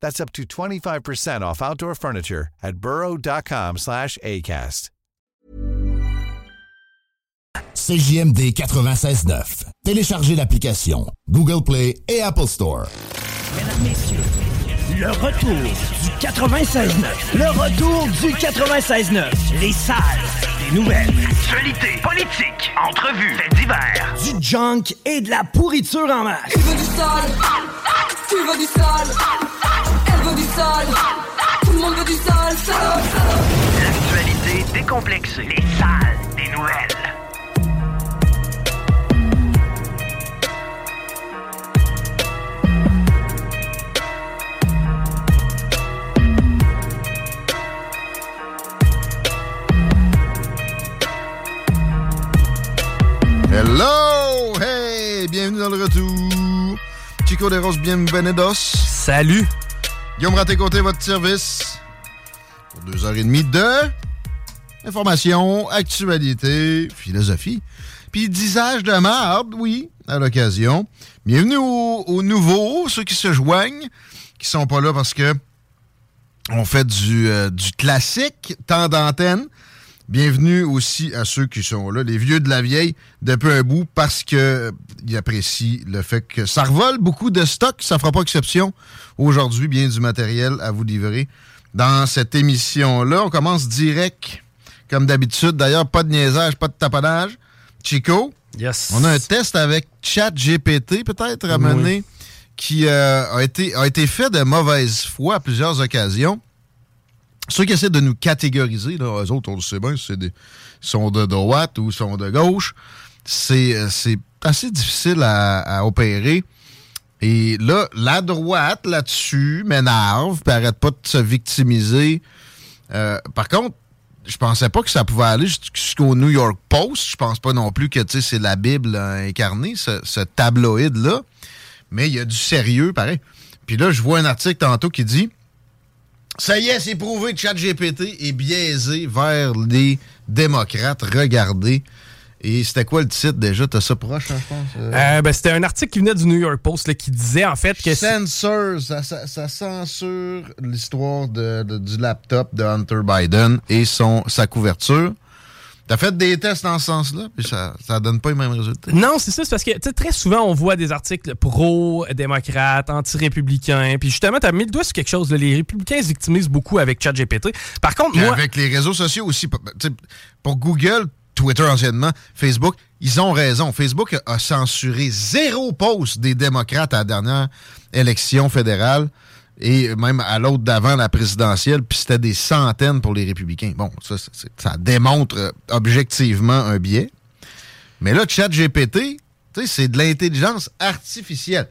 That's up to 25% off outdoor furniture at burrow.com slash ACAST. CJMD 96.9. Téléchargez l'application Google Play et Apple Store. Mesdames, Messieurs, le retour du 96.9. Le retour du 96.9. Les salles des nouvelles. Actualité, politique, entrevues, faits divers. Du junk et de la pourriture en masse. Tu veux du sale Tu veux du sale Elle veut du sale Tout le monde veut du sale, sale, sale. L'actualité décomplexée. Les salles des nouvelles. Hello! Hey! Bienvenue dans le retour. Chico de Rosses, bienvenidos. Salut! Guillaume Raté-Côté, votre service. Pour deux heures et demie de information, actualité, philosophie, puis disage de marde, oui, à l'occasion. Bienvenue aux, aux nouveaux, ceux qui se joignent, qui sont pas là parce que on fait du, euh, du classique, temps d'antenne. Bienvenue aussi à ceux qui sont là, les vieux de la vieille, depuis un bout, parce que euh, ils apprécient le fait que ça revole beaucoup de stock. Ça fera pas exception aujourd'hui, bien du matériel à vous livrer. Dans cette émission-là, on commence direct, comme d'habitude. D'ailleurs, pas de niaisage, pas de taponage. Chico, Yes. on a un test avec ChatGPT, peut-être, à mener, qui euh, a, été, a été fait de mauvaise foi à plusieurs occasions. Ceux qui essaient de nous catégoriser, là, eux autres, on le sait bien, c'est des, sont de droite ou sont de gauche. C'est euh, c'est assez difficile à, à opérer. Et là, la droite là-dessus m'énerve, puis arrête pas de se victimiser. Euh, par contre, je pensais pas que ça pouvait aller jusqu'au New York Post. Je pense pas non plus que c'est la Bible euh, incarnée, ce, ce tabloïd-là. Mais il y a du sérieux, pareil. Puis là, je vois un article tantôt qui dit Ça y est, c'est prouvé que ChatGPT est biaisé vers les démocrates. Regardez. Et c'était quoi le titre déjà? T'as ça proche, hein, je pense? Euh, Euh, ben, C'était un article qui venait du New York Post là, qui disait en fait que. Censure, ça, ça- ça censure l'histoire de- de- du laptop de Hunter Biden et son, sa couverture. T'as fait des tests dans ce sens-là, puis ça, ça donne pas les mêmes résultats? Non, c'est ça, c'est parce que très souvent on voit des articles pro-démocrates, anti-républicains, puis justement, tu as mis le doigt sur quelque chose. là, les républicains se victimisent beaucoup avec ChatGPT. Par contre, Puis moi. avec les réseaux sociaux aussi, pour Google, Twitter anciennement, Facebook, ils ont raison. Facebook a censuré zéro post des démocrates à la dernière élection fédérale et même à l'autre d'avant la présidentielle, puis c'était des centaines pour les républicains. Bon, ça, démontre euh, objectivement un biais. Mais là, ChatGPT, tu sais, c'est de l'intelligence artificielle.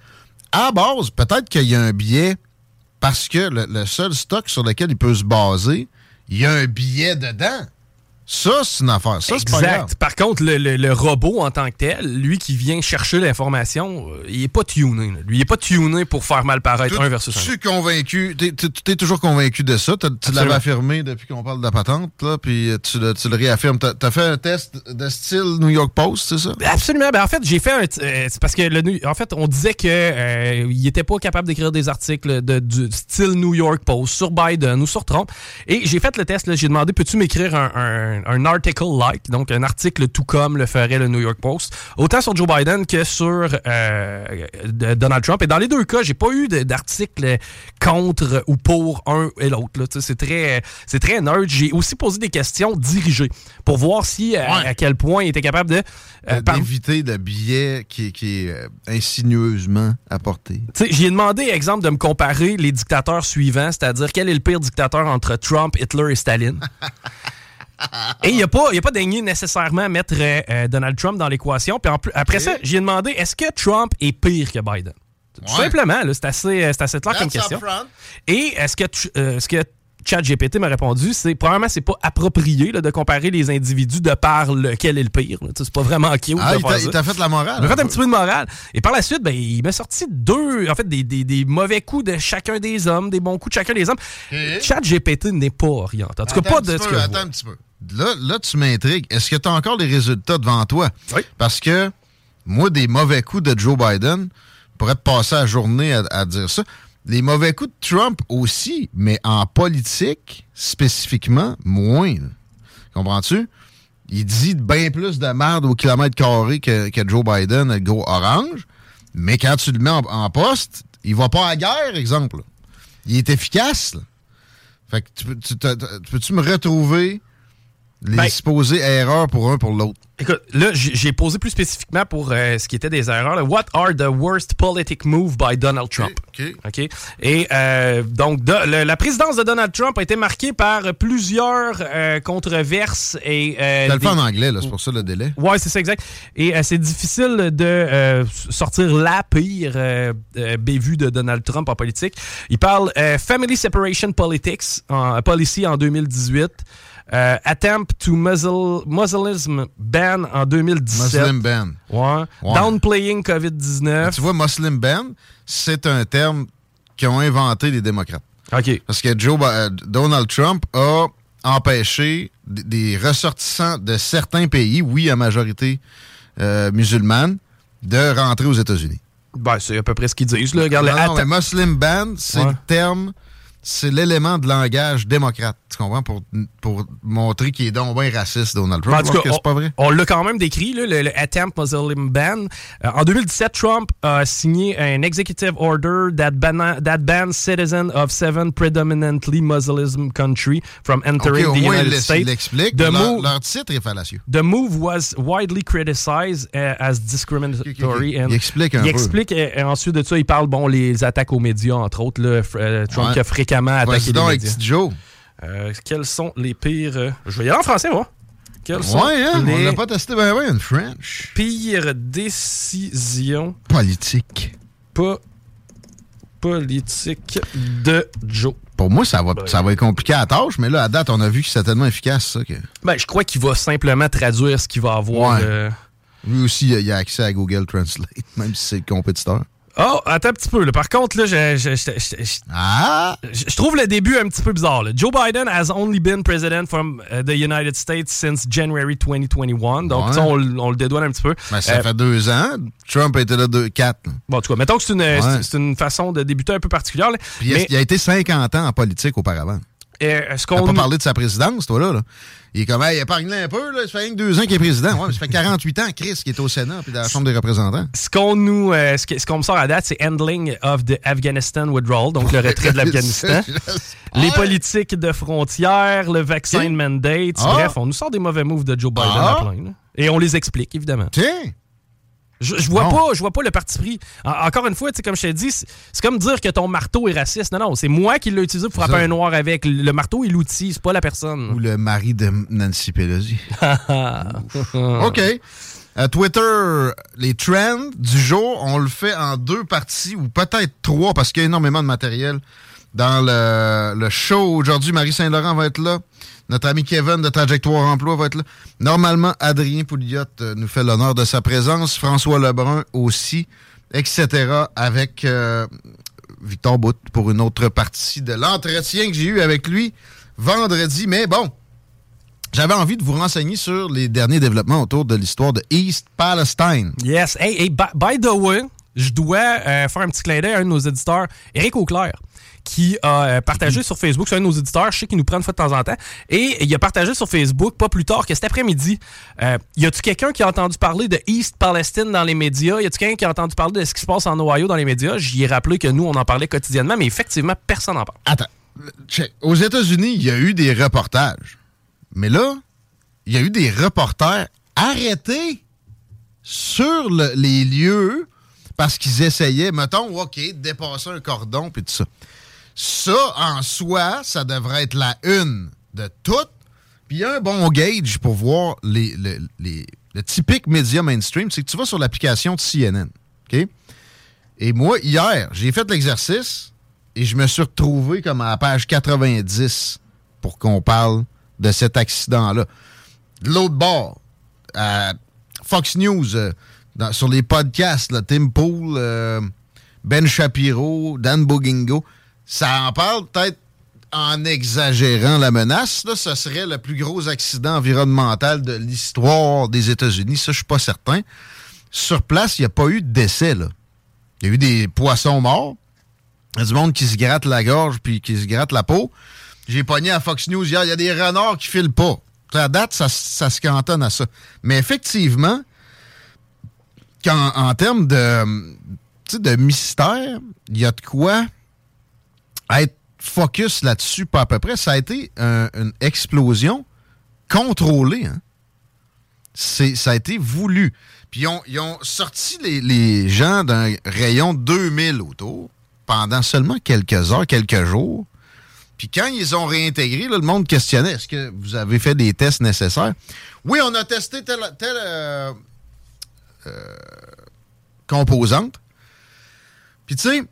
À base, peut-être qu'il y a un biais parce que le seul stock sur lequel il peut se baser, il y a un biais dedans. Ça, c'est une affaire. Ça, c'est pas grave. Exact. Par contre, le, le- le robot en tant que tel, lui qui vient chercher l'information, euh, il est pas tuné. là. Lui, il est pas tuné pour faire mal paraître un versus un. Tu es convaincu, t'es- t'es t'es toujours convaincu de ça. Tu l'avais affirmé depuis qu'on parle de la patente, là, puis tu le, tu le réaffirmes. T'as as fait un test de style New York Post, c'est ça? Absolument. Ben, en fait, j'ai fait un. euh, c'est parce que le, en fait, on disait que euh, il était pas capable d'écrire des articles de, du style New York Post sur Biden ou sur Trump. Et j'ai fait le test. là, J'ai demandé peux-tu m'écrire un, un, un article like, donc un article tout comme le ferait le New York Post, autant sur Joe Biden que sur euh, Donald Trump. Et dans les deux cas, j'ai pas eu d'article contre ou pour un et l'autre. C'est très, c'est très nerd. J'ai aussi posé des questions dirigées pour voir si à, Ouais. à quel point il était capable de euh, par- D'éviter le billet qui, qui est euh, insinueusement apporté. Tu sais, J'y ai demandé, exemple, de me comparer les dictateurs suivants, c'est-à-dire quel est le pire dictateur entre Trump, Hitler et Staline. et il n'a pas, il a pas daigné nécessairement mettre euh, euh, Donald Trump dans l'équation. Puis en plus- après ça, j'y ai demandé, est-ce que Trump est pire que Biden? Tout Ouais. simplement, là, c'est assez, euh, assez clair comme question. Et est-ce que, euh, est-ce que ChatGPT m'a répondu, c'est probablement c'est pas approprié là, de comparer les individus de par lequel est le pire. C'est pas vraiment cute Ah, de il t'a- fait la morale. Il m'a fait un petit peu de morale. Et par la suite, ben, il m'a sorti deux, en fait, des, des- des mauvais coups de chacun des hommes, des bons coups de chacun des hommes. Chat GPT n'est pas orienté. En tout cas, Attends pas de petit ce peu, que Attends un petit peu. Là, là tu m'intrigues. Est-ce que tu as encore les résultats devant toi? Oui. Parce que moi, des mauvais coups de Joe Biden, je pourrais te passer la journée à, à dire ça. Les mauvais coups de Trump aussi, mais en politique, spécifiquement, moins. Comprends-tu? Il dit bien plus de merde au kilomètre carré que, que Joe Biden, le gros orange. Mais quand tu le mets en, en poste, il va pas à la guerre, exemple. Il est efficace. là. Fait que tu, tu peux-tu me retrouver les Ben- supposées erreurs pour un pour l'autre? Écoute, là, j'ai posé plus spécifiquement pour euh, ce qui était des erreurs. là. What are the worst politic moves by Donald Trump? OK. OK. Et euh, donc, de- le- la présidence de Donald Trump a été marquée par plusieurs euh, controverses et. euh, T'as le fait en anglais, là, c'est pour ça le délai. Ouais, c'est ça, exact. Et euh, c'est difficile de euh, sortir la pire bévue de Donald Trump en politique. Il parle euh, Family Separation Politics, en, policy en 2018. Euh, attempt to muzzle, Muslim ban en 2017. Muslim ban. Ouais. Ouais. Downplaying COVID-19. Tu vois, Muslim ban, c'est un terme qu'ils ont inventé les démocrates. OK. Parce que Joe, euh, Donald Trump a empêché des ressortissants de certains pays, oui, à majorité euh, musulmane, de rentrer aux États-Unis. Ben, c'est à peu près ce qu'ils disent. Là. Regarde, Non, le non, mais Muslim ban, c'est Ouais. le terme, c'est l'élément de langage démocrate. Tu comprends? Pour, pour montrer qu'il est donc bien raciste, Donald Trump. En tout cas, que c'est pas vrai. On l'a quand même décrit, là, le, le Attempt Muslim Ban. Euh, en 2017, Trump a signé un executive order that, ban that bans citizens of seven predominantly Muslim countries from entering OK, au the moins, il United States. l'explique. The Leur, move- leur titre est fallacieux. The move was widely criticized uh, as discriminatory. And- Il explique un il peu. explique, euh, et ensuite de ça, il parle, bon, les attaques aux médias, entre autres. là, euh, Trump Ouais. qui a fréquemment les médias. petit Joe. Euh, quels sont les pires... euh, Je vais y aller en français, moi. Quelles sont Ouais, hein? On les l'a pas testé ben ben, une French. pires décisions Politique. pas politiques de Joe? Pour moi, ça va, ça va être compliqué à la tâche, mais là, à date, on a vu que c'est tellement efficace, ça, que Ben, je crois qu'il va simplement traduire ce qu'il va avoir. Ouais. euh. lui aussi, il a accès à Google Translate, même si c'est le compétiteur. Oh, attends un petit peu. là. Par contre, là, je, je- je- je- je- Ah! je- trouve le début un petit peu bizarre. là. Joe Biden has only been president from uh, the United States since January 2021. Donc, Ouais. on, le dédouane un petit peu. Ben, ça Euh, fait deux ans. Trump était là deux, quatre. là. Bon, en tout cas, mettons que c'est une, Ouais. une façon de débuter un peu particulière. Puis il a- Mais il a été 50 ans en politique auparavant. euh, On n'a pas parlé de sa présidence, toi, là. là? Il est comme, hey, épargne un peu, là. Ça fait rien que deux ans qu'il est président. Ouais, mais ça fait 48 ans, Chris, qui est au Sénat puis dans la Chambre des représentants. ce qu'on nous, euh, ce qu'on me sort à date, c'est handling of the Afghanistan withdrawal, donc le retrait de l'Afghanistan. Les politiques de frontières, le vaccin mandate. Ah. Bref, on nous sort des mauvais moves de Joe Biden Ah. à plein. là. Et on les explique, évidemment. Tiens! Je, je vois pas, je vois pas le parti pris. En- encore une fois, comme je t'ai dit, c'est comme dire que ton marteau est raciste. Non, non, c'est moi qui l'ai utilisé pour frapper ça. un noir avec. Le marteau est l'outil, c'est pas la personne. Ou le mari de Nancy Pelosi. OK. Euh, Twitter, les trends du jour, on le fait en deux parties ou peut-être trois parce qu'il y a énormément de matériel dans le, le show aujourd'hui. Marie Saint-Laurent va être là. Notre ami Kevin de Trajectoire Emploi va être là. Normalement, Adrien Pouliot euh, nous fait l'honneur de sa présence. François Lebrun aussi, etc. Avec euh, Victor Bout pour une autre partie de l'entretien que j'ai eu avec lui vendredi. Mais bon, j'avais envie de vous renseigner sur les derniers développements autour de l'histoire de East Palestine. Yes. Hey, hey, by, the way, je dois euh, faire un petit clin d'œil à un de nos éditeurs, Éric Auclair qui a euh, partagé sur Facebook, c'est un de nos éditeurs, je sais qu'il nous prend une fois de temps en temps, et il a partagé sur Facebook, pas plus tard que cet après-midi, euh, y a-tu quelqu'un qui a entendu parler de East Palestine dans les médias? Y a-tu quelqu'un qui a entendu parler de ce qui se passe en Ohio dans les médias? J'y ai rappelé que nous, on en parlait quotidiennement, mais effectivement, personne n'en parle. Attends, aux États-Unis, il y a eu des reportages, mais là, il y a eu des reporters arrêtés sur le- les lieux parce qu'ils essayaient, mettons, OK, de dépasser un cordon puis tout ça. Ça, en soi, ça devrait être la une de tout. Puis il y a un bon gauge pour voir les, les- les- le typique média mainstream, c'est que tu vas sur l'application de CNN. OK? Et moi, hier, j'ai fait l'exercice et je me suis retrouvé comme à la page 90 pour qu'on parle de cet accident-là. De l'autre bord, à Fox News, euh, sur les podcasts, Tim Pool, euh, Ben Shapiro, Dan Bogingo, ça en parle peut-être en exagérant la menace. Là, ce serait le plus gros accident environnemental de l'histoire des États-Unis. Ça, je suis pas certain. Sur place, il n'y a pas eu de décès. Là. Il y a eu des poissons morts. Il y a du monde qui se gratte la gorge puis qui se gratte la peau. J'ai pogné à Fox News hier, il y a des renards qui filent pas. À date, ça, se cantonne à ça. Mais effectivement, en termes de, de mystère, il y a de quoi être focus là-dessus, pas à peu près. Ça a été un- une explosion contrôlée. Hein? Ça a été voulu. Puis ils ont, sorti les, les gens d'un rayon 2000 autour pendant seulement quelques heures, quelques jours. Puis quand ils ont réintégré, le monde questionnait est-ce que vous avez fait des tests nécessaires? Oui, on a testé telle, telle euh, euh, composante. Puis tu sais,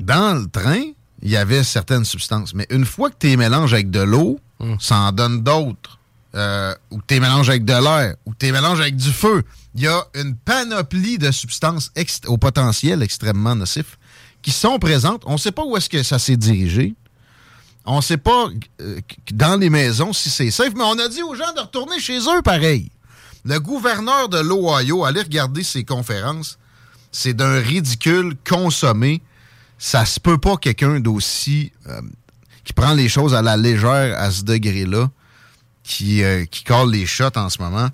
dans le train, il y avait certaines substances. Mais une fois que tu les mélanges avec de l'eau, ça en donne d'autres. Euh, ou que tu les mélanges avec de l'air, ou que tu les mélanges avec du feu. Il y a une panoplie de substances au potentiel extrêmement nocif qui sont présentes. On ne sait pas où est-ce que ça s'est dirigé. On ne sait pas euh, dans les maisons si c'est safe, mais on a dit aux gens de retourner chez eux pareil. Le gouverneur de l'Ohio, allez regarder ses conférences, c'est d'un ridicule consommé. Ça se peut pas quelqu'un d'aussi euh, qui prend les choses à la légère à ce degré-là, qui, euh, qui colle les shots en ce moment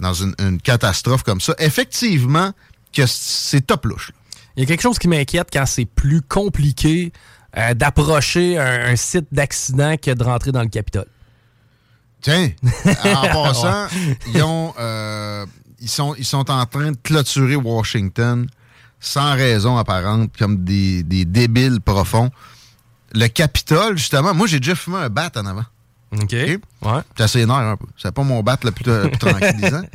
dans une, une catastrophe comme ça. Effectivement, que c'est top louche. Il y a quelque chose qui m'inquiète quand c'est plus compliqué euh, d'approcher un, un site d'accident que de rentrer dans le Capitole. Tiens, en passant, ils, ont, ils, sont, ils sont en train de clôturer Washington sans raison apparente, comme des, des débiles profonds. Le Capitole, justement, moi, j'ai déjà fumé un bat en avant. OK. Ouais. C'est assez énerve un peu. C'est pas mon bat le plus, le plus tranquillisant.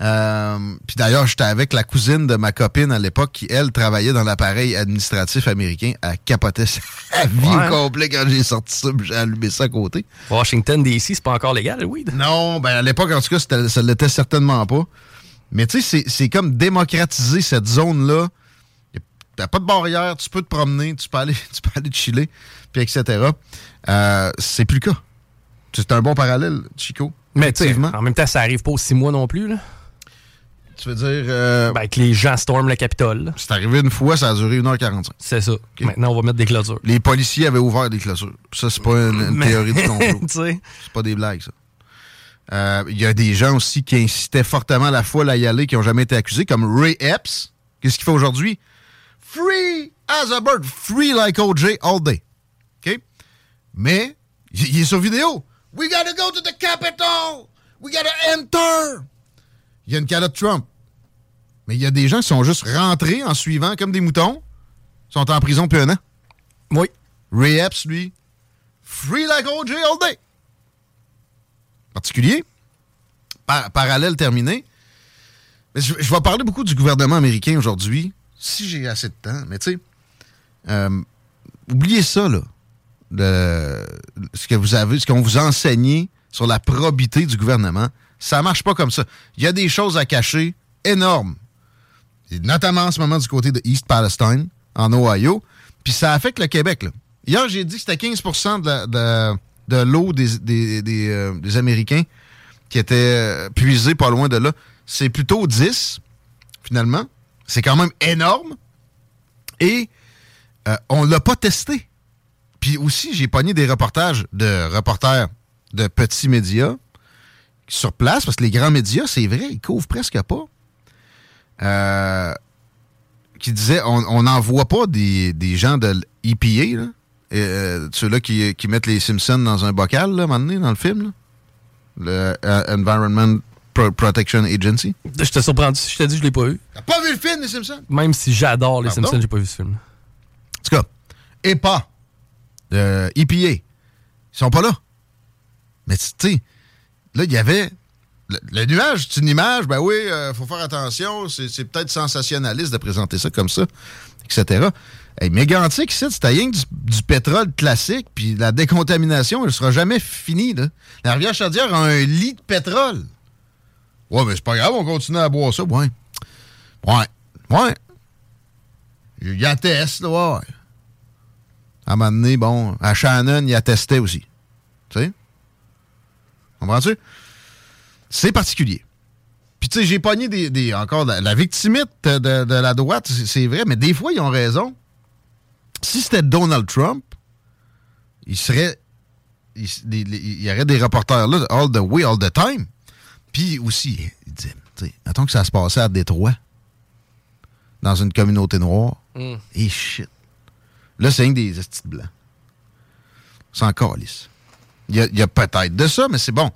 Euh, Puis d'ailleurs, j'étais avec la cousine de ma copine à l'époque qui, elle, travaillait dans l'appareil administratif américain. Elle capotait sa vie Ouais. au complet quand j'ai sorti ça, j'ai allumé ça à côté. Washington, D.C., c'est pas encore légal, weed? Non, ben à l'époque, en tout cas, ça l'était certainement pas. Mais tu sais, c'est- comme démocratiser cette zone-là. T'as pas de barrière, tu peux te promener, tu peux aller, tu peux aller te chiller, puis etc. Euh, c'est plus le cas. C'est un bon parallèle, Chico. Mais en même temps, ça arrive pas aux six mois non plus, là. Tu veux dire, euh, Ben, que les gens storment le Capitole, c'est arrivé une fois, ça a duré 1h45. C'est ça. Maintenant, on va mettre des clôtures. Les policiers avaient ouvert des clôtures. Ça, c'est pas une, une Mais- théorie du complot. C'est pas des blagues, ça. Euh, Il y a des gens aussi qui incitaient fortement la foule à y aller, qui n'ont jamais été accusés, comme Ray Epps. Qu'est-ce qu'il fait aujourd'hui? Free as a bird. Free like OJ all day. OK? Mais, il est sur vidéo. We gotta go to the Capitol. We gotta enter. Il y a une calotte Trump. Mais il y a des gens qui sont juste rentrés en suivant comme des moutons. Ils sont en prison depuis un an. Oui. Ray Epps, lui, free like OJ all day. Particulier. Par- parallèle terminé. Mais je, vais parler beaucoup du gouvernement américain aujourd'hui, si j'ai assez de temps. Mais tu sais, euh, oubliez ça, là. Ce que vous avez, ce qu'on vous a enseigné sur la probité du gouvernement, ça marche pas comme ça. Il y a des choses à cacher énormes. Notamment en ce moment du côté de East Palestine, en Ohio. Puis ça affecte le Québec. Hier, j'ai dit que c'était 15 de, la- de- de l'eau des, des- des, euh, Américains qui était euh, puisée pas loin de là. C'est plutôt 10, finalement. C'est quand même énorme. Et euh, on l'a pas testé. Puis aussi, j'ai pogné des reportages de reporters de petits médias sur place, parce que les grands médias, c'est vrai, ils couvrent presque pas. Euh, qui disaient on n'en voit pas des, des gens de l'EPA, là, euh, ceux-là qui, qui mettent les Simpsons dans un bocal, là, à un moment donné, dans le film, là. le euh, Environment Pro- Protection Agency. Je t'ai surprendu si je t'ai dit que je l'ai pas eu. T'as pas vu le film des Simpsons? Même si j'adore les Pardon? Simpsons, j'ai pas vu ce film. En tout cas, EPA, euh, EPA, ils sont pas là. Mais tu sais, là, il y avait. Le, le nuage, c'est une image, ben oui, il faut faire attention, c'est c'est peut-être sensationnaliste de présenter ça comme ça, etc. Hey, Mégantic, ici, c'était rien du, du pétrole classique, puis la décontamination, elle sera jamais finie. Là. La rivière Chaudière a un lit de pétrole. Ouais, mais c'est pas grave, on continue à boire ça. Ouais. Ouais. Ouais. Il y a test, là, ouais. À un moment donné, bon, à Shannon, il a testé aussi. Tu sais? Comprends-tu? C'est particulier. Puis, tu sais, j'ai pogné des, des- encore la, la victimite de, de la droite, c'est c'est vrai, mais des fois, ils ont raison. Si c'était Donald Trump, il serait. Il, y aurait des reporters là, all the way, all the time. Puis aussi, il sais, attends que ça se passait à Détroit, dans une communauté noire. Mm. Et shit. Là, c'est que des de blancs. C'est encore lisse. Il y a, il y a peut-être de ça, mais c'est bon.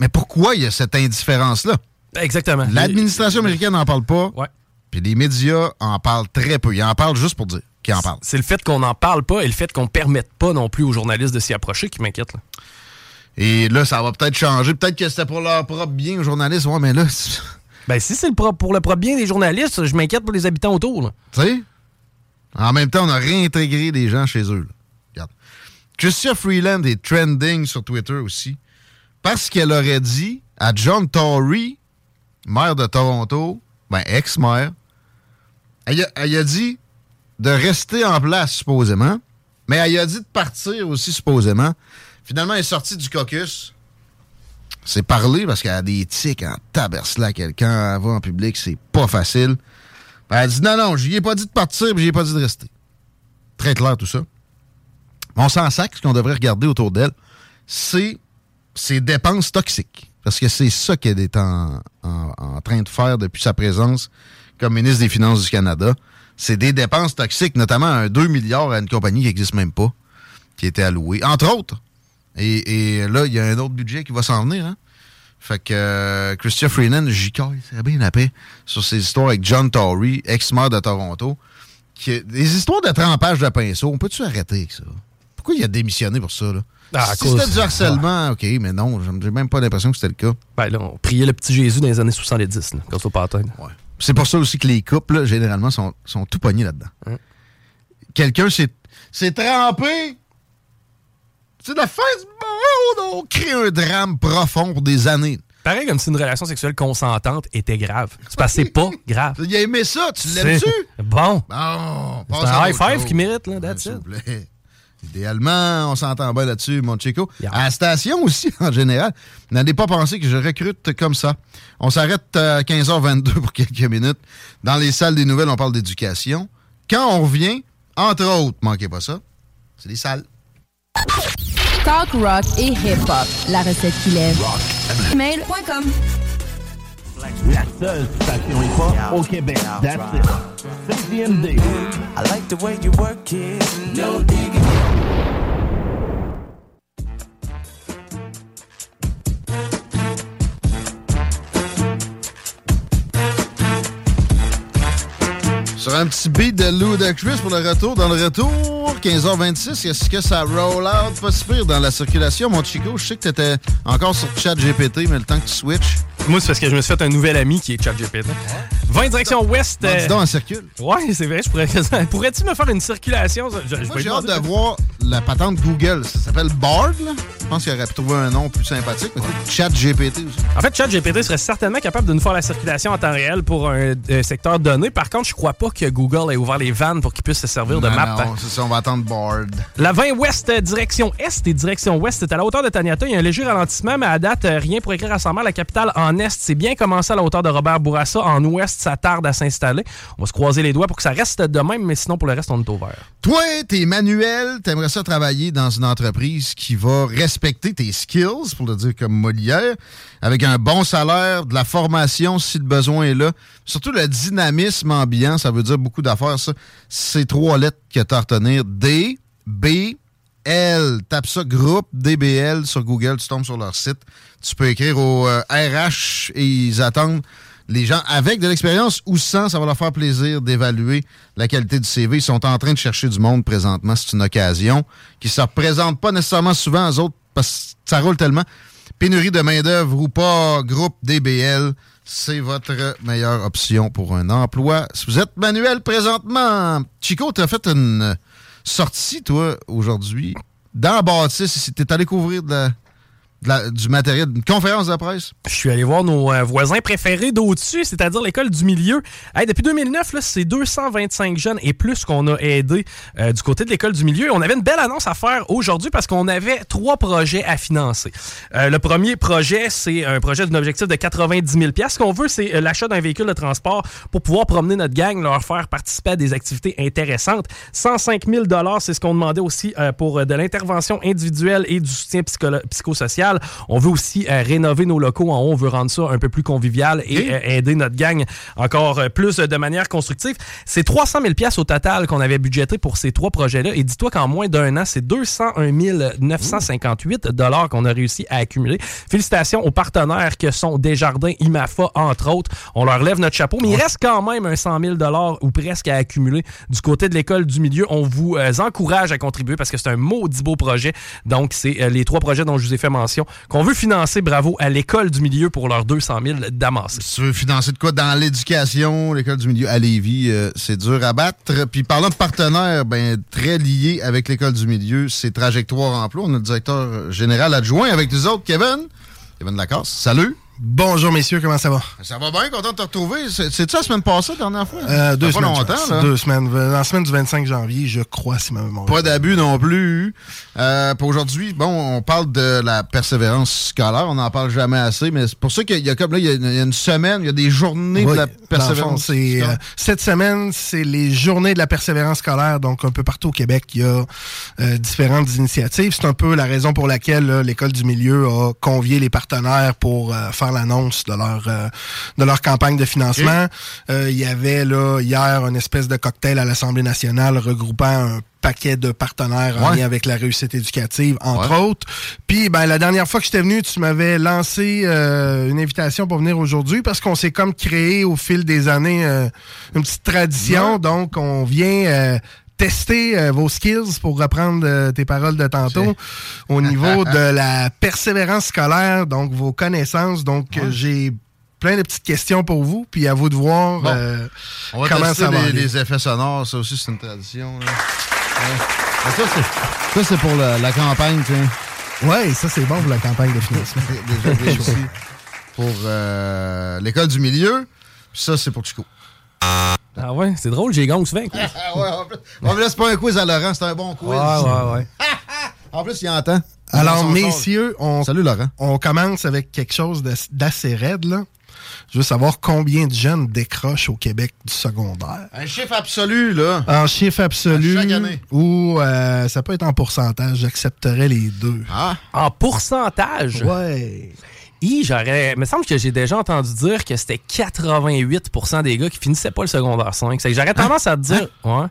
Mais pourquoi il y a cette indifférence-là? Exactement. L'administration américaine n'en parle pas, Ouais. puis les médias en parlent très peu. Ils en parlent juste pour dire qu'ils en parlent. C'est le fait qu'on n'en parle pas et le fait qu'on permette pas non plus aux journalistes de s'y approcher qui m'inquiète. là. Et là, ça va peut-être changer. Peut-être que c'était pour leur propre bien aux journalistes. Ouais, mais là, tu Ben, si c'est pour le propre bien des journalistes, je m'inquiète pour les habitants autour. là. sais, en même temps, on a réintégré des gens chez eux. là. Regarde. Chrystia Freeland est trending sur Twitter aussi parce qu'elle aurait dit à John Tory, maire de Toronto, ben ex-maire, elle, a- elle a dit de rester en place supposément, mais elle a dit de partir aussi supposément. Finalement, elle est sortie du caucus. C'est parler parce qu'elle a des tics en taberslac. Quelqu'un va en public, c'est pas facile. Ben, elle dit non, non, je lui ai pas dit de partir, puis je ai pas dit de rester. Très clair tout ça. On s'en sac, ce qu'on devrait regarder autour d'elle, c'est ses dépenses toxiques. Parce que c'est ça qu'elle est en train de faire depuis sa présence comme ministre des Finances du Canada. C'est des dépenses toxiques, notamment un 2 milliards à une compagnie qui n'existe même pas, qui était allouée, entre autres. Et, et là, il y a un autre budget qui va s'en venir. Hein? Fait que euh, Christian Freeland, j'y caille, c'est bien la paix, sur ses histoires avec John Tory, ex-maire de Toronto. Qui, des histoires de trempage de pinceau, on peut-tu arrêter avec ça? Pourquoi il a démissionné pour ça? Là? Ah, si c'était du harcèlement, OK, mais non, j'ai même pas l'impression que c'était le cas. Ben là, on priait le petit Jésus dans les années 70, là, quand c'est au patin. Ouais. C'est pour ça aussi que les couples, là, généralement, sont, sont tout pognés là-dedans. Hein? Quelqu'un s'est s'est trempé. C'est de la face on crée un drame profond pour des années. Pareil comme si une relation sexuelle consentante était grave. C'est parce que c'est pas grave. Il a aimé ça, tu l'aimes-tu? Bon. Bon, C'est un high five qui mérite, là, that's it. Idéalement, on s'entend bien là-dessus, mon Chico. Yeah. À la station aussi, en général, n'allez pas penser que je recrute comme ça. On s'arrête à 15h22 pour quelques minutes. Dans les salles des nouvelles, on parle d'éducation. Quand on revient, entre autres, manquez pas ça, c'est les salles. Talk rock et hip-hop. La recette qui lève. Mail.com. La seule station hip-hop au Québec. That's it. CGMD. I like the way you work it. No digging. Sur un petit beat de Ludacris pour le retour. Dans le retour, 15h26, est-ce que ça roll out? Pas si pire dans la circulation? Mon Chico, je sais que t'étais encore sur chat GPT, mais le temps que tu switches, Moi, c'est parce que je me suis fait un nouvel ami qui est ChatGPT. 20 direction ouest. Dis euh, donc, un circule. Ouais, c'est vrai. Je pourrais... Pourrais-tu me faire une circulation? Je, Moi, j'ai hâte de voir la patente Google. Ça s'appelle Bard, là? Je pense qu'il aurait pu trouver un nom plus sympathique. mais c'est Chat GPT aussi. En fait, ChatGPT serait certainement capable de nous faire la circulation en temps réel pour un euh, secteur donné. Par contre, je crois pas que Google ait ouvert les vannes pour qu'ils puissent se servir de Non, map. non, c'est ça, on va attendre Bard. La 20 ouest, euh, direction est et direction ouest, c'est à la hauteur de Taniata. Il y a un léger ralentissement, mais à date, euh, rien pour écrire récemment. La capitale en est, c'est bien commencé à la hauteur de Robert Bourassa. En ouest, ça tarde à s'installer. On va se croiser les doigts pour que ça reste de même, mais sinon, pour le reste, on est au vert. Toi, t'es manuel, t'aimerais ça travailler dans une entreprise qui va respecter tes skills, pour le dire comme Molière, avec un bon salaire, de la formation si le besoin est là. Surtout le dynamisme ambiant, ça veut dire beaucoup d'affaires, ça. C'est trois lettres que t'as à retenir. D, B, L. Tape ça, groupe DBL sur Google, tu tombes sur leur site. Tu peux écrire au euh, RH et ils attendent les gens avec de l'expérience ou sans, ça va leur faire plaisir d'évaluer la qualité du CV. Ils sont en train de chercher du monde présentement. C'est une occasion qui ne se représente pas nécessairement souvent aux autres parce que ça roule tellement. Pénurie de main-d'œuvre ou pas, groupe DBL, c'est votre meilleure option pour un emploi. Si vous êtes manuel présentement, Chico, tu as fait une sortie, toi, aujourd'hui, dans bâtisse. ici. T'es allé couvrir de la- du matériel, une conférence de presse? Je suis allé voir nos euh, voisins préférés d'au-dessus, c'est-à-dire l'école du milieu. Depuis 2009, là, c'est 225 jeunes et plus qu'on a aidé euh, du côté de l'école du milieu. On avait une belle annonce à faire aujourd'hui parce qu'on avait trois projets à financer. Euh, le premier projet, c'est un projet d'un objectif de 90 000 Ce qu'on veut, c'est l'achat d'un véhicule de transport pour pouvoir promener notre gang, leur faire participer à des activités intéressantes. 105 000 c'est ce qu'on demandait aussi pour de l'intervention individuelle et du soutien psycholo- On veut aussi euh, rénover nos locaux en haut. On veut rendre ça un peu plus convivial et euh, aider notre gang encore euh, plus de manière constructive. C'est 300 000 au total qu'on avait budgété pour ces trois projets-là. Et dis-toi qu'en moins d'un an, c'est 201 958 dollars qu'on a réussi à accumuler. Félicitations aux partenaires que sont Desjardins, IMAFA, entre autres. On leur lève notre chapeau, mais il reste quand même un 100 000 dollars ou presque à accumuler du côté de l'école du milieu. On vous euh, encourage à contribuer parce que c'est un maudit beau projet. Donc, c'est euh, les trois projets dont je vous ai fait mention qu'on veut financer. Bravo à l'école du milieu pour leurs 200 000 d'amassés. Tu veux financer de quoi? Dans l'éducation, l'école du milieu à Lévis, euh, c'est dur à battre. Puis parlant de partenaires, ben très liés avec l'école du milieu, c'est Trajectoire Emploi. On a le directeur général adjoint avec les autres, Kevin. Kevin Lacasse. Salut. Bonjour messieurs, comment ça va? Ça va bien, content de te retrouver. C'est- C'est-tu la semaine passée, la dernière fois? Euh, deux Ça semaines. pas longtemps, là. Deux semaines. La semaine du 25 janvier, je crois, si ma mémoire. Pas d'abus non plus. Euh, pour aujourd'hui, bon, on parle de la persévérance scolaire. On n'en parle jamais assez, mais c'est pour ça qu'il y a comme là, il y a une, semaine, il y a des journées Oui, de la fond, persévérance. euh, cette semaine, c'est les journées de la persévérance scolaire. Donc, un peu partout au Québec, il y a différentes initiatives. C'est un peu la raison pour laquelle l'École du milieu a convié les partenaires pour euh, faire l'annonce de leur euh, de leur campagne de financement. Euh, il y avait là hier une espèce de cocktail à l'Assemblée nationale regroupant un paquet de partenaires en lien avec la réussite éducative, entre Ouais. autres. Puis, ben, la dernière fois que j'étais venu, tu m'avais lancé euh, une invitation pour venir aujourd'hui parce qu'on s'est comme créé au fil des années euh, une petite tradition. Ouais. Donc, on vient euh, tester euh, vos skills pour reprendre euh, tes paroles de tantôt au niveau de la persévérance scolaire, donc vos connaissances. Donc, euh, j'ai plein de petites questions pour vous, puis à vous de voir Bon. euh, On va comment tester ça va les, aller. les effets sonores, ça aussi c'est une tradition. là. Ouais. Mais Ça, c'est- pour la, la campagne, tu sais. Ouais, ça c'est bon pour la campagne de financement. Déjà réussi pour l'école du milieu. Puis ça, c'est pour Chico. Ah ouais, c'est drôle, j'ai gang souvent. quoi. Ah ouais, en plus, en plus, c'est pas un quiz à Laurent, c'est un bon quiz. Ouais, ouais, ouais. En plus, il entend. Alors, messieurs, on. Salut Laurent. on commence avec quelque chose d'assez raide, là. Je veux savoir combien de jeunes décrochent au Québec du secondaire. Un chiffre absolu, là. En chiffre absolu, À chaque année. ou euh, ça peut être en pourcentage, j'accepterais les deux. Ah, En pourcentage, Ouais. J'aurais. Il me semble que j'ai déjà entendu dire que c'était 88% des gars qui finissaient pas le secondaire 5. C'est que j'aurais tendance à te dire. Ouais.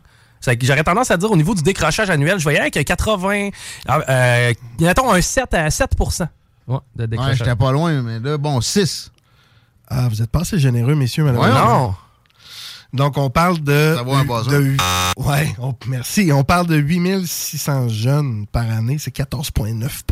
Que j'aurais tendance à dire au niveau du décrochage annuel, je voyais avec 80. Euh, euh, mettons un 7 à 7 ouais, de ouais, décrochage. j'étais pas loin, mais là, bon, 6. Ah, vous êtes pas assez généreux, messieurs, Ouais, malheureusement. non. Donc, on parle de. Ça vaut un buzzer. de- ouais, on- merci. On parle de 8600 jeunes par année. C'est 14,9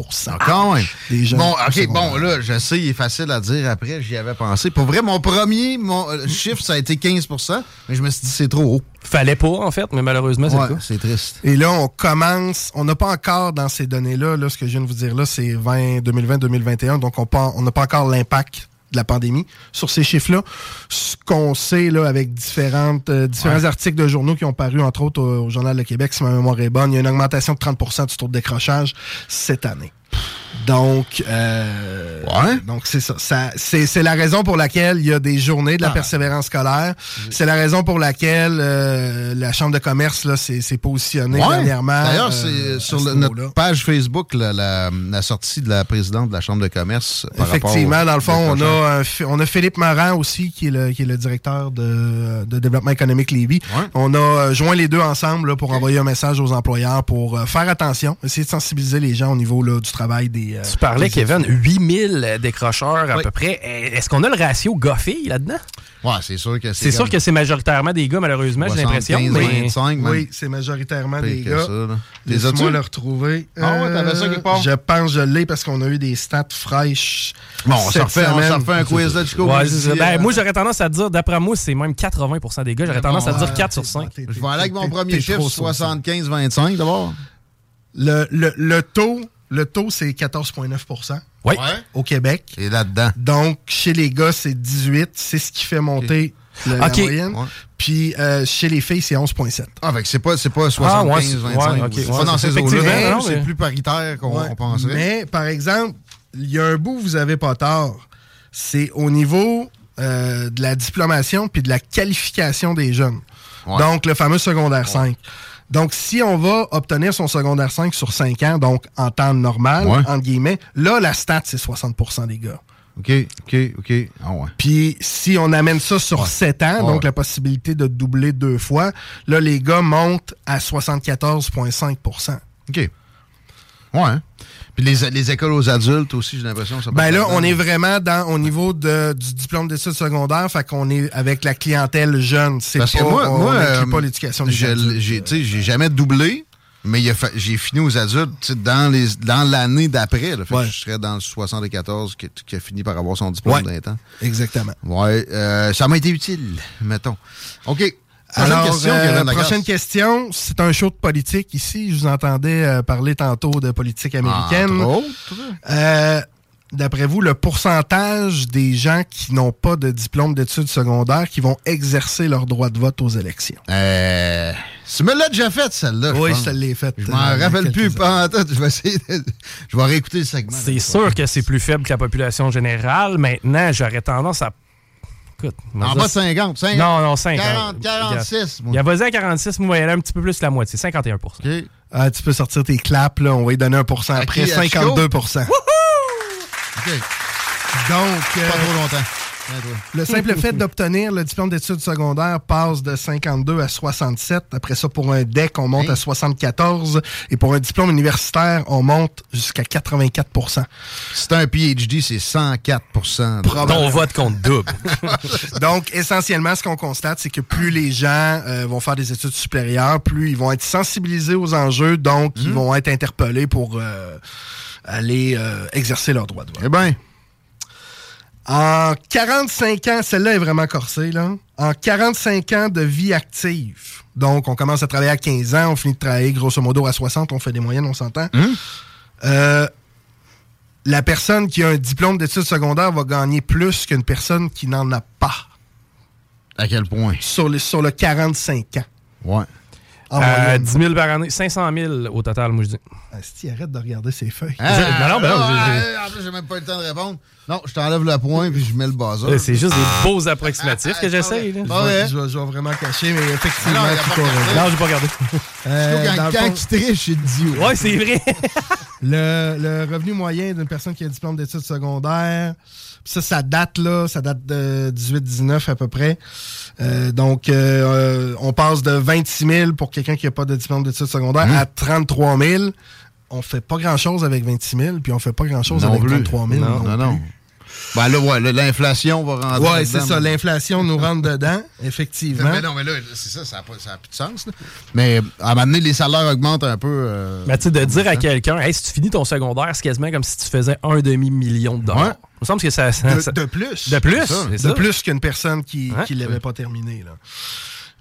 Quand même. des jeunes. Bon, OK, bon, là, je sais, il est facile à dire après, j'y avais pensé. Pour vrai, mon premier mon, euh, chiffre, ça a été 15% mais je me suis dit, c'est trop haut. Fallait pas, en fait, mais malheureusement, c'est Ouais, le cas. c'est triste. Et là, on commence. On n'a pas encore dans ces données-là, là, ce que je viens de vous dire là, c'est 20, 2020, 2021. Donc, on n'a pas encore l'impact de la pandémie sur ces chiffres-là. Ce qu'on sait là, avec différentes, euh, différents articles de journaux qui ont paru, entre autres, au, au Journal de Québec, si ma mémoire est bonne, il y a une augmentation de 30% du taux de décrochage cette année. Donc, euh, donc c'est ça. ça c'est, c'est la raison pour laquelle il y a des journées de la Ah. persévérance scolaire. C'est la raison pour laquelle euh, la Chambre de commerce là, s'est, positionnée Ouais. dernièrement. D'ailleurs, euh, c'est à sur ce le- niveau-là. notre page Facebook, la, la- la sortie de la présidente de la Chambre de commerce. par Effectivement, au- dans le fond, on a, un on a Philippe Marin aussi, qui est le, qui est le directeur de, de développement économique Lévis. On a euh, joint les deux ensemble là, pour envoyer un message aux employeurs pour euh, faire attention, essayer de sensibiliser les gens au niveau là, du travail des. euh, Tu parlais, des Kevin, étudiants. 8000 décrocheurs à Oui. peu près. Est-ce qu'on a le ratio gars-filles là-dedans? Ouais, c'est sûr que C'est sûr que c'est majoritairement des gars, malheureusement, j'ai l'impression. 75, mais- 25, même. Oui, c'est majoritairement des gars. Laisse-moi le retrouver. Euh, Ah ouais, t'avais ça quelque part? Je pense que je l'ai parce qu'on a eu des stats fraîches. Bon, on s'en refait- un quiz là, Chico. Ouais, c'est Ben, euh, moi, j'aurais tendance à dire, d'après moi, c'est même 80% des gars. J'aurais tendance à dire ouais, 4 sur 5. Je vais aller avec mon premier chiffre, trop sur ça. 75-25 d'abord. Le, le, le taux, le taux c'est 14,9 Oui. au Québec. Et là-dedans. Donc, chez les gars, c'est 18. C'est ce qui fait monter le- la moyenne. Ouais. Puis euh, chez les filles, c'est 11,7. Ah, fait que c'est pas, c'est pas Ah, ouais, 75-25. c'est- ouais, ok, c'est ouais, pas dans ces eaux-là. C'est mais- plus paritaire qu'on penserait. Mais, par exemple, il y a un bout, vous avez pas tort. C'est au niveau euh, de la diplomation puis de la qualification des jeunes. Ouais. Donc, le fameux secondaire 5. Donc, si on va obtenir son secondaire 5 sur 5 ans, donc en temps normal, Ouais. entre guillemets, là, la stat, c'est 60% des gars. OK, OK, OK. Ah ouais. Puis si on amène ça sur 7 ans, Ouais. donc la possibilité de doubler deux fois, là, les gars montent à 74,5% OK. Ouais. hein. Puis les, les écoles aux adultes aussi, j'ai l'impression. ça Ben là, on est vraiment dans au niveau de, du diplôme d'études secondaires, fait qu'on est avec la clientèle jeune. C'est pas, Parce que moi, on moi euh, pas l'éducation des j'ai tu sais, j'ai jamais doublé, mais j'ai fini aux adultes dans les dans l'année d'après. là. Fait que Ouais. Je serais dans le 74 qui, qui a fini par avoir son diplôme Ouais. d'un temps. Exactement. Ouais, euh, ça m'a été utile, mettons. OK. Prochaine Alors, question, euh, prochaine question. C'est un show de politique ici. Je vous entendais euh, parler tantôt de politique américaine. Euh, D'après vous, le pourcentage des gens qui n'ont pas de diplôme d'études secondaires qui vont exercer leur droit de vote aux élections? Euh, tu me l'as déjà faite, celle-là. Oui, je te l'ai faite. Je m'en euh, rappelle plus, pas en tête. Je vais essayer de- Je vais réécouter le segment. C'est sûr que c'est plus faible que la population générale. Maintenant, j'aurais tendance à. Écoute, En bas de 50, 50. Non, non, 50. 40, 46. moi. Il y a vas-y à 46, moi, il y a un petit peu plus que la moitié, 51 OK. Ah, tu peux sortir tes claps, là. On va y donner un pourcent À après. qui, à Chico? 52 OK. Donc, euh, Pas trop longtemps. Le simple fait d'obtenir le diplôme d'études secondaires passe de 52 à 67. Après ça, pour un DEC, on monte Hein? à 74. Et pour un diplôme universitaire, on monte jusqu'à 84 Si t'as un PhD, c'est 104% Ton vote compte double. Donc, essentiellement, ce qu'on constate, c'est que plus les gens euh, vont faire des études supérieures, plus ils vont être sensibilisés aux enjeux, donc Hmm. ils vont être interpellés pour euh, aller euh, exercer leur droit de vote. Eh bien, En 45 ans, celle-là est vraiment corsée, là. En 45 ans de vie active, donc on commence à travailler à 15 ans, on finit de travailler grosso modo à 60, on fait des moyennes, on s'entend. Euh, la personne qui a un diplôme d'études secondaires va gagner plus qu'une personne qui n'en a pas à quel point? sur, les, sur le 45 ans. Ouais. En Euh, moyenne. 10 000 par année, 500 000 au total, moi je dis. Asti, arrête de regarder ses feuilles. Ah, non, non, ben non, ah, j'ai- j'ai- ah, En plus, j'ai même pas eu le temps de répondre. Non, je t'enlève le point puis je mets le buzzer. Euh, C'est juste des beaux approximatifs que Ah, j'essaye. Je vais, vrai. je vais- je vais vraiment cacher, mais Ah effectivement, non, il. Non, j'ai pas regardé. Euh, quand quand fond, triche, idiot. Ouais, c'est vrai. le, le revenu moyen d'une personne qui a un diplôme d'études secondaires, ça, ça date là, ça date de 18-19 à peu près. Euh, donc, euh, euh, on passe de 26 000 pour quelqu'un qui n'a pas de diplôme d'études secondaires Mmh. à 33 000. On fait pas grand-chose avec 26 000, puis on fait pas grand-chose Non avec plus. 33 000. Non, non, non. plus. Ben là, ouais, là, l'inflation va rentrer. Ouais, c'est ça. L'inflation nous rentre dedans, effectivement. Mais non, mais là, c'est ça, ça n'a plus de sens. là. Mais à un moment donné, les salaires augmentent un peu. euh, Mais tu sais, de dire à quelqu'un, hey, si tu finis ton secondaire, c'est quasiment comme si tu faisais un demi-million de dollars. Ouais. Me semble que ça. ça- De, ça- de plus. De plus, ça. De plus qu'une personne qui ne l'avait pas terminé.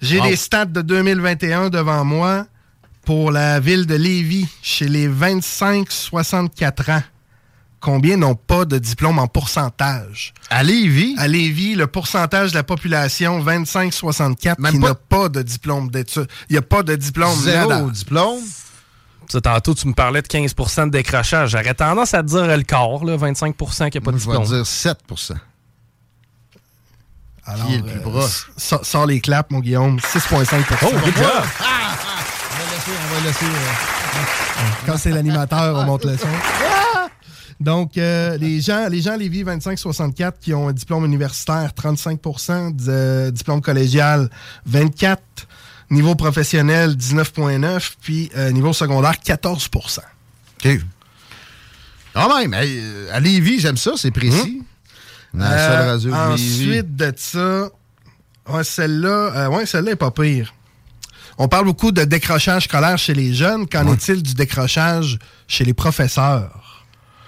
J'ai Wow. les stats de 2021 devant moi pour la ville de Lévis, chez les 25-64 ans. Combien n'ont pas de diplôme en pourcentage? À Lévis? À Lévis, le pourcentage de la population 25-64 qui n'a pas de diplôme d'études. Il n'y a pas de diplôme. Zéro diplôme? Tantôt, tu me parlais de 15% de décrochage. J'aurais tendance à te dire le quart, là, 25% qui n'a pas de Je vais diplôme. dire 7 Alors, Qui est le plus euh, proche? Sors les claps, mon Guillaume. 6,5% Oh, good job! On va laisser. euh, Quand c'est l'animateur, on monte le son. Donc, euh, les gens, les gens à Lévis 25-64 qui ont un diplôme universitaire, 35 de diplôme collégial, 24 Niveau professionnel, 19,9 puis euh, niveau secondaire, 14 OK. Quand même, hey, euh, à Lévis, j'aime ça, c'est précis. La seule Euh, radio de Lévis. ensuite de ça, ouais, celle-là, ouais, celle-là est pas pire. On parle beaucoup de décrochage scolaire chez les jeunes. Qu'en est-il du décrochage chez les professeurs?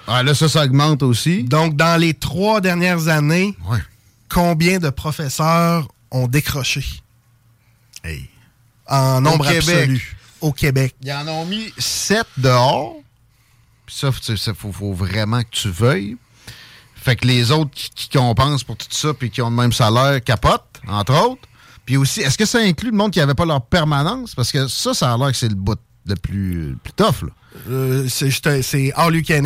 Ah, là, ça, ça augmente aussi. Donc, dans les trois dernières années, combien de professeurs ont décroché? En nombre Au Québec. absolu. Au Québec. Ils en ont mis 7 dehors. Puis ça, il faut, faut vraiment que tu veuilles. Fait que les autres qui, qui compensent pour tout ça puis qui ont le même salaire capotent, entre autres. Puis aussi, est-ce que ça inclut le monde qui n'avait pas leur permanence? Parce que ça, ça a l'air que c'est le bout le plus, le plus tough. Euh, c'est all you can.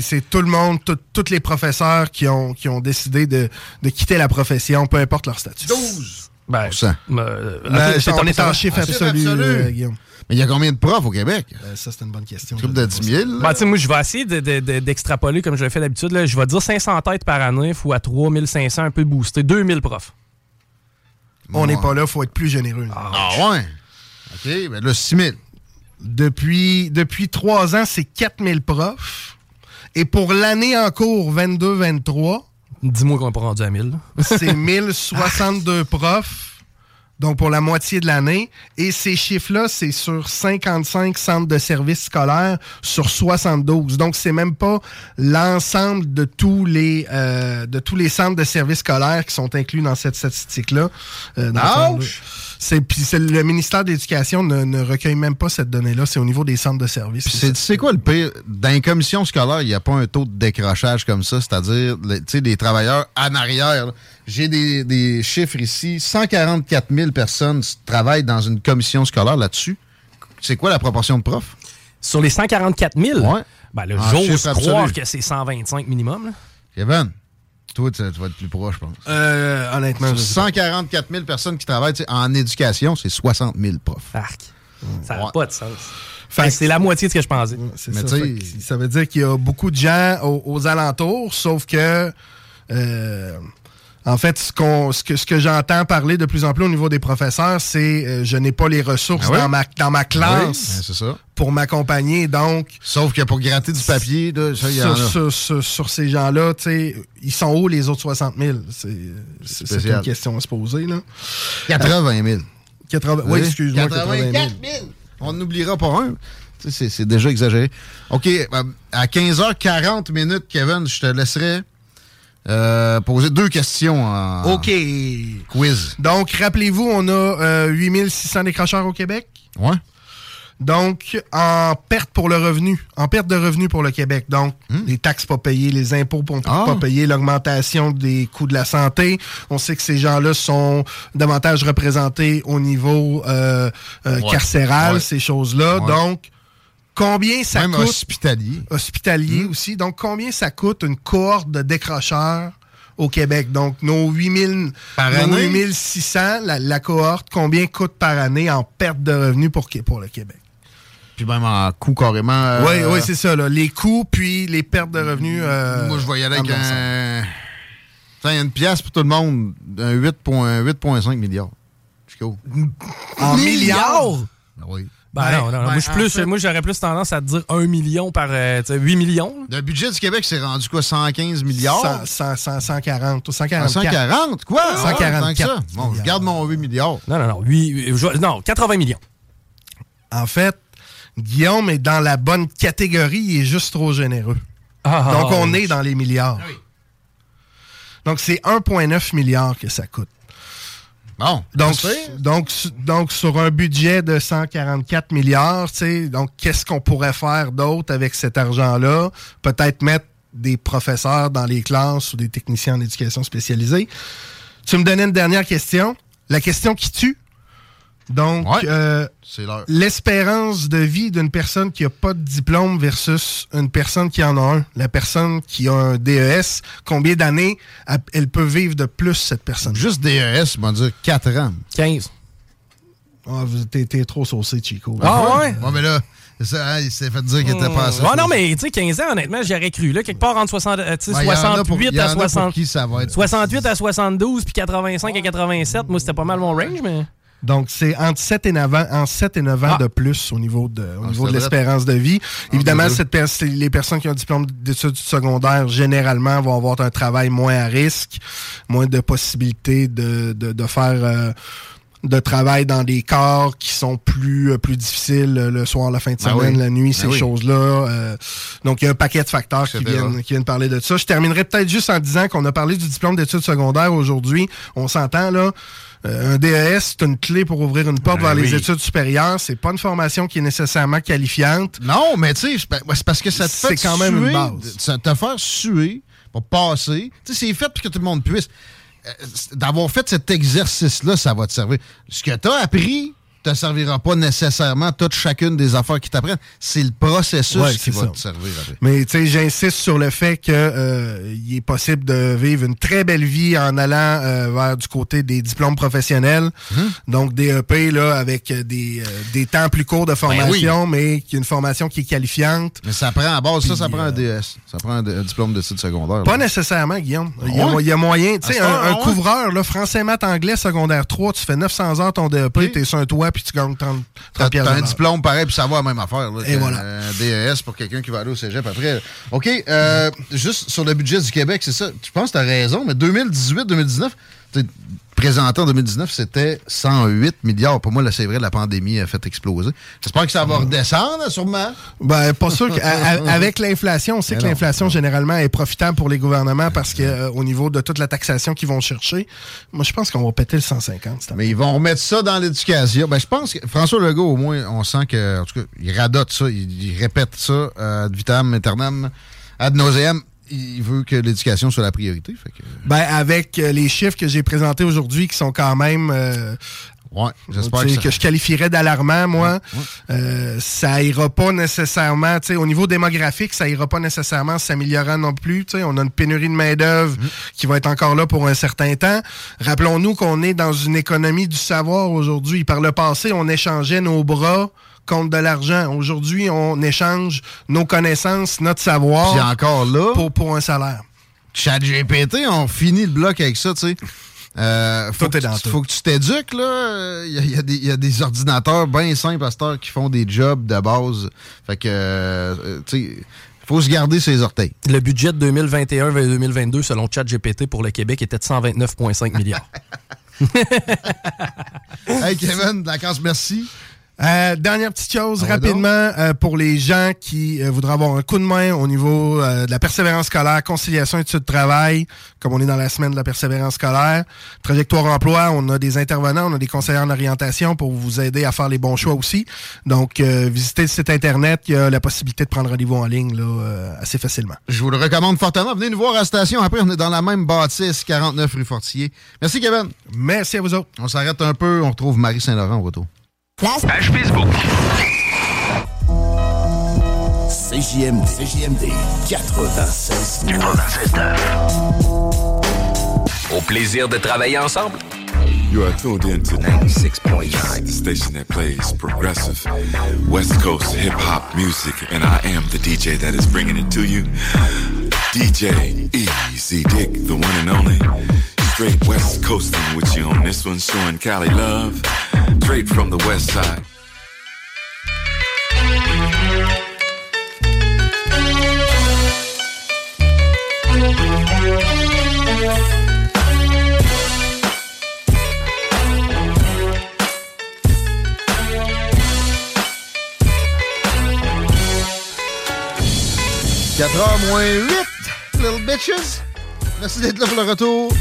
C'est- tout le monde, tous les professeurs qui ont, qui ont décidé de, de quitter la profession, peu importe leur statut. 12 Ben, ça. euh, Ben, ok, c'est on ton est en état- chiffre Ah, absolu, euh, Guillaume. Mais il y a combien de profs au Québec? Euh, ça, c'est une bonne question. Une couple de 10 000. Ben, moi, je vais essayer de- de- de- d'extrapoler comme je le fais d'habitude. Je vais dire 500 têtes par année, fois 3500, un peu boosté. 2000 profs. On n'est pas là, il faut être plus généreux. là. Ah ouais? OK, ben là, 6 000. Depuis, depuis trois ans, c'est 4000 profs. Et pour l'année en cours, 22-23, Dis-moi qu'on n'est pas rendu à 1000. là. c'est 1062 profs. Donc, pour la moitié de l'année. Et ces chiffres-là, c'est sur 55 centres de services scolaires sur 72. Donc, c'est même pas l'ensemble de tous les euh, de tous les centres de services scolaires qui sont inclus dans cette statistique-là. Euh, dans puis c'est- le ministère de l'Éducation ne, ne recueille même pas cette donnée-là. C'est au niveau des centres de services. C'est, c'est quoi le pire? Dans les commissions scolaires, il n'y a pas un taux de décrochage comme ça, c'est-à-dire, le- tu sais, des travailleurs en arrière. là. J'ai des, des chiffres ici. 144 000 personnes travaillent dans une commission scolaire là-dessus. C'est quoi la proportion de profs? Sur les 144 000, Ouais. ben, j'ose croire absolu. que c'est 125 minimum. là. Kevin, toi, tu, tu vas être plus proche, je pense. Euh, honnêtement, Sur je sais pas. 144 000 personnes qui travaillent tu sais, en éducation, c'est 60 000 profs. Arc. Ça n'a Ouais. pas de sens. C'est la moitié de ce que je pensais. C'est Mais ça. Fait ça veut dire qu'il y a beaucoup de gens aux, aux alentours, sauf que, euh, en fait, ce, qu'on- ce que, ce que j'entends parler de plus en plus au niveau des professeurs, c'est euh, je n'ai pas les ressources Ah ouais? dans, ma, dans ma Oui, classe ben, c'est ça. pour m'accompagner. Donc, Sauf que pour gratter du papier, là, ça, il y en sur, a. sur- sur- sur ces gens-là, tu sais, ils sont où les autres 60 000? C'est- C'est c'est Spécial. une question à se poser. Là. 80 000. 80, oui, excuse-moi, 80 000. 84 000. On n'oubliera pas un. Tu sais, C'est c'est déjà exagéré. OK, euh, à 15h40 minutes, Kevin, je te laisserai euh, poser deux questions en OK. quiz. Donc, rappelez-vous, on a euh, 8600 décrocheurs au Québec. Ouais. Donc, en perte pour le revenu, en perte de revenu pour le Québec. Donc, les taxes pas payées, les impôts pas, Hmm. Ah. pas payés, l'augmentation des coûts de la santé. On sait que ces gens-là sont davantage représentés au niveau euh, euh, Ouais. carcéral, Ouais. ces choses-là. Ouais. Donc, combien ça Même coûte... hospitalier. hospitalier Hmm. aussi. Donc, combien ça coûte une cohorte de décrocheurs au Québec? Donc, nos 8000, Par nos année? 8600, la, la cohorte, combien coûte par année en perte de revenus pour, pour le Québec? Puis même en coût carrément. euh, Oui, oui, c'est ça. Là. Les coûts, puis les pertes de revenus. euh, Moi, je y aller avec en ensemble. un. Tiens, une pièce pour tout le monde. Un 8,5 8,5 milliards. En milliards? Ah Oui. Ben, Ben, non, non, non. ben, moi, plus- fait- j'aurais plus tendance à te dire 1 million par euh, tu sais, 8 millions. Le budget du Québec, c'est rendu quoi, 115 milliards? 100, 100, 140 ou 144. 140? Quoi? Ah, 144 tant que ça. Bon, je garde mon 8 milliards. Non, non, non. je- non, 80 millions. En fait, Guillaume est dans la bonne catégorie, il est juste trop généreux. Ah, Donc, on ah, est dans les milliards. Donc, c'est 1,9 milliard que ça coûte. Bon. Donc, donc, donc, sur un budget de 144 milliards, tu sais, donc, qu'est-ce qu'on pourrait faire d'autre avec cet argent-là? Peut-être mettre des professeurs dans les classes ou des techniciens en éducation spécialisée. Tu me donnais une dernière question. La question qui tue. Donc, Ouais. euh, l'espérance de vie d'une personne qui n'a pas de diplôme versus une personne qui en a un. La personne qui a un DES, combien d'années elle- peut vivre de plus, cette personne? Juste DES, on va dire 4 ans. 15. Ah, vous- t'es, trop saucé, Chico. Ah ouais? Ouais, mais là, ça, hein, il s'est fait dire qu'il était pas assez. Ah non, mais tu sais, 15 ans, honnêtement, j'aurais cru. Là, quelque part entre 60, euh, tu sais, Ouais, y en a pour- 68 y en a à pour 60. qui ça va être 68 à 72, puis 85 à 87. Moi, c'était pas mal mon range, mais. Donc, c'est entre 7 et 9 ans, en 7 et 9 ans Ah. de plus au niveau de, au niveau de l'espérance de vie. Évidemment, les deux. cette per- les personnes qui ont un diplôme d'études secondaires, généralement, vont avoir un travail moins à risque, moins de possibilités de, de, de faire euh, de travail dans des corps qui sont plus, euh, plus difficiles le soir, la fin de Ben semaine, oui. la nuit, Ben ces oui. choses-là. Euh, donc, il y a un paquet de facteurs qui viennent, qui viennent parler de ça. Je terminerai peut-être juste en disant qu'on a parlé du diplôme d'études secondaires aujourd'hui. On s'entend, là. Euh, un DES, c'est une clé pour ouvrir une porte Ben vers les études supérieures. C'est pas une formation qui est nécessairement qualifiante. Non, mais tu sais, c'est pa- c'est parce que ça te fait C'est quand même une suer, base. Ça te fait suer pour passer. Tu sais, c'est fait pour que tout le monde puisse. Euh, D'avoir fait cet exercice-là, ça va te servir. Ce que tu as appris te servira pas nécessairement toute chacune des affaires qui t'apprennent. C'est le processus Ouais, qui va ça. te servir après. Mais tu sais, j'insiste sur le fait que euh, il est possible de vivre une très belle vie en allant euh, vers du côté des diplômes professionnels. Hum. Donc DEP là avec des, euh, des temps plus courts de formation, mais qui est une formation qui est qualifiante. Mais ça prend à base, ça, ça Puis, prend un DS. Ça prend un, un diplôme d'études secondaires. Pas là. nécessairement, Guillaume. Il y a, ouais? il y a moyen. Tu sais, À ce un, ah couvreur, là, français, maths, anglais, secondaire 3, tu fais 900 heures ton DEP, Ok. t'es sur un toit, puis tu gagnes 30, 30 T'as un diplôme pareil, puis ça va la même affaire. Là, Et voilà. Un DES pour quelqu'un qui va aller au cégep après. OK, euh, juste sur le budget du Québec, c'est ça. Je pense que tu as raison, mais 2018-2019, tu sais, présenté en 2019, c'était 108 milliards. Pour moi, là, c'est vrai, la pandémie a fait exploser. J'espère que ça va redescendre, sûrement. Ben, pas sûr qu'avec l'inflation, on sait Mais que l'inflation, généralement, est profitable pour les gouvernements parce que euh, au niveau de toute la taxation qu'ils vont chercher, moi, je pense qu'on va péter le 150. cette année. Mais ils vont remettre ça dans l'éducation. Ben, je pense que François Legault, au moins, on sent que, en tout cas, il radote ça, il, il répète ça euh, ad vitam aeternam, ad nauseam. Il veut que l'éducation soit la priorité. Fait que, Ben, avec euh, les chiffres que j'ai présentés aujourd'hui qui sont quand même... euh, ouais, j'espère que, ça- que je qualifierais d'alarmant, moi. Euh, ça ira pas nécessairement, tu sais, au niveau démographique, ça ira pas nécessairement s'améliorant non plus. Tu sais, on a une pénurie de main-d'œuvre qui va être encore là pour un certain temps. Rappelons-nous qu'on est dans une économie du savoir aujourd'hui. Par le passé, on échangeait nos bras contre de l'argent. Aujourd'hui, on échange nos connaissances, notre savoir Puis encore là, pour, pour un salaire. ChatGPT, on finit le bloc avec ça, tu sais. Euh, faut, que tu, tout. faut que tu t'éduques, là. Il y, a- y des- il y a des ordinateurs bien simples à cette heure qui font des jobs de base. Fait que, euh, tu sais, faut se garder ses orteils. Le budget de 2021-2022, selon ChatGPT pour le Québec, était de 129,5 milliards. hey, Kevin, de la casse, merci. Euh, dernière petite chose, Ah rapidement, euh, pour les gens qui euh, voudraient avoir un coup de main au niveau euh, de la persévérance scolaire, conciliation études de travail, comme on est dans la semaine de la persévérance scolaire, trajectoire emploi, on a des intervenants, on a des conseillers en orientation pour vous aider à faire les bons choix aussi. Donc, euh, visitez le site Internet, il y a la possibilité de prendre rendez-vous en ligne là, euh, assez facilement. Je vous le recommande fortement. Venez nous voir à la station. Après, on est dans la même bâtisse, 49 rue Fortier. Merci, Kevin. Merci à vous autres. On s'arrête un peu. On retrouve Marie Saint-Laurent au retour. Page Facebook. CJMD, CJMD 96 Au plaisir de travailler ensemble. You are tuned in to 96.9, the station that plays progressive West Coast hip hop music, and I am the DJ that is bringing it to you. DJ Easy Dick, the one and only. Straight West Coasting with you on this one, showing Cali love. Straight from the West Side. 4 h moins 8, little bitches. Merci d'être là pour le retour.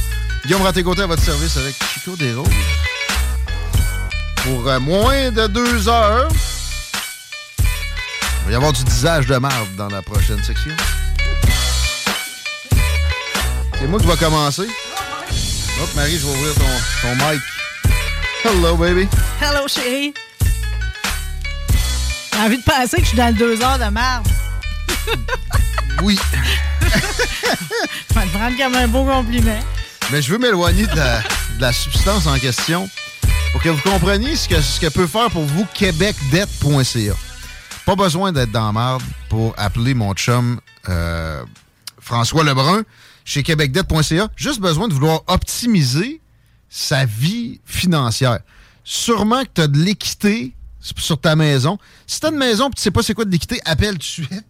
Guillaume Raté-Côté à votre service avec Chico des Roses. Pour euh, moins de 2 heures, il va y avoir du disage de marde dans la prochaine section. C'est moi qui va commencer. Hop, Marie, je vais ouvrir ton, ton mic. Hello, baby. Hello, chérie. J'ai envie de penser que je suis dans le deux heures de merde. Oui. Je vais le prendre comme un beau compliment. Mais je veux m'éloigner de la, de la substance en question pour que vous compreniez ce que, ce que peut faire pour vous québecdebt.ca. Pas besoin d'être dans marde pour appeler mon chum euh, François Lebrun chez québecdebt.ca. Juste besoin de vouloir optimiser sa vie financière. Sûrement que tu as de l'équité sur ta maison. Si tu as une maison et tu sais pas c'est quoi de l'équité, appelle tout de suite.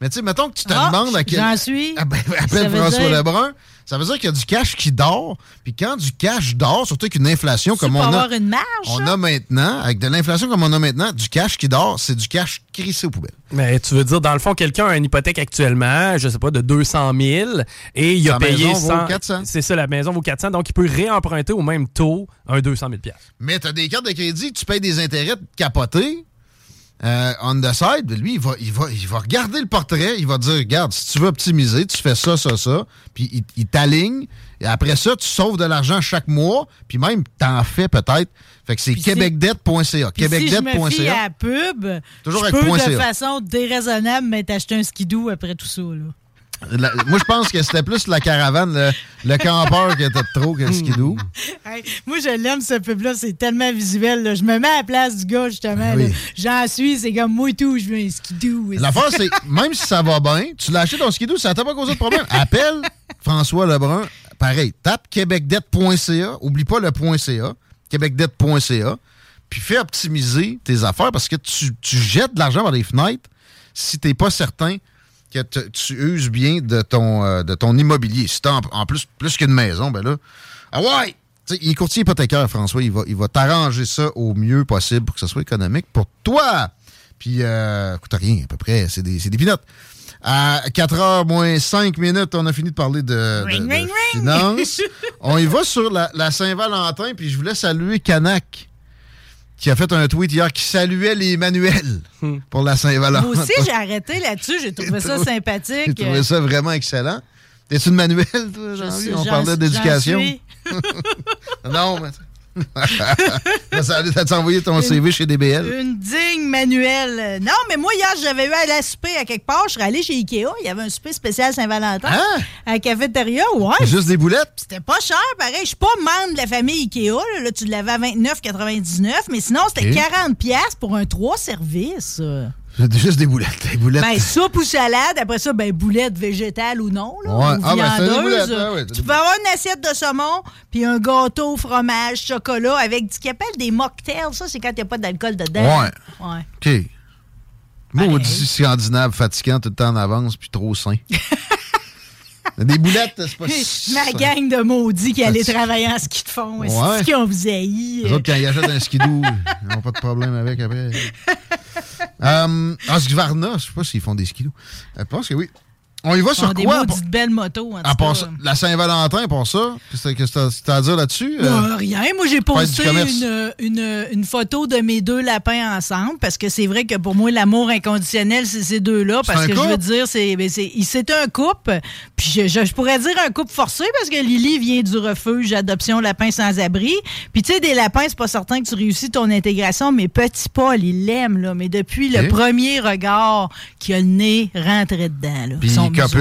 Mais tu sais, mettons que tu te Ah, demandes à quel... J'en suis. Ah ben, appelle François dire- Lebrun. Ça veut dire qu'il y a du cash qui dort. Puis quand du cash dort, surtout avec une inflation comme on a, avoir une marge, on a maintenant, avec de l'inflation comme on a maintenant, du cash qui dort, c'est du cash crissé aux poubelles. Mais tu veux dire, dans le fond, quelqu'un a une hypothèque actuellement, je sais pas, de 200 000 et il a Sa payé maison vaut 100 400. C'est ça, la maison vaut 400, donc il peut réemprunter au même taux un 200 000 Mais tu as des cartes de crédit, tu payes des intérêts capotés. Euh, on the side, lui, il va, il, va, il va regarder le portrait, il va dire Regarde, si tu veux optimiser, tu fais ça, ça, ça. Puis il, il t'aligne. Et après ça, tu sauves de l'argent chaque mois. Puis même, t'en fais peut-être. Fait que c'est québecdebt.ca. Puis si je me fie à Québecdebt.ca. la pub, Toujours je avec peux de CA. façon déraisonnable m'être acheté un skidoo après tout ça. Là. La- moi, je pense que c'était plus la caravane, le, le campeur qui était trop que le skidoo. Hey, moi, je l'aime, ce pub-là. C'est tellement visuel. là. Je me mets à la place du gars, justement. Oui. là. J'en suis. C'est comme moi et tout. Je veux un skidoo. L'affaire, c'est même si ça va bien, tu acheté ton skidoo, ça t'a pas causé de problème. Appelle François Lebrun. Pareil, tape québecdebt.ca. Oublie pas le .ca. québecdebt.ca. Puis fais optimiser tes affaires parce que tu, tu jettes de l'argent par les fenêtres si t'es pas certain que te- tu uses bien de ton, euh, de ton immobilier. Si t'as en, en plus, plus qu'une maison, ben là, ah ouais! Tu il est courtier hypothécaire, François. Il va, il va t'arranger ça au mieux possible pour que ça soit économique pour toi. Puis, euh, coûte rien, à peu près. C'est des, des pinottes. À 4h moins 5 minutes, on a fini de parler de, de- Ring, de ring, ring. finances. on y va sur la, la Saint-Valentin, puis je voulais saluer Canac, qui a fait un tweet hier qui saluait les manuels pour la Saint-Valentin. Moi aussi, j'ai arrêté là-dessus. J'ai trouvé ça J'ai sympathique. trouvé ça vraiment excellent. T'es-tu une manuel, toi, Jean-Louis? suis- On parlait d'éducation. non, mais... T'as-tu envoyé ton CV chez DBL? Une digne manuelle. Non, mais moi, hier, j'avais eu à la souper à quelque part. Je suis allé chez Ikea. Il y avait un souper spécial Saint-Valentin. À la cafétéria, ouais. Juste des boulettes? C'était pas cher, pareil. Je suis pas membre de la famille Ikea. Là, Là, tu l'avais à 29,99. Mais sinon, c'était Ok. 40$ piastres pour un 3 services. Juste des boulettes. Des boulettes. Ben, soupe ou salade. Après ça, ben, boulettes végétales ou non. Là, Ouais. ou Ah, ben, viandeuses. ouais, c'est tu peux avoir une assiette de saumon, puis un gâteau, fromage, chocolat, avec ce qu'ils appellent des mocktails. Ça, c'est quand il n'y a pas d'alcool dedans. Ouais. Ouais. OK. Maudit scandinave fatigant tout le temps en avance puis trop sain. des boulettes, c'est pas Ma gang de maudits qui allaient travailler en ski de fond. Ouais. C'est qui on vous haï. Les autres, quand ils achètent un skidoo, ils n'ont pas de problème avec après. Euh, Husqvarna, je sais pas s'ils font des skidoos. Euh, Je pense que oui. On y va sur des quoi? maudites belles motos. En la Saint-Valentin, pour ça, qu'est-ce que que t'as à dire là-dessus? Euh, Euh, rien. Moi, j'ai posté du commerce. une, une, une photo de mes deux lapins ensemble parce que c'est vrai que pour moi, l'amour inconditionnel, c'est ces deux-là. Parce que je veux dire, c'est ben, un couple. Puis je, je- je pourrais dire un couple forcé parce que Lily vient du refuge adoption lapin sans abri. Puis tu sais, des lapins, c'est pas certain que tu réussis ton intégration, mais petit Paul, il l'aime, là. Mais depuis le premier regard qu'il a le nez rentré dedans, là. Ils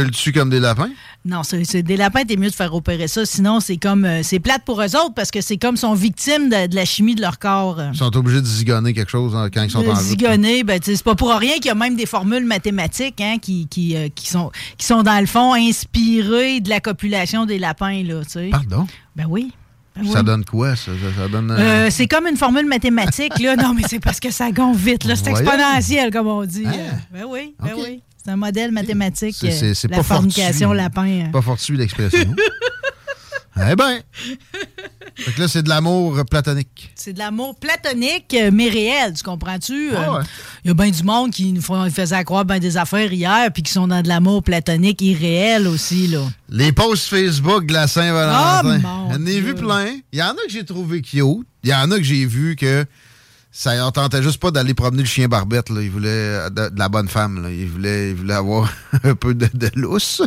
dessus comme des lapins? non, c'est des lapins, t'es mieux de faire opérer ça. Sinon, c'est comme euh, c'est plate pour eux autres parce que c'est comme sont victimes de, de la chimie de leur corps. Ils sont obligés de zigonner quelque chose hein, quand ils sont De en route. zigonner, ben, c'est pas pour rien qu'il y a même des formules mathématiques hein, qui, qui, euh, qui, sont, qui sont, dans le fond, inspirées de la copulation des lapins. Là, tu sais. Pardon? Ben oui. Ça Oui. donne quoi, ça? Ça, ça donne... euh, Euh, c'est comme une formule mathématique, là. Non, mais c'est parce que ça gonfle vite, là. C'est exponentiel, comme on dit. Ben oui, ben oui. C'est un modèle mathématique. c'est- euh, la pas fornication fortuit. lapin. euh. Pas fortuit l'expression. eh ben! Fait que là, c'est de l'amour platonique. C'est de l'amour platonique, euh, mais réel, tu comprends-tu? Ah ouais. Il y a bien du monde qui nous faisait croire ben des affaires hier, puis qui sont dans de l'amour platonique irréel aussi, là. Les posts Facebook de la Saint-Valentin. Oh, J'en ai vu plein. Il y en a que j'ai trouvé cute. Il y en a que j'ai vu que ça leur tentait juste pas d'aller promener le chien barbette. Là. Il voulait euh, de, de la bonne femme. Là. Il, voulait, il voulait avoir un peu de, de lousse.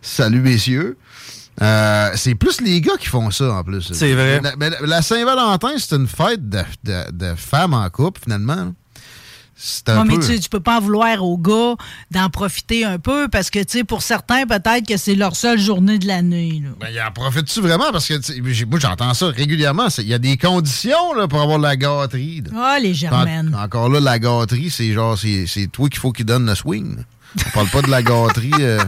Salut, messieurs. Euh, c'est plus les gars qui font ça, en plus. C'est vrai. La, mais la- Saint-Valentin, c'est une fête de, de- de femmes en couple, finalement. Un Ouais, mais peu... tu peux pas en vouloir aux gars d'en profiter un peu parce que, tu sais, pour certains, peut-être que c'est leur seule journée de l'année. là. Ben, il en profite-tu vraiment? Parce que moi, j'entends ça régulièrement. Il y a des conditions là, pour avoir de la gâterie. Ah, les germaines. En- encore là, la gâterie, c'est genre, c'est c'est toi qu'il faut qu'il donne le swing. On parle pas de la gâterie euh,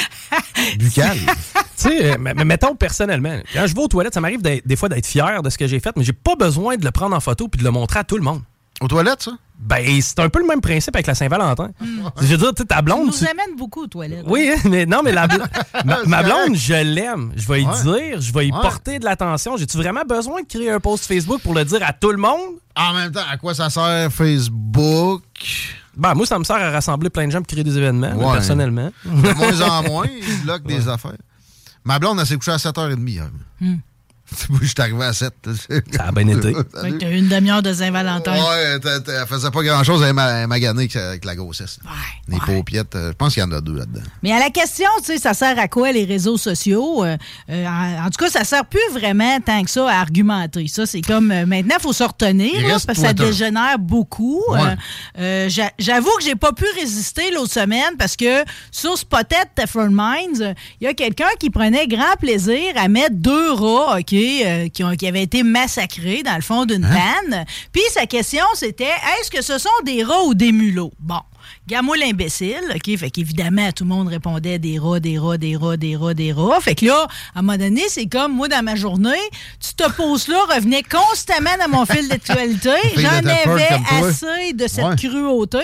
buccale. Tu sais, euh, mais mais mettons personnellement, quand je vais aux toilettes, ça m'arrive des fois d'être fier de ce que j'ai fait, mais j'ai pas besoin de le prendre en photo puis de le montrer à tout le monde. Aux toilettes, ça? Ben, c'est un peu le même principe avec la Saint-Valentin. Je veux dire, tu sais, ta Tu blonde. nous tu- amènes beaucoup aux toilettes. Oui, hein, mais non, mais la bl- ma, blonde, je l'aime. Je vais y Ouais. dire, je vais y Ouais. porter de l'attention. J'ai-tu vraiment besoin de créer un post Facebook pour le dire à tout le monde? En même temps, à quoi ça sert Facebook? Ben, moi, ça me sert à rassembler plein de gens pour créer des événements, Ouais. personnellement. De moins en moins, ils bloquent des affaires. Ma blonde, elle s'est couchée à 7h30 hier. Hmm. Moi, je suis arrivé à 7. Ça a bien été. Fait que t'as une demi-heure de Saint-Valentin. Ouais, t'as- t'as- elle faisait pas grand-chose, elle ma- maganée avec, la grossesse. Les paupiettes, euh, je pense qu'il y en a deux là-dedans. Mais à la question, tu sais, ça sert à quoi les réseaux sociaux? Euh, euh, en, en tout cas, ça sert plus vraiment tant que ça à argumenter. Ça, c'est comme euh, maintenant, il faut se retenir là, parce que ça dégénère beaucoup. Ouais. Euh, euh, j'a- J'avoue que j'ai pas pu résister l'autre semaine parce que sur Spotted Teflon Minds, il y a quelqu'un qui prenait grand plaisir à mettre deux rats, OK, euh, qui, ont, qui avaient été massacrés dans le fond d'une vanne. Puis sa question, c'était est-ce que ce sont des rats ou des mulots? Bon. Gamoule l'imbécile, OK? Fait qu'évidemment, tout le monde répondait des rats, des rats, des rats, des rats, des rats. Fait que là, à un moment donné, c'est comme moi dans ma journée, tu te poses là, revenais constamment dans mon fil d'actualité. J'en avais assez de cette Ouais. cruauté.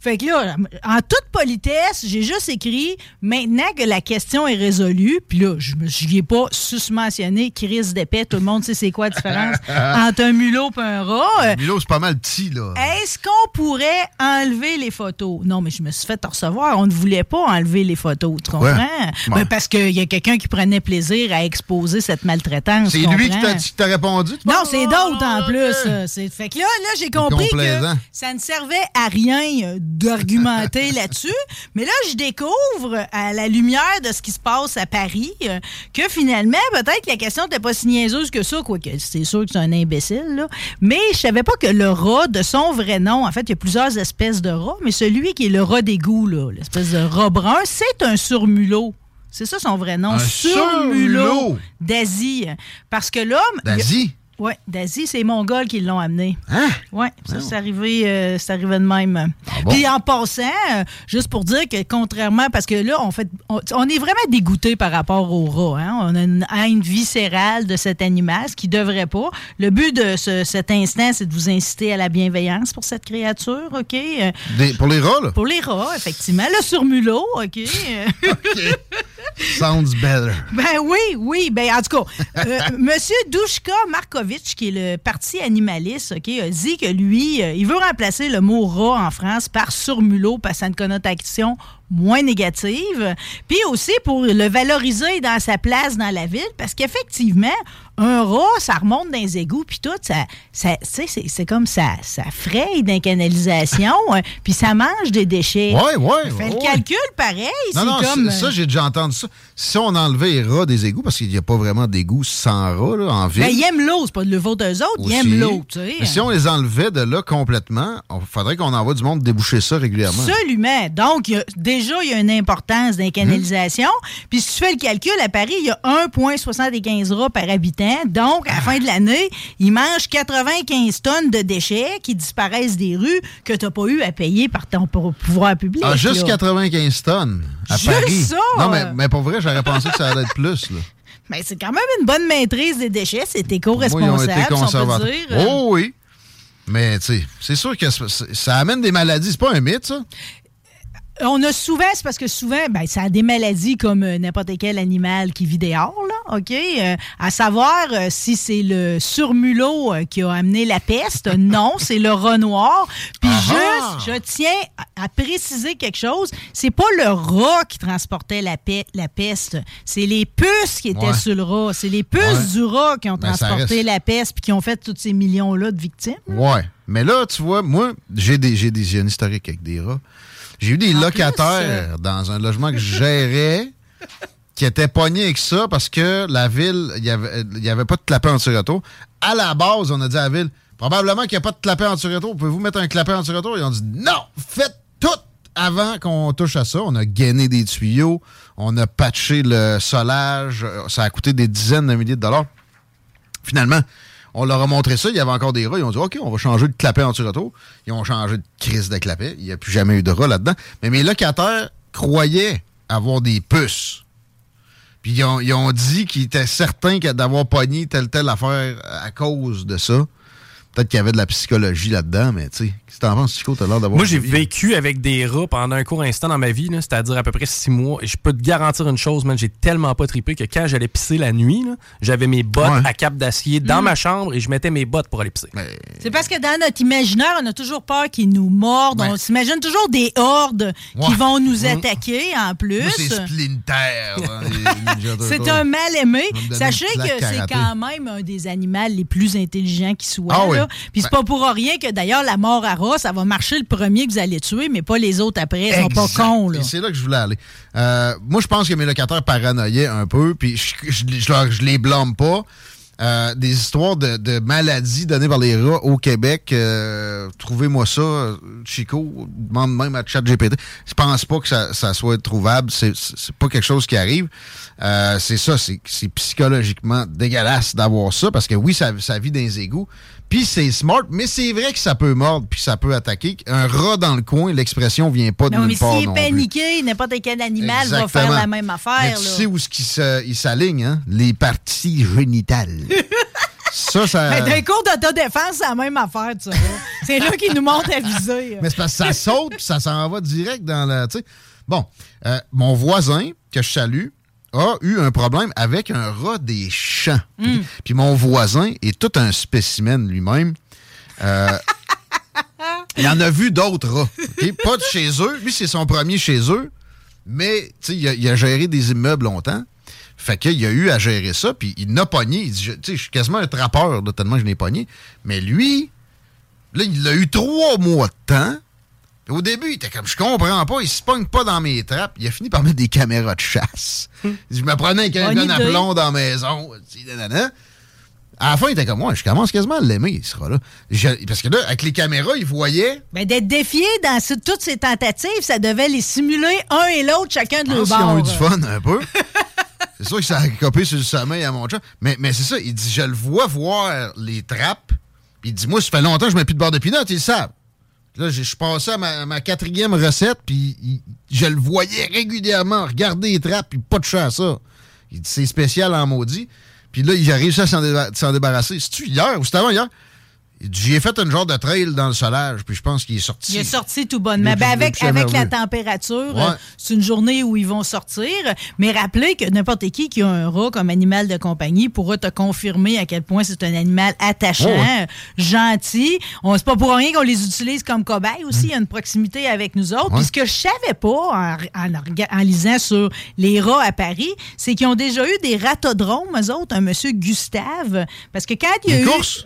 Fait que là, en toute politesse, j'ai juste écrit maintenant que la question est résolue, puis là, je me suis pas susmentionné crise d'épais, tout le monde sait c'est quoi la différence entre un mulot et un rat. Euh, Milo, c'est pas mal petit, là. est-ce qu'on pourrait enlever les photos? Non, mais je me suis fait recevoir. On ne voulait pas enlever les photos, tu comprends? Ouais. Ben, parce qu'il y a quelqu'un qui prenait plaisir à exposer cette maltraitance. C'est lui qui t'a- qui t'a répondu? tu Non, c'est d'autres en Ah, plus. euh, c'est- Fait que là, là j'ai compris que ça ne servait à rien d'argumenter là-dessus. Mais là, je découvre, à la lumière de ce qui se passe à Paris, euh, que finalement, peut-être que la question n'était pas si niaiseuse que ça, quoique c'est sûr que c'est un imbécile, là. Mais je savais pas que le rat, de son vrai nom, en fait, il y a plusieurs espèces de rats, mais celui qui est le rat d'égout, l'espèce de rat brun, c'est un surmulot. C'est ça son vrai nom. Surmulot. d'Asie. Parce que l'homme. D'Asie? Oui, d'Asie, c'est les Mongols qui l'ont amené. Hein? Oui, ça, c'est arrivé, euh, c'est arrivé de même. Ah bon? Puis en passant, euh, juste pour dire que contrairement, parce que là, on, fait, on, on est vraiment dégoûté par rapport au rat. Hein? On a une haine viscérale de cet animal, ce qui devrait pas. Le but de ce- cet instant, c'est de vous inciter à la bienveillance pour cette créature, OK? Euh, Des- pour les rats, là? Pour les rats, effectivement. Le surmulot, OK? Euh, Sounds better. Ben oui, oui. Ben en tout cas, euh, Monsieur Dushka Qui est le parti animaliste, ok, a dit que lui, euh, il veut remplacer le mot rat en France par surmulot parce que ça a une connotation moins négative. Puis aussi pour le valoriser dans sa place dans la ville, parce qu'effectivement, un rat, ça remonte dans les égouts, puis tout, ça, ça, tu sais, c'est, comme ça, ça fraye dans les canalisations, euh, puis ça mange des déchets. Ouais, ouais, Fait ouais, le calcul, pareil, Non, non, comme... ça, ça, j'ai déjà entendu ça. Si on enlevait les rats des égouts, parce qu'il n'y a pas vraiment d'égouts sans rats là, en ville. Ben, ils aiment l'eau, c'est pas de le vôtre d'eux autres, ils aussi. aiment l'eau, tu sais. Mais si on les enlevait de là complètement, il faudrait qu'on envoie du monde déboucher ça régulièrement. Absolument. Donc, il y a- déjà, il y a une importance dans les canalisations. Puis, si tu fais le calcul, à Paris, il y a 1,75 rats par habitant. Donc, à la fin de l'année, ils mangent 95 tonnes de déchets qui disparaissent des rues que tu n'as pas eu à payer par ton pou- pouvoir public. Ah, juste là. 95 tonnes à Juste Paris. ça? Non, mais, mais pour vrai, j'aurais pensé que ça allait être plus. Là. Mais c'est quand même une bonne maîtrise des déchets. C'est éco-responsable, si on peut dire. Oh oui. Mais, tu sais, c'est sûr que ça- ça amène des maladies. C'est pas un mythe, ça? On a souvent, c'est parce que souvent, ben, ça a des maladies comme euh, n'importe quel animal qui vit dehors, là, OK? Euh, à savoir euh, si c'est le surmulot qui a amené la peste. Non, c'est le rat noir. Puis Ah juste, je tiens à, à préciser quelque chose, c'est pas le rat qui transportait la, pe- la peste, c'est les puces qui étaient Ouais. sur le rat. C'est les puces Ouais. du rat qui ont Ben, transporté la peste puis qui ont fait tous ces millions-là de victimes. Ouais. Mais là, tu vois, moi, j'ai des, j'ai des j'ai un historique avec des rats. J'ai eu des En locataires dans un logement que je gérais qui étaient pognés avec ça parce que la ville, il n'y avait, y avait pas de clapet anti-retour. À la base, on a dit à la ville, probablement qu'il n'y a pas de clapet anti-retour. Pouvez-vous mettre un clapet anti-retour? Ils ont dit non, faites tout avant qu'on touche à ça. On a gainé des tuyaux, on a patché le solage. Ça a coûté des dizaines de milliers de dollars. Finalement, on leur a montré ça, il y avait encore des rats. Ils ont dit OK, on va changer de clapet anti-retour. Ils ont changé de crise de clapet. Il n'y a plus jamais eu de rats là-dedans. Mais mes locataires croyaient avoir des puces. Puis ils ont, ils ont dit qu'ils étaient certains d'avoir pogné telle telle affaire à cause de ça. Peut-être qu'il y avait de la psychologie là-dedans, mais tu sais, si t'en penses, Chico, t'as l'air d'avoir. Moi, j'ai vécu avec des rats pendant un court instant dans ma vie, là, c'est-à-dire à peu près six mois. Et je peux te garantir une chose, man, j'ai tellement pas trippé que quand j'allais pisser la nuit, là, j'avais mes bottes Ouais. à cap d'acier dans Mm. ma chambre et je mettais mes bottes pour aller pisser. C'est parce que dans notre imaginaire, on a toujours peur qu'ils nous mordent. On s'imagine toujours des hordes qui vont nous Mhm. attaquer en plus. Moi, c'est Splinter. C'est un mal aimé. Sachez que c'est quand même un des animaux les plus intelligents qui soient. Ah oui. Là. Puis c'est pas pour rien que d'ailleurs la mort à rat, ça va marcher le premier que vous allez tuer, mais pas les autres après. Ils sont pas cons. Là. C'est là que je voulais aller. Euh, moi, je pense que mes locataires paranoïaient un peu, puis je, je, je leur- je les blâme pas. Euh, des histoires de, de maladies données par les rats au Québec. euh, Trouvez-moi ça, Chico. Demande même à ChatGPT. Je pense pas que ça, ça soit trouvable. C'est pas quelque chose qui arrive. Euh, c'est ça, c'est c'est psychologiquement dégueulasse d'avoir ça parce que oui, ça, ça vit dans les égouts. Puis c'est smart, mais c'est vrai que ça peut mordre puis ça peut attaquer. Un rat dans le coin, l'expression vient pas de Non, mais nulle part s'il est non plus. paniqué, n'importe quel animal va faire la même affaire. Mais tu là. sais où ce il s'aligne, hein? Les parties génitales. ça, ça. Mais D'un cours d'autodéfense, c'est la même affaire, tu vois. C'est là qu'ils nous montrent à viser. Mais c'est parce que ça saute puis ça s'en va direct dans la. Bon, euh, mon voisin, que je salue, a eu un problème avec un rat des champs. Hmm. Puis mon voisin est tout un spécimen lui-même. Euh, il en a vu d'autres rats. Pas de chez eux. Lui, c'est son premier chez eux. Mais, il, a- il a géré des immeubles longtemps. Fait qu'il a eu à gérer ça, puis il n'a pogné. Il dit, je- tu sais, je suis quasiment un trappeur, là, tellement je l'ai pogné. Mais lui, là, il a eu trois mois de temps. Au début, il était comme, je comprends pas, il se pogne pas dans mes trappes. Il a fini par mettre des caméras de chasse. Il dit, je me prenais avec un gun à plomb dans la maison. À la fin, il était comme, moi, je commence quasiment à l'aimer, il sera là. Je- parce que là, avec les caméras, il voyait Ben, d'être défié dans ce- toutes ces tentatives, ça devait les simuler un et l'autre, chacun de leur bord. ont eu du fun un peu. c'est sûr que ça a copé sur le sommeil à mon chat. Mais, mais c'est ça, il dit, je le vois voir les trappes. Puis il dit, moi, ça fait longtemps que je mets plus de beurre de pinot, ils le savent. Là, je suis passé à ma, quatrième recette, puis je le voyais régulièrement regarder les trappes, puis pas de chat à ça. C'est spécial en maudit. Puis là, il a réussi à s'en débarrasser. C'est-tu hier ou c'était avant hier? J'y ai fait une genre de trail dans le solage, puis je pense qu'il est sorti. Il est sorti tout bonnement. Ben, avec avec la température, Ouais. euh, c'est une journée où ils vont sortir. Mais rappelez que n'importe qui qui a un rat comme animal de compagnie pourra te confirmer à quel point c'est un animal attachant, ouais. gentil. On C'est pas pour rien qu'on les utilise comme cobayes aussi. Il y a une proximité avec nous autres. Ouais. Puis ce que je savais pas en, en en lisant sur les rats à Paris, c'est qu'ils ont déjà eu des ratodromes, eux autres, un monsieur Gustave. Parce que quand il y a Des eu... courses?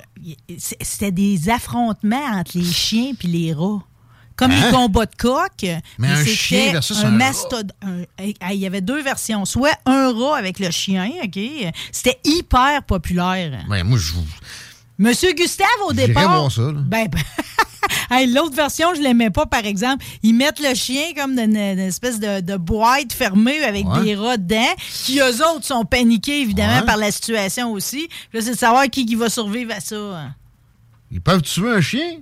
C'était des affrontements entre les chiens puis les rats. Comme Hein? les combats de coq. Mais un chien versus un mastodonte. Il y avait deux versions. Soit un rat avec le chien, OK? C'était hyper populaire. Ben, moi, je Monsieur Gustave, au départ. voir ça, là. Ben, ben, hey, l'autre version, je l'aimais pas, par exemple. Ils mettent le chien comme dans une, une espèce de, de boîte fermée avec Ouais. des rats dedans, qui eux autres sont paniqués, évidemment, Ouais. par la situation aussi. Puis Là, c'est de savoir qui, qui va survivre à ça. Ils peuvent tuer un chien?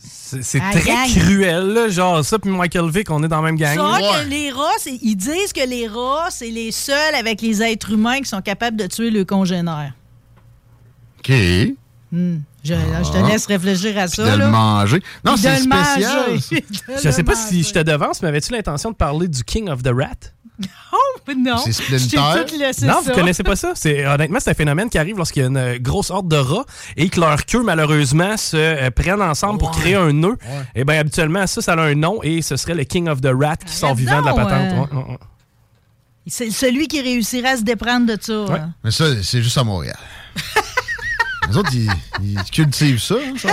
C'est c'est Ah, très gang. cruel, là, genre ça, puis Michael Vick, on est dans la même gang. Ça, que les rats, ils disent que les rats, c'est les seuls avec les êtres humains qui sont capables de tuer le congénère. OK. Hmm. Je, je te Ah. laisse réfléchir à de ça. le là. manger. Non, de c'est le spécial. De Je le sais pas manger. si je te devance, mais avais-tu l'intention de parler du King of the Rat? Oh, non. C'est Splinter. Non, ça. vous connaissez pas ça. C'est honnêtement c'est un phénomène qui arrive lorsqu'il y a une euh, grosse horde de rats et que leurs queues malheureusement se euh, prennent ensemble pour créer un nœud. Et bien habituellement ça ça a un nom et ce serait le King of the Rat qui sort vivant de la patente. euh, Ouais, ouais, ouais. C'est celui qui réussira à se déprendre de ça. hein. Mais ça, c'est juste à Montréal. Les autres, ils, ils cultivent ça. hein, ça.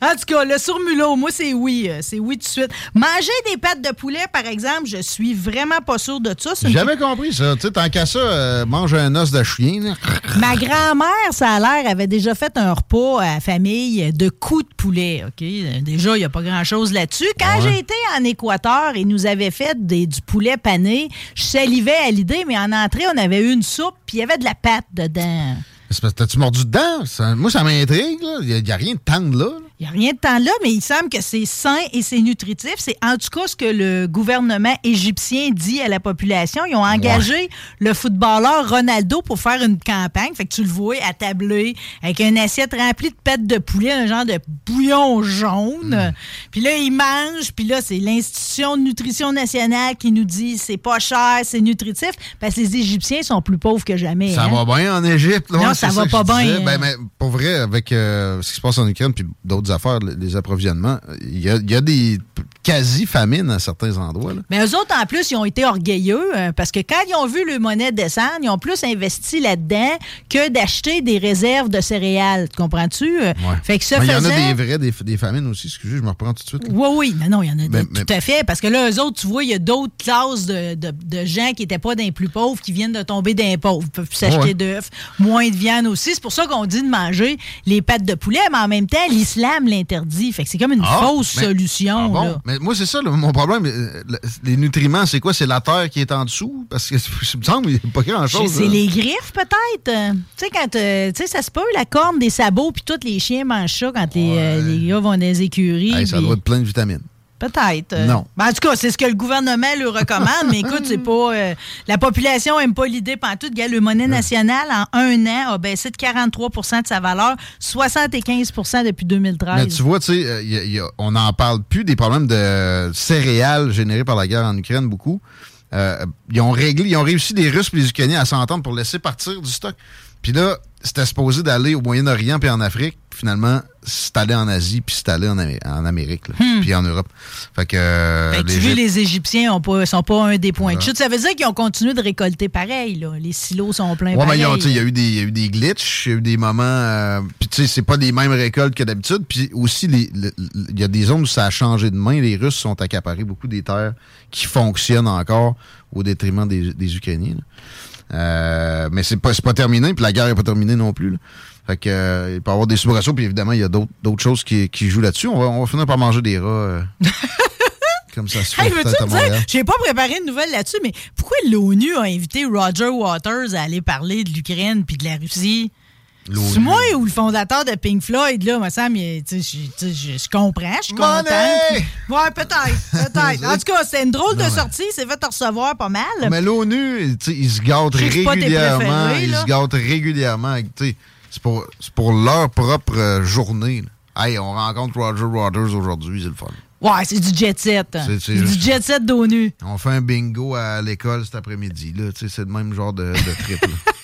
En tout cas, le surmulot, moi, c'est oui. euh, C'est oui tout de suite. Manger des pâtes de poulet, par exemple, je suis vraiment pas sûre de ça. J'ai jamais compris ça. Tu sais, tant qu'à ça, euh, mange un os de chien. là. Ma grand-mère, ça a l'air, avait déjà fait un repas à la famille de coups de poulet. OK? Déjà, il n'y a pas grand-chose là-dessus. Quand Ouais. j'ai été en Équateur et nous avait fait des- du poulet pané, je salivais à l'idée, mais en entrée, on avait eu une soupe, puis il y avait de la pâte dedans. T'as-tu mordu dedans? Moi, ça m'intrigue. Il n'y a, rien de tendre là. Il n'y a rien de temps là, mais il semble que c'est sain et c'est nutritif. C'est en tout cas ce que le gouvernement égyptien dit à la population. Ils ont engagé le footballeur Ronaldo pour faire une campagne. Fait que tu le vois attablé avec une assiette remplie de pêtes de poulet, un genre de bouillon jaune. Puis là, il mange. Puis là, c'est l'Institution de nutrition nationale qui nous dit c'est pas cher, c'est nutritif. Parce que les Égyptiens sont plus pauvres que jamais. Ça hein. va bien en Égypte. là. Non, ça va pas bien, Ben, hein. mais pour vrai, avec euh, ce qui se passe en Ukraine puis d'autres affaires, les, approvisionnements, il y a, il y a des quasi-famines à certains endroits. là. Mais eux autres, en plus, ils ont été orgueilleux euh, parce que quand ils ont vu le monnaie descendre, ils ont plus investi là-dedans que d'acheter des réserves de céréales. Tu comprends-tu? Euh, Fait que ça Mais Il y en a des vrais, des, des famines aussi. Excusez, je me reprends tout de suite. là. Oui, oui, non, non, il y en a Mais- de- mais- tout à fait. Parce que là, eux autres, tu vois, il y a d'autres classes de, de- de gens qui n'étaient pas d'un plus pauvres qui viennent de tomber d'un pauvre. Ils peuvent plus s'acheter Ouais. d'œufs, moins de viande aussi. C'est pour ça qu'on dit de manger les pâtes de poulet, mais en même temps, l'islam l'interdit. Fait que c'est comme une Ah, fausse mais- solution. Ah bon? là. Mais moi, c'est ça, là, mon problème. euh, le- Les nutriments, c'est quoi? C'est la terre qui est en dessous? Parce que ça me semble qu'il n'y a pas grand-chose. C'est les griffes, peut-être? Tu sais, quand. euh, tu sais, ça se peut, la corne des sabots, puis tous les chiens mangent ça quand les, euh, les gars vont dans les écuries. Hey, ça doit être plein de vitamines. Peut-être. euh. Non. Ben, en tout cas, c'est ce que le gouvernement le recommande, mais écoute, c'est pas. euh, la population aime pas l'idée pantoute. Regarde, le monnaie nationale, en un an, a baissé de 43 de sa valeur, 75% depuis 2013. Mais tu vois, tu sais, euh, on n'en parle plus des problèmes de céréales générés par la guerre en Ukraine beaucoup. Euh, ils ont réglé, ils ont réussi les Russes et les Ukrainiens à s'entendre pour laisser partir du stock. Puis là, c'était supposé d'aller au Moyen-Orient puis en Afrique. Finalement, c'est allé en Asie puis c'est allé en, Amé- en Amérique là, Hmm. puis en Europe. Fait que euh, Fait que tu vois, les Égyptiens ont pas, sont pas un des points de chute. Ça veut dire qu'ils ont continué de récolter pareil. Là. Les silos sont pleins Ouais, mais sais, il y a eu des, glitches, il y a eu des moments. euh, puis tu sais, c'est pas les mêmes récoltes que d'habitude. Puis aussi, il y a des zones où ça a changé de main. Les Russes sont accaparés beaucoup des terres qui fonctionnent encore au détriment des, des Ukrainiens. là. Euh, mais c'est pas, c'est pas terminé, puis la guerre est pas terminée non plus. là. Fait que euh, il peut y avoir des soubresauts, puis évidemment, il y a d'autres d'autres choses qui, qui jouent là-dessus. On va, on va finir par manger des rats. euh, comme ça se fait Hey, veux-tu dire, j'ai pas préparé une nouvelle là-dessus, mais pourquoi l'ONU a invité Roger Waters à aller parler de l'Ukraine puis de la Russie? C'est moi ou le fondateur de Pink Floyd, là, il- tu sais, je- comprends, je suis contente. Money! Ouais, peut-être, peut-être. En tout cas, c'est une drôle de Non, sortie, c'est fait recevoir pas mal. Mais l'ONU, ils se gâtent régulièrement. Ils se gâtent régulièrement. C'est pour, pour leur propre euh, journée. là. Hey, on rencontre Roger Waters aujourd'hui, c'est le fun. Ouais, c'est du jet set. C'est- du jet set d'ONU. On fait un bingo à l'école cet après-midi. C'est le même genre de, de trip.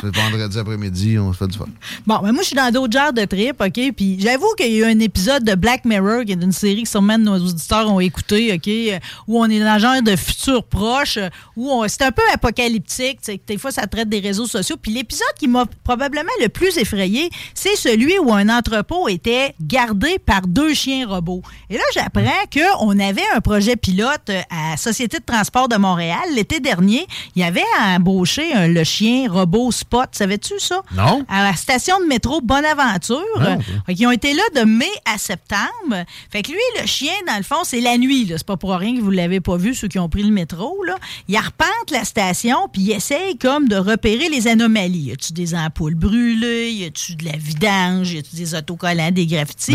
C'est vendredi après-midi, on fait du fun. Bon, ben moi, je suis dans d'autres genres de trip, OK? Puis j'avoue qu'il y a eu un épisode de Black Mirror, qui est une série que sûrement nos auditeurs ont écouté, OK? Où on est dans un genre de futur proche, où on- c'est un peu apocalyptique, tu sais, des fois, ça traite des réseaux sociaux. Puis l'épisode qui m'a probablement le plus effrayé, c'est celui où un entrepôt était gardé par deux chiens robots. Et là, j'apprends qu'on avait un projet pilote à Société de transport de Montréal l'été dernier. Il y avait embauché un- le chien robot spot. Savais-tu ça? Non. À la station de métro Bonaventure. Ok. Fait qu'ils ont été là de mai à septembre. Fait que lui, le chien, dans le fond, c'est la nuit. C'est pas pour rien que vous l'avez pas vu, ceux qui ont pris le métro. Là. Il arpente la station, puis il essaye comme de repérer les anomalies. Y a-tu des ampoules brûlées? Y a-tu de la vidange? Y a-tu des autocollants, des graffitis?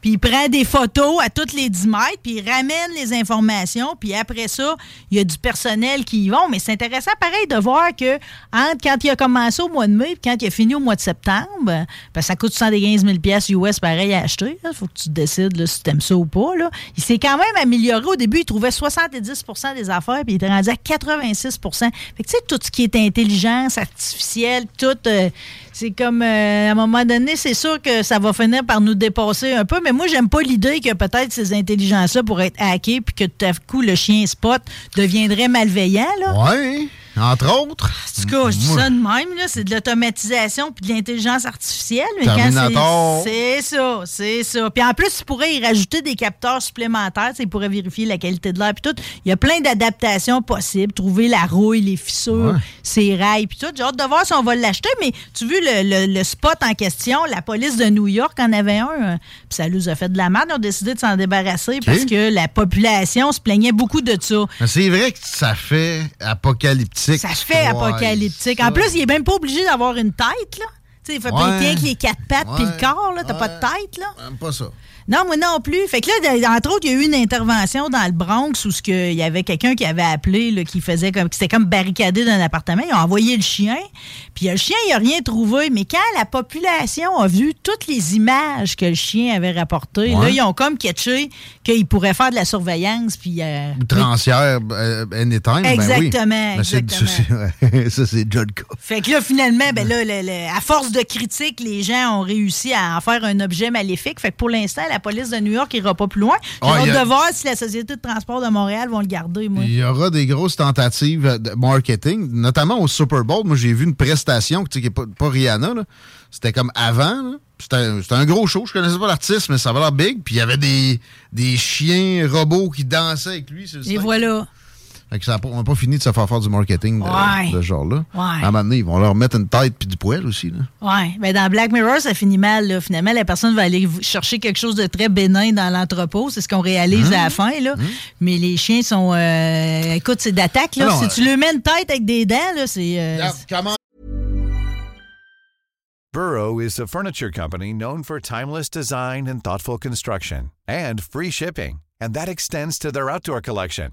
Puis il prend des photos à toutes les 10 mètres, puis il ramène les informations, puis après ça, il y a du personnel qui y vont. Mais c'est intéressant, pareil, de voir que entre quand il a commencé au mois de mai et quand il a fini au mois de septembre, ben, ça coûte 115 000 pièces US pareil à acheter. Il faut que tu décides là, si tu aimes ça ou pas. Là. Il s'est quand même amélioré. Au début, il trouvait 70 des affaires, puis il était rendu à 86 Fait que tu sais, tout ce qui est intelligence artificielle, tout... euh, c'est comme, euh, à un moment donné, c'est sûr que ça va finir par nous dépasser un peu, mais moi, j'aime pas l'idée que peut-être ces intelligences-là pourraient être hackées puis que tout à coup, le chien spot deviendrait malveillant, là. Ouais, entre autres. En tout cas, je dis ça de même, là, c'est de l'automatisation puis de l'intelligence artificielle. Mais quand c'est c'est ça, c'est ça. Puis en plus, il pourrait y rajouter des capteurs supplémentaires, tu sais, il pourrait vérifier la qualité de l'air puis tout. Il y a plein d'adaptations possibles, trouver la rouille, les fissures, Ouais. ses rails puis tout. J'ai hâte de voir si on va l'acheter, mais tu vu le, le- le spot en question, la police de New York en avait un, euh, puis ça nous a fait de la merde. Ils ont décidé de s'en débarrasser parce que la population se plaignait beaucoup de ça. C'est vrai que ça fait apocalyptique. Ça fait Ouais, apocalyptique. En plus, il est même pas obligé d'avoir une tête, là. Tu sais, il fait pas Ouais. rien que les quatre pattes puis le corps, là. T'as pas de tête, là. Pas ça. Non, moi non plus. Fait que là, entre autres, il y a eu une intervention dans le Bronx où ce que, il y avait quelqu'un qui avait appelé, là, qui faisait comme, qui s'était comme barricadé dans un appartement. Ils ont envoyé le chien. Puis le chien, il a rien trouvé. Mais quand la population a vu toutes les images que le chien avait rapportées, Ouais. là, ils ont comme catché qu'il pourrait faire de la surveillance. Puis. euh, Outrancière, euh, anytime. ben oui. Exactement, c'est- exactement. Ça, c'est déjà le cas. Fait que là, finalement, ben là, le- le- à force de critiques, les gens ont réussi à en faire un objet maléfique. Fait que pour l'instant, la police de New York ira pas plus loin. J'ai Ah, hâte a- de voir si la Société de transport de Montréal vont le garder, moi. Il y aura des grosses tentatives de marketing, notamment au Super Bowl. Moi, j'ai vu une prestation qui n'est pas, pas Rihanna. C'était comme avant. là. C'était un, gros show. Je connaissais pas l'artiste, mais ça avait l'air big. Puis il y avait des, des chiens robots qui dansaient avec lui. sur le Et voilà. Fait que ça n'a pas fini de se faire faire du marketing de, Ouais. de ce genre-là. Ouais. À un moment donné, ils vont leur mettre une tête puis du poil aussi. Ouais. Ben dans Black Mirror, ça finit mal. Là. Finalement, la personne va aller chercher quelque chose de très bénin dans l'entrepôt. C'est ce qu'on réalise à la fin. Là. Mais les chiens sont. euh, écoute, c'est d'attaque. si euh, tu lui mets une tête avec des dents, là, c'est. euh, Burrow is a furniture company known for timeless design and thoughtful construction and free shipping, and that extends to their outdoor collection.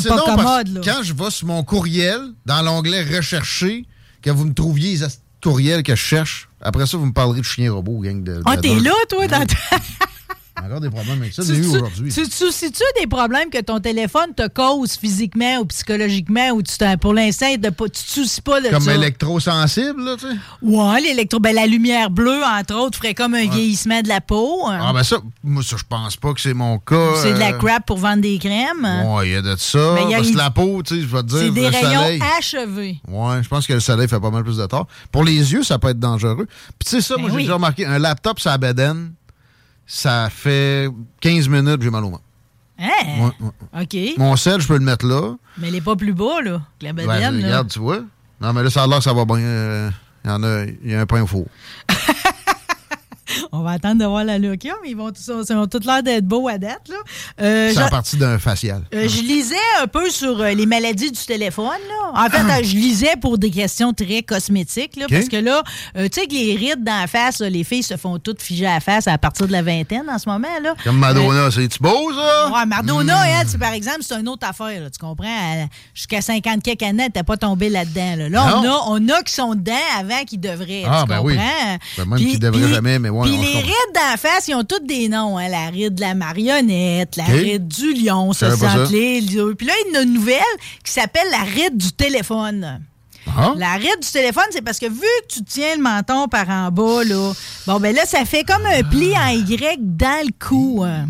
C'est pas commode, là. quand je vais sur mon courriel, dans l'onglet Rechercher, que vous me trouviez les courriels que je cherche, après ça, vous me parlerez de chien robot, gang de. Ah, de- t'es de- là, toi, dans ta- Encore des problèmes avec ça, Tu j'ai eu aujourd'hui. Tu te soucies-tu des problèmes que ton téléphone te cause physiquement ou psychologiquement ou tu pour l'instant, tu te soucies pas de Comme ça? électrosensible, là, tu sais. Ouais, l'électro, ben, la lumière bleue, entre autres, ferait comme un vieillissement de la peau. Ah, ben ça, moi, ça, je pense pas que c'est mon cas. c'est de la euh, crap pour vendre des crèmes. Ouais, il y a de ça. Mais il y a- parce que la peau, tu sais, je vais te dire, c'est des le rayons soleil. achevés. Ouais, je pense que le soleil fait pas mal plus de tort. Pour les yeux, ça peut être dangereux. Puis tu sais ça, Ben moi j'ai oui. déjà remarqué, un laptop sur la bedaine, ça fait 15 minutes j'ai mal au ventre. Hein? Ouais, ouais. OK. Mon sel, je peux le mettre là. Mais elle est pas plus bas, là, que la Ben, bedaine, là. regarde, tu vois. Non, mais là, ça a l'air que ça va bien. euh, Il y en a, il y a un pain au four. On va attendre de voir la mais ils vont tous, ils ont tous l'air d'être beaux à date. Là. Euh, C'est je- en partie d'un facial. euh, je lisais un peu sur euh, les maladies du téléphone. Là. En fait, euh, je lisais pour des questions très cosmétiques. Là. Parce que là, euh, tu sais que les rides dans la face, là, les filles se font toutes figer à la face à partir de la vingtaine en ce moment. Là. Comme Madonna, c'est-tu beau, ça? Ouais, Madonna, Mm. elle, c'est- par exemple, c'est une autre affaire, là, tu comprends? Jusqu'à 50 quelques années, n'était pas tombée là-dedans. Là, Là, on, a, on a qui sont dedans avant qu'ils devraient. Ah, tu ben comprends? oui. Ben, même qu'ils devraient jamais, mais ouais, Puis les rides d'en face, ils ont toutes des noms. Hein? La ride de la marionnette, la ride du lion, ça s'entelait. Puis là, il y a une nouvelle qui s'appelle la ride du téléphone. Ah? La ride du téléphone, c'est parce que vu que tu tiens le menton par en bas, là, bon, ben là, ça fait comme un pli en Y dans le cou. hein.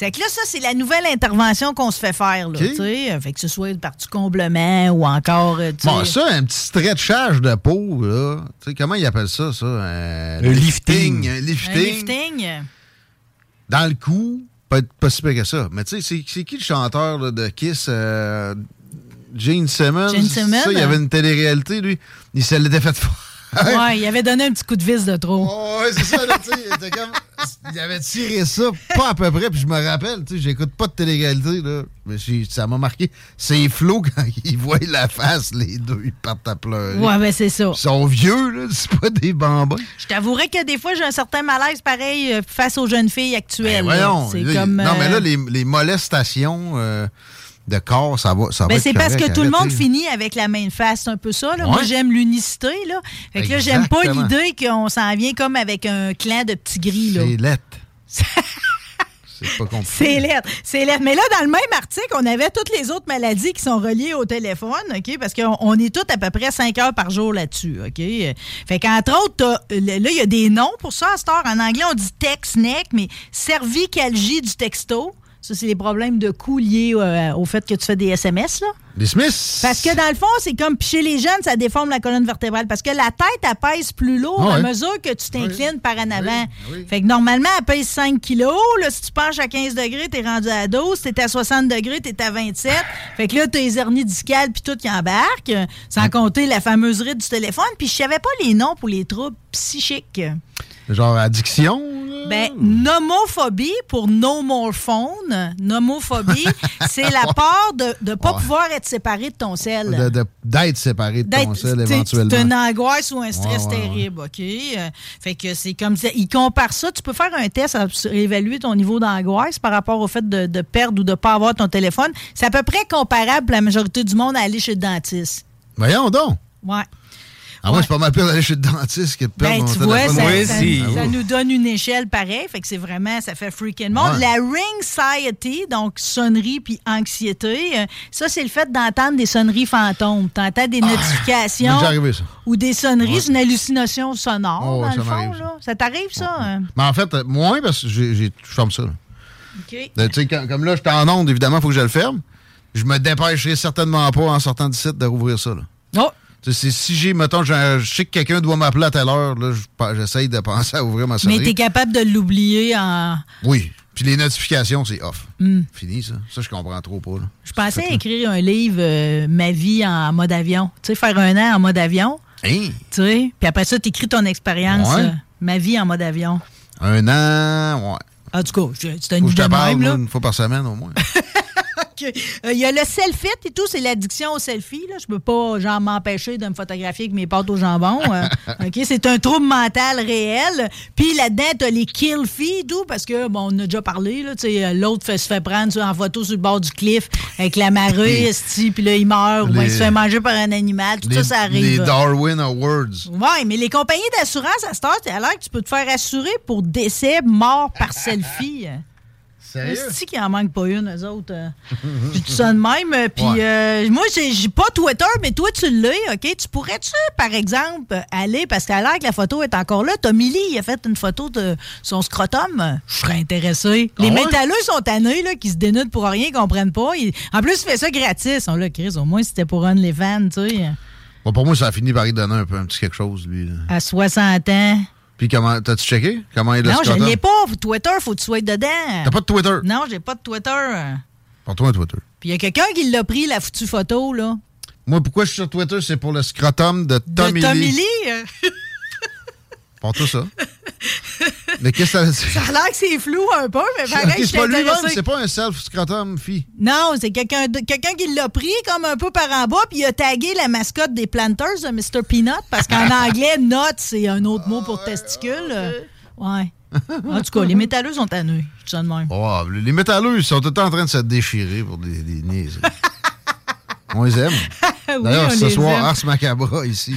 C'est que là, ça, c'est la nouvelle intervention qu'on se fait faire, là, OK. tu sais. Fait que ce soit par du comblement ou encore, euh. Bon, ça, un petit stretchage de peau, là. Tu sais, comment ils appellent ça, ça? Un Le lifting. Un un lifting. lifting. Dans le cou, pas, pas si pire que ça. Mais tu sais, c'est- qui le chanteur là, de Kiss? euh, Gene Simmons? Gene Simmons, Ça, il y avait une télé-réalité, lui. Il se l'était fait faire. Ouais, il avait donné un petit coup de vis de trop. Ouais, c'est ça, là, tu sais. il avait tiré ça, pas à peu près, puis je me rappelle, tu sais, j'écoute pas de télé-réalité, là. Mais ça m'a marqué. C'est flou quand ils voient la face, les deux, ils partent à pleurer. Ouais, ben c'est ça. Ils sont vieux, là, c'est pas des bambins. Je t'avouerais que des fois, j'ai un certain malaise pareil euh, face aux jeunes filles actuelles. Ben voyons. C'est là, comme. Non, mais euh, là, les, les molestations euh, de corps, ça va. Ça Ben, c'est parce que tout le monde finit avec la même face, un peu ça. Là. Moi, j'aime l'unicité. Là. Fait que là, j'aime pas l'idée qu'on s'en vient comme avec un clan de petits gris. Là. C'est lettre. c'est pas compliqué. C'est lettre. C'est lettre. Mais là, dans le même article, on avait toutes les autres maladies qui sont reliées au téléphone, OK? Parce qu'on on est tous à peu près 5 heures par jour là-dessus, OK? Fait qu'entre autres, là, il y a des noms pour ça à cette heure. En anglais, on dit text neck, mais cervicalgie du texto. Ça, c'est les problèmes de cou liés euh, au fait que tu fais des SMS, là. Les Smiths. Parce que dans le fond, c'est comme chez les jeunes, ça déforme la colonne vertébrale. Parce que la tête, elle pèse plus lourd Ah à mesure que tu t'inclines par en avant. Fait que normalement, elle pèse 5 kilos. Là, si tu penches à 15 degrés, t'es rendu à 12. Si t'es à 60 degrés, t'es à 27. Fait que là, t'as les hernies discales puis tout qui embarque. Sans compter la fameuse ride du téléphone. Puis je savais pas les noms pour les troubles psychiques. Genre addiction. Ben, nomophobie pour no more phone. Nomophobie, c'est la peur de ne pas Ouais. pouvoir être séparé de ton sel. D'être séparé de ton sel éventuellement. C'est une angoisse ou un stress Ouais, ouais, terrible, OK? Euh, fait que c'est comme ça. Il compare ça. Tu peux faire un test à évaluer ton niveau d'angoisse par rapport au fait de, de perdre ou de ne pas avoir ton téléphone. C'est à peu près comparable pour la majorité du monde à aller chez le dentiste. Voyons donc. Ouais. Ah, moi, c'est pas mal pire d'aller chez le dentiste que de perdre Ben, mon tu vois, ça, Ouais, ça- si. ça nous donne une échelle pareille. Fait que c'est vraiment, ça fait freaking le monde. Ouais. La ring donc sonnerie puis anxiété, euh, ça, c'est le fait d'entendre des sonneries fantômes. T'entends des notifications. m'est déjà arrivé, ça. Ou des sonneries, Ouais. c'est une hallucination sonore, Oh, ouais, dans ça le fond. là. Ça t'arrive, ça? hein? Mais en fait, euh, moins parce que je ferme ça. là. OK. Euh, tu sais, quand- comme là, j'étais en onde, évidemment, il faut que je le ferme. Je me dépêcherai certainement pas en sortant du site de rouvrir ça. Là. Oh! Tu sais, c'est- si j'ai, mettons, je, je sais que quelqu'un doit m'appeler à telle heure, j'essaye de penser à ouvrir ma Mais sonnerie. t'es capable de l'oublier en. Oui. Puis les notifications, c'est off. Hmm. Fini, ça. Ça, je comprends trop pas. là. Je pensais écrire un livre, euh, Ma vie en mode avion. Tu sais, faire un an en mode avion. Hein? Tu sais, puis après ça, t'écris ton expérience. Ouais. euh, Ma vie en mode avion. Un an, ouais. En tout cas, Faut une idée de même, là, une fois par semaine au moins. Euh, Il y a le selfie et tout, c'est l'addiction au selfie. Là. Je peux pas genre m'empêcher de me photographier avec mes pâtes au jambon. euh. OK, c'est un trouble mental réel. Puis là-dedans, t'as les kill feeds, tout, parce que bon, on en a déjà parlé. euh, L'autre se fait prendre en photo sur le bord du cliff avec la marée, puis là, il meurt, ou il se fait manger par un animal. Tout les, ça, ça arrive. les Darwin Awards. Oui, mais les compagnies d'assurance, à cette heure, que tu peux te faire assurer pour décès, mort par selfie. Sérieux? C'est qui en manque pas une, eux autres. euh? J'ai tout ça de même. euh, Puis euh, moi, j'ai pas Twitter, mais toi, tu l'as, OK? Tu pourrais-tu, par exemple, aller, parce qu'à l'air que la photo est encore là, Tommy Lee, il a fait une photo de son scrotum. Je serais intéressé. Les Ah ouais? métalleux sont tannés, là, qui se dénudent pour rien, ils comprennent pas. Ils- En plus, il fait ça gratis. On là, Chris, au moins, c'était pour un les fans, tu sais. Bon, pour moi, ça a fini par y donner un peu un petit quelque chose, lui. là. À 60 ans. Puis comment, t'as-tu checké? Comment il a Non, je scrotum? l'ai pas. Twitter, faut que tu sois dedans. T'as pas de Twitter? Non, j'ai pas de Twitter. Porte-toi un Twitter. Puis il y a quelqu'un qui l'a pris, la foutue photo, là. Moi, pourquoi je suis sur Twitter? C'est pour le scrotum de Tommy, de Tommy Lee. Pas tout ça. mais qu'est-ce que ça veut dire? Ça a l'air que c'est flou un peu, mais pareil, je c'est pas lui-même, c'est pas un self-scrotum, fille. Non, c'est quelqu'un qui l'a pris comme un peu par en bas, puis il a tagué la mascotte des Planters de Mr. Peanut, parce qu'en anglais, nut, c'est un autre mot pour testicule. Euh, Ouais. En tout cas, les métalleux sont à nous. Je de même. Oh, les métalleux, ils sont tout le temps en train de se déchirer pour des, des on les aime. Oui, D'ailleurs, ce soir. Ars Macabra ici.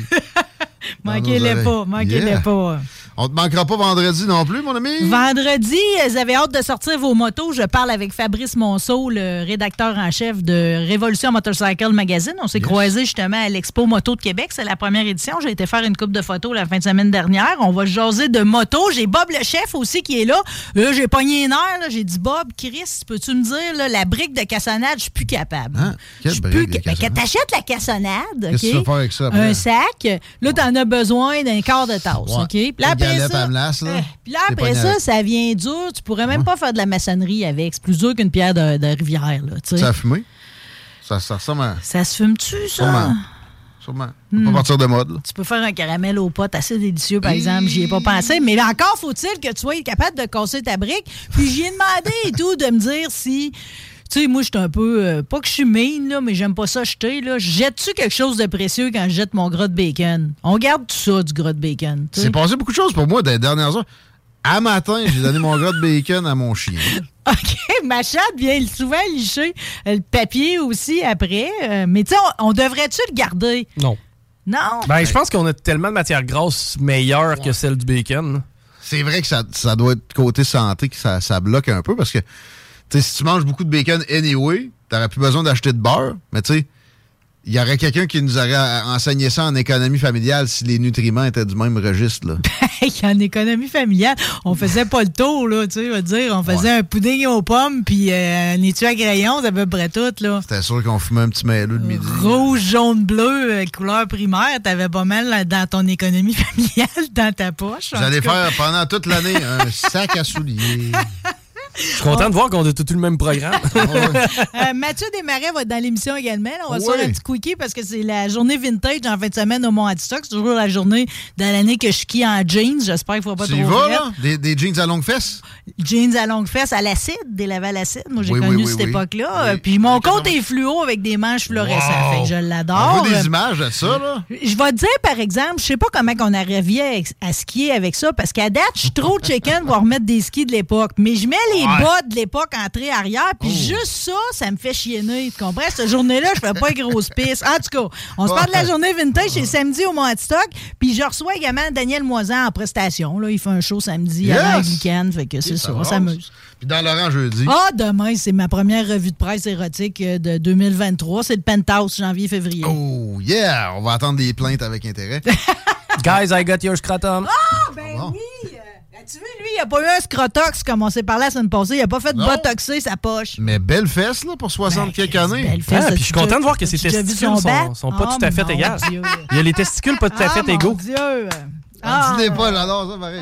Manquez-les pas, manquez-les Yeah. pas. On te manquera pas vendredi non plus, mon ami. Vendredi, vous avez hâte de sortir vos motos. Je parle avec Fabrice Monceau, le rédacteur en chef de Révolution Motorcycle Magazine. On s'est croisés justement à l'Expo Moto de Québec. C'est la première édition. J'ai été faire une coupe de photos la fin de semaine dernière. On va jaser de moto. J'ai Bob le chef aussi qui est là. Là, j'ai pogné une heure. J'ai dit, Bob, Chris, peux-tu me dire, là, la brique de cassonade, je suis plus capable. Hein? Je suis plus de ca- ben, t'achètes la cassonade, Qu'est-ce que tu vas faire avec ça après? Un sac. Là, t'en as besoin d'un quart de tasse, Ouais. OK? Puis là, Ça- à là. Eh, Puis là, après ça, ça vient dur. Tu pourrais même pas faire de la maçonnerie avec. C'est plus dur qu'une pierre de, de rivière, là. Ça a fumé? Ça, ça ressemble à... Ça se fume-tu, ça? Sûrement. Sûrement. Hmm. pas partir de mode, là. Tu peux faire un caramel aux potes assez délicieux, par exemple. J'y ai pas pensé. Mais encore faut-il que tu sois capable de casser ta brique. Puis j'y ai demandé et tout de me dire si. Tu sais, moi, je suis un peu. euh, pas que je suis mean, là, mais j'aime pas ça jeter. Là. Jette-tu quelque chose de précieux quand je jette mon gras de bacon? On garde tout ça, du gras de bacon. C'est passé beaucoup de choses pour moi dans les dernières heures. À matin, j'ai donné mon gras de bacon à mon chien. OK, ma chatte vient souvent licher le papier aussi après. euh, mais tu sais, on, on devrait-tu le garder? Non. Non? Ben, je pense qu'on a tellement de matière grasse meilleure que celle du bacon. C'est vrai que ça, ça doit être côté santé que ça, ça bloque un peu parce que sais, si tu manges beaucoup de bacon anyway, t'aurais plus besoin d'acheter de beurre, mais tu sais, il y aurait quelqu'un qui nous aurait enseigné ça en économie familiale si les nutriments étaient du même registre. Là. En économie familiale, on faisait pas le tour, là, tu sais, dire. On faisait un pudding aux pommes, puis euh, un étui à crayon, c'est à peu près tout, là. C'était sûr qu'on fumait un petit mêleux de midi. Rouge, jaune, bleu, euh, couleur primaire, t'avais pas mal là, dans ton économie familiale, dans ta poche. Vous allez faire pendant toute l'année un sac à souliers. Je suis content de voir qu'on a tout le même programme. Euh, Mathieu Desmarais va être dans l'émission également. là. on va se Ouais. faire un petit quickie parce que c'est la journée vintage en fin de semaine au Mont Adistock. C'est toujours la journée dans l'année que je skie en jeans. J'espère qu'il ne faut pas Tu trop y vas, là? Des, des jeans à longue fesse? Jeans à longue fesse, à l'acide, des lavés à l'acide. Moi, j'ai Oui, connu oui, cette oui. époque-là. Euh, Puis mon compte est fluo avec des manches fluorescentes. Wow. Fait que je l'adore. On veut des images de ça, là? Je vais te dire, par exemple, je sais pas comment on arrivait à, à skier avec ça, parce qu'à date, je suis trop chicken pour remettre des skis de l'époque. Mais je mets les Ouais. bottes de l'époque entrée-arrière, puis juste ça, ça me fait chienner. Tu comprends? Cette journée-là, je fais pas une grosse piste. En tout cas, on se parle de la journée vintage, c'est samedi au Mont-Stock, puis je reçois également Daniel Moisan en prestation. Là, il fait un show samedi Yes! avant le week-end, fait que c'est ça, on s'amuse. Puis dans Laurent jeudi? Ah, demain, c'est ma première revue de presse érotique euh, de 2023. C'est le Penthouse, janvier-février. Oh, yeah! On va attendre des plaintes avec intérêt. Guys, I got your scrotum. Ah, ben oui! Euh, Tu vois, lui, il a pas eu un scrotox comme on s'est parlé la semaine passée. Il a pas fait de Non. botoxer sa poche. Mais belle fesse, là, pour 60 quelques années. belle fesse. Ah, puis je suis content de voir que ses testicules bat? sont, sont pas Oh, tout à fait mon égales. Dieu. Il y a les testicules pas tout à Ah, fait mon égaux. Dieu! Ah, Ah. dis pas, j'adore ça, pareil.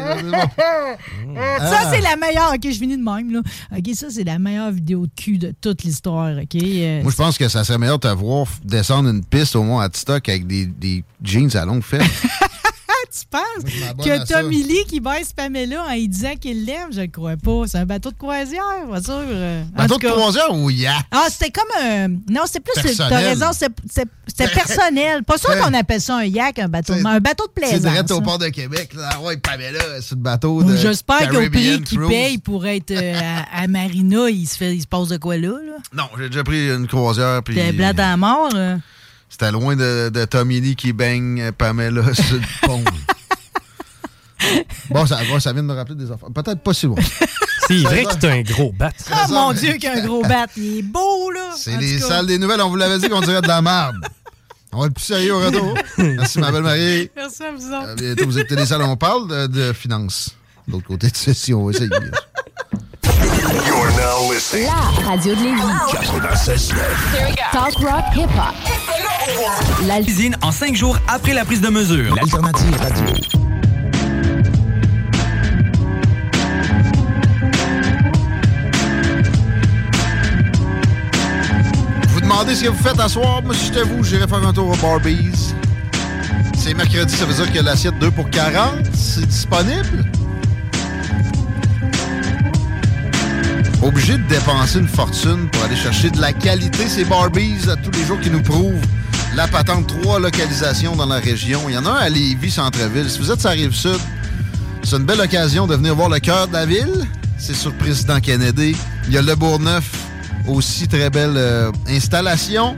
Ça, c'est la meilleure. OK, je finis de même. Là. OK, ça, c'est la meilleure vidéo de cul de toute l'histoire. OK? Euh, Moi, je pense que ça serait meilleur de te voir descendre une piste au mont Atistock avec des, des jeans à longue fesse. tu penses que. Tommy Lee qui baisse Pamela en lui disant qu'il l'aime? Je le crois pas. C'est un bateau de croisière, bien sûr. euh. En Bateau de croisière ou yacht? Ah, c'était comme un. Non, c'était plus. T'as raison, c'est- c'est- c'était personnel. Pas sûr C'est- qu'on appelle ça un yak, un bateau de Un bateau de C'est plaisance. direct au hein. port de Québec. Là. Ah Ouais, Pamela, sur le bateau de J'espère qu'au prix qu'il paye pour être euh, à, Marina, il se, fait, il se passe de quoi là? là? Non, j'ai déjà pris une croisière. puis T'es blade à mort. C'était loin de, de Tommy Lee qui baigne euh, Pamela sur le pont. bon, ça, bon, ça vient de me rappeler des affaires. Peut-être pas si loin. C'est vrai que t'as un gros bat. Ah mon Dieu, qu'un gros bat. Il est beau, là. C'est les cas. salles des nouvelles. On vous l'avait dit qu'on dirait de la merde. On va être plus sérieux au retour. Merci, ma belle Marie. Merci à vous À bientôt, vous écoutez les salles. On parle de, de finances. De l'autre côté de ceci, on va essayer. You're now listening. La radio de Lévis. 96.9. Talk rock hip hop. La Cuisine en cinq jours après la prise de mesure. L'alternative radio. Vous demandez ce que vous faites à soir. Moi, si j'étais vous, j'irais faire un tour au Barbies. C'est mercredi, ça veut dire que l'assiette 2 pour 40. c'est disponible? Obligé de dépenser une fortune pour aller chercher de la qualité. C'est Barbies à tous les jours qui nous prouvent la patente. Trois localisations dans la région. Il y en a un à Lévis, Centre-Ville. Si vous êtes sur la Rive-Sud, c'est une belle occasion de venir voir le cœur de la ville. C'est sur Président Kennedy. Il y a le Bourgneuf, aussi très belle euh, installation.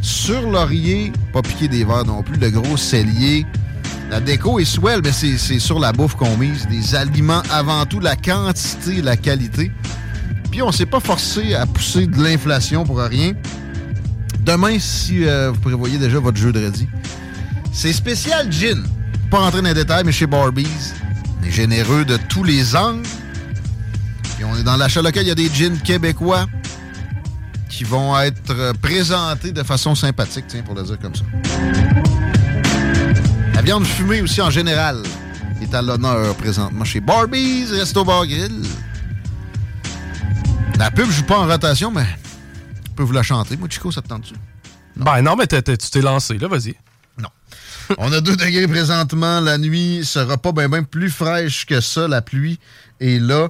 Sur Laurier, pas piqué des verres non plus, le gros cellier. La déco est swell, mais c'est c'est sur la bouffe qu'on mise. Des aliments avant tout, la quantité, la qualité. Puis on s'est pas forcé à pousser de l'inflation pour rien. Demain, si euh, vous prévoyez déjà votre jeu de radis, c'est spécial gin. Pas rentrer dans les détails, mais chez Barbies, on est généreux de tous les angles. Et on est dans l'achat local, il y a des gins québécois qui vont être présentés de façon sympathique, tiens, pour le dire comme ça. La viande fumée aussi en général est à l'honneur présentement chez Barbies, Resto Bar Grill. La pub joue pas en rotation, mais peux vous la chanter. Moi, Chico, ça te tente-tu? Ben non, mais tu t'es lancé, là, vas-y. On a 2 degrés présentement. La nuit sera pas bien plus fraîche que ça. La pluie est là.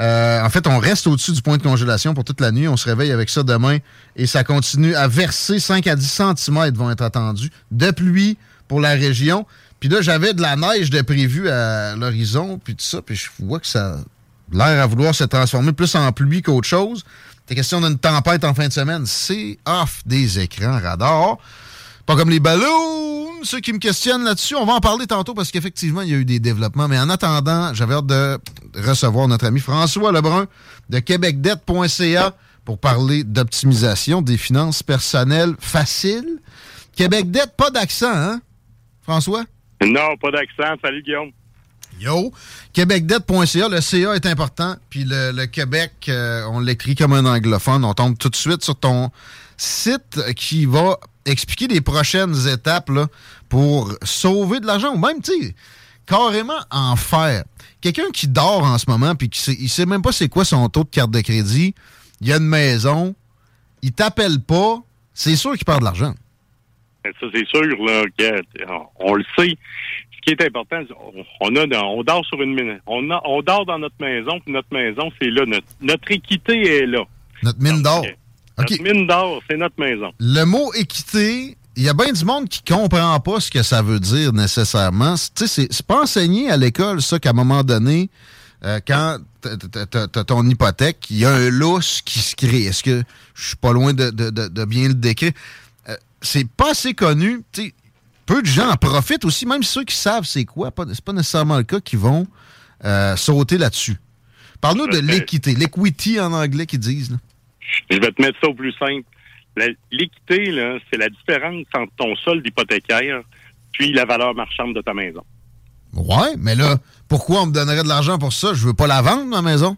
Euh, en fait, on reste au-dessus du point de congélation pour toute la nuit. On se réveille avec ça demain et ça continue à verser 5 à 10 cm vont être attendus de pluie pour la région. Puis là, j'avais de la neige de prévu à l'horizon, puis tout ça, puis je vois que ça a l'air à vouloir se transformer plus en pluie qu'autre chose. C'est question d'une tempête en fin de semaine. C'est off des écrans radar. Pas comme les ballons, ceux qui me questionnent là-dessus. On va en parler tantôt parce qu'effectivement, il y a eu des développements. Mais en attendant, j'avais hâte de recevoir notre ami François Lebrun de québecdebt.ca pour parler d'optimisation des finances personnelles faciles. Québec Dette, pas d'accent, hein, François? Non, pas d'accent. Salut, Guillaume. Yo! Québecdebt.ca, le CA est important. Puis le, Québec, euh, on l'écrit comme un anglophone. On tombe tout de suite sur ton site qui va expliquer les prochaines étapes pour sauver de l'argent ou même, tu sais, carrément en faire. Quelqu'un qui dort en ce moment puis qui sait, il sait même pas c'est quoi son taux de carte de crédit, il a une maison, il t'appelle pas, c'est sûr qu'il perd de l'argent. Ben, Ça, c'est sûr, là, on le sait. Ce qui est important, on, a, dort sur une. On, a- on dort dans notre maison, puis notre maison, c'est là. Notre, notre équité est là. Notre mine d'or. Notre mine d'or, c'est notre maison. Le mot équité, il y a bien du monde qui comprend pas ce que ça veut dire nécessairement. Tu sais, c'est pas enseigné à l'école, ça, qu'à un moment donné, euh, quand t'as- ton hypothèque, il y a un lousse qui se crée. Est-ce que je suis pas loin de, de- de- de bien le décrire? Euh, c'est pas assez connu. Tu sais, peu de gens en profitent aussi, même ceux qui savent c'est quoi. C'est pas nécessairement le cas qui vont euh, sauter là-dessus. Parle-nous de l'équité, l'equity en anglais qu'ils disent. là. Je vais te mettre ça au plus simple. L'équité, c'est la différence entre ton solde hypothécaire puis la valeur marchande de ta maison. Ouais, mais là, pourquoi on me donnerait de l'argent pour ça? Je veux pas la vendre, ma maison.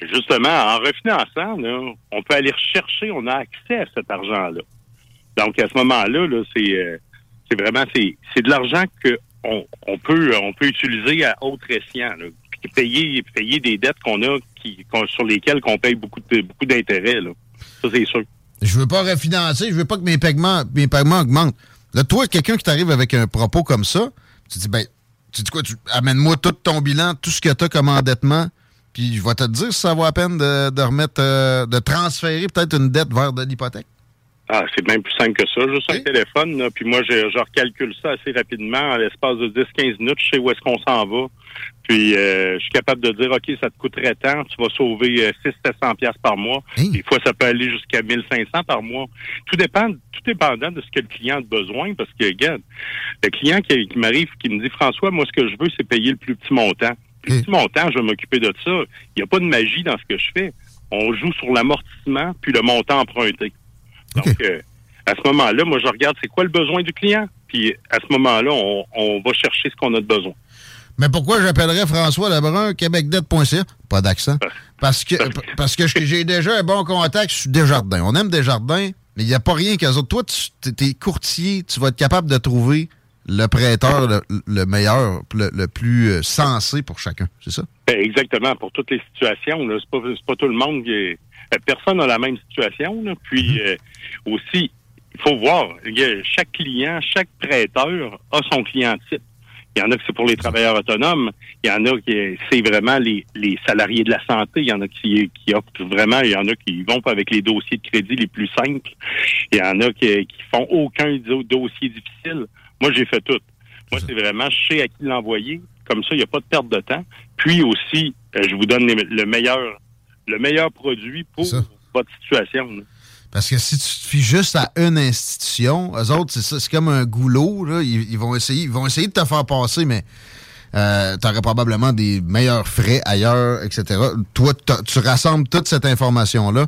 Justement, en refinançant, là, on peut aller rechercher, on a accès à cet argent-là. Donc, à ce moment-là, là, c'est euh, c'est vraiment c'est de l'argent que on, peut on peut utiliser à autre escient. là. Puis payer payer des dettes qu'on a qui sur lesquelles qu'on paye beaucoup de d'intérêts. là. Ça, c'est sûr. Je veux pas refinancer, je veux pas que mes paiements, mes paiements augmentent. Là, toi, quelqu'un qui t'arrive avec un propos comme ça, tu dis, ben, tu dis quoi? Tu amène-moi tout ton bilan, tout ce que tu as comme endettement, puis je vais te dire si ça vaut la peine de, de remettre, euh, de transférer peut-être une dette vers de l'hypothèque. Ah, c'est bien plus simple que ça. Juste un téléphone, là, puis moi, je, je recalcule ça assez rapidement. En l'espace de 10-15 minutes, je sais où est-ce qu'on s'en va. Puis, euh, je suis capable de dire, OK, ça te coûterait tant, tu vas sauver euh, 600-700 pièces par mois. Des fois, ça peut aller jusqu'à 1500 par mois. Tout dépend, tout dépendant de ce que le client a besoin, parce que, regarde, le client qui, qui m'arrive, qui me dit, François, moi, ce que je veux, c'est payer le plus petit montant. Le plus petit montant, je vais m'occuper de ça. Il n'y a pas de magie dans ce que je fais. On joue sur l'amortissement puis le montant emprunté. Donc, euh, à ce moment-là, moi, je regarde c'est quoi le besoin du client. Puis, à ce moment-là, on, on va chercher ce qu'on a de besoin. Mais pourquoi j'appellerais François Lebrun, québecdebt.ca? Pas d'accent. Parce que, parce que j'ai déjà un bon contact sur Desjardins. On aime Desjardins, mais il n'y a pas rien qu'eux autres. Toi, tu es courtier, tu vas être capable de trouver le prêteur le, le meilleur, le, le plus euh, sensé pour chacun. C'est ça? Ben, exactement, pour toutes les situations. là. C'est pas, pas tout le monde qui est... euh, Personne n'a la même situation. là. Puis euh, aussi, il faut voir, chaque client, chaque prêteur a son client type. Il y en a que c'est pour les travailleurs autonomes. Il y en a qui c'est vraiment les, les salariés de la santé. Il y en a qui, qui optent vraiment. Il y en a qui vont pas avec les dossiers de crédit les plus simples. Il y en a qui, qui font aucun do- dossier difficile. Moi, j'ai fait tout. Moi, c'est vraiment, je sais à qui l'envoyer. Comme ça, il n'y a pas de perte de temps. Puis aussi, euh, je vous donne les- le meilleur, le meilleur produit pour votre situation. là. Parce que si tu te fies juste à une institution, eux autres, c'est comme un goulot, là. Ils, ils vont essayer, ils vont essayer de te faire passer, mais euh, tu aurais probablement des meilleurs frais ailleurs, etc. Toi, tu rassembles toute cette information-là,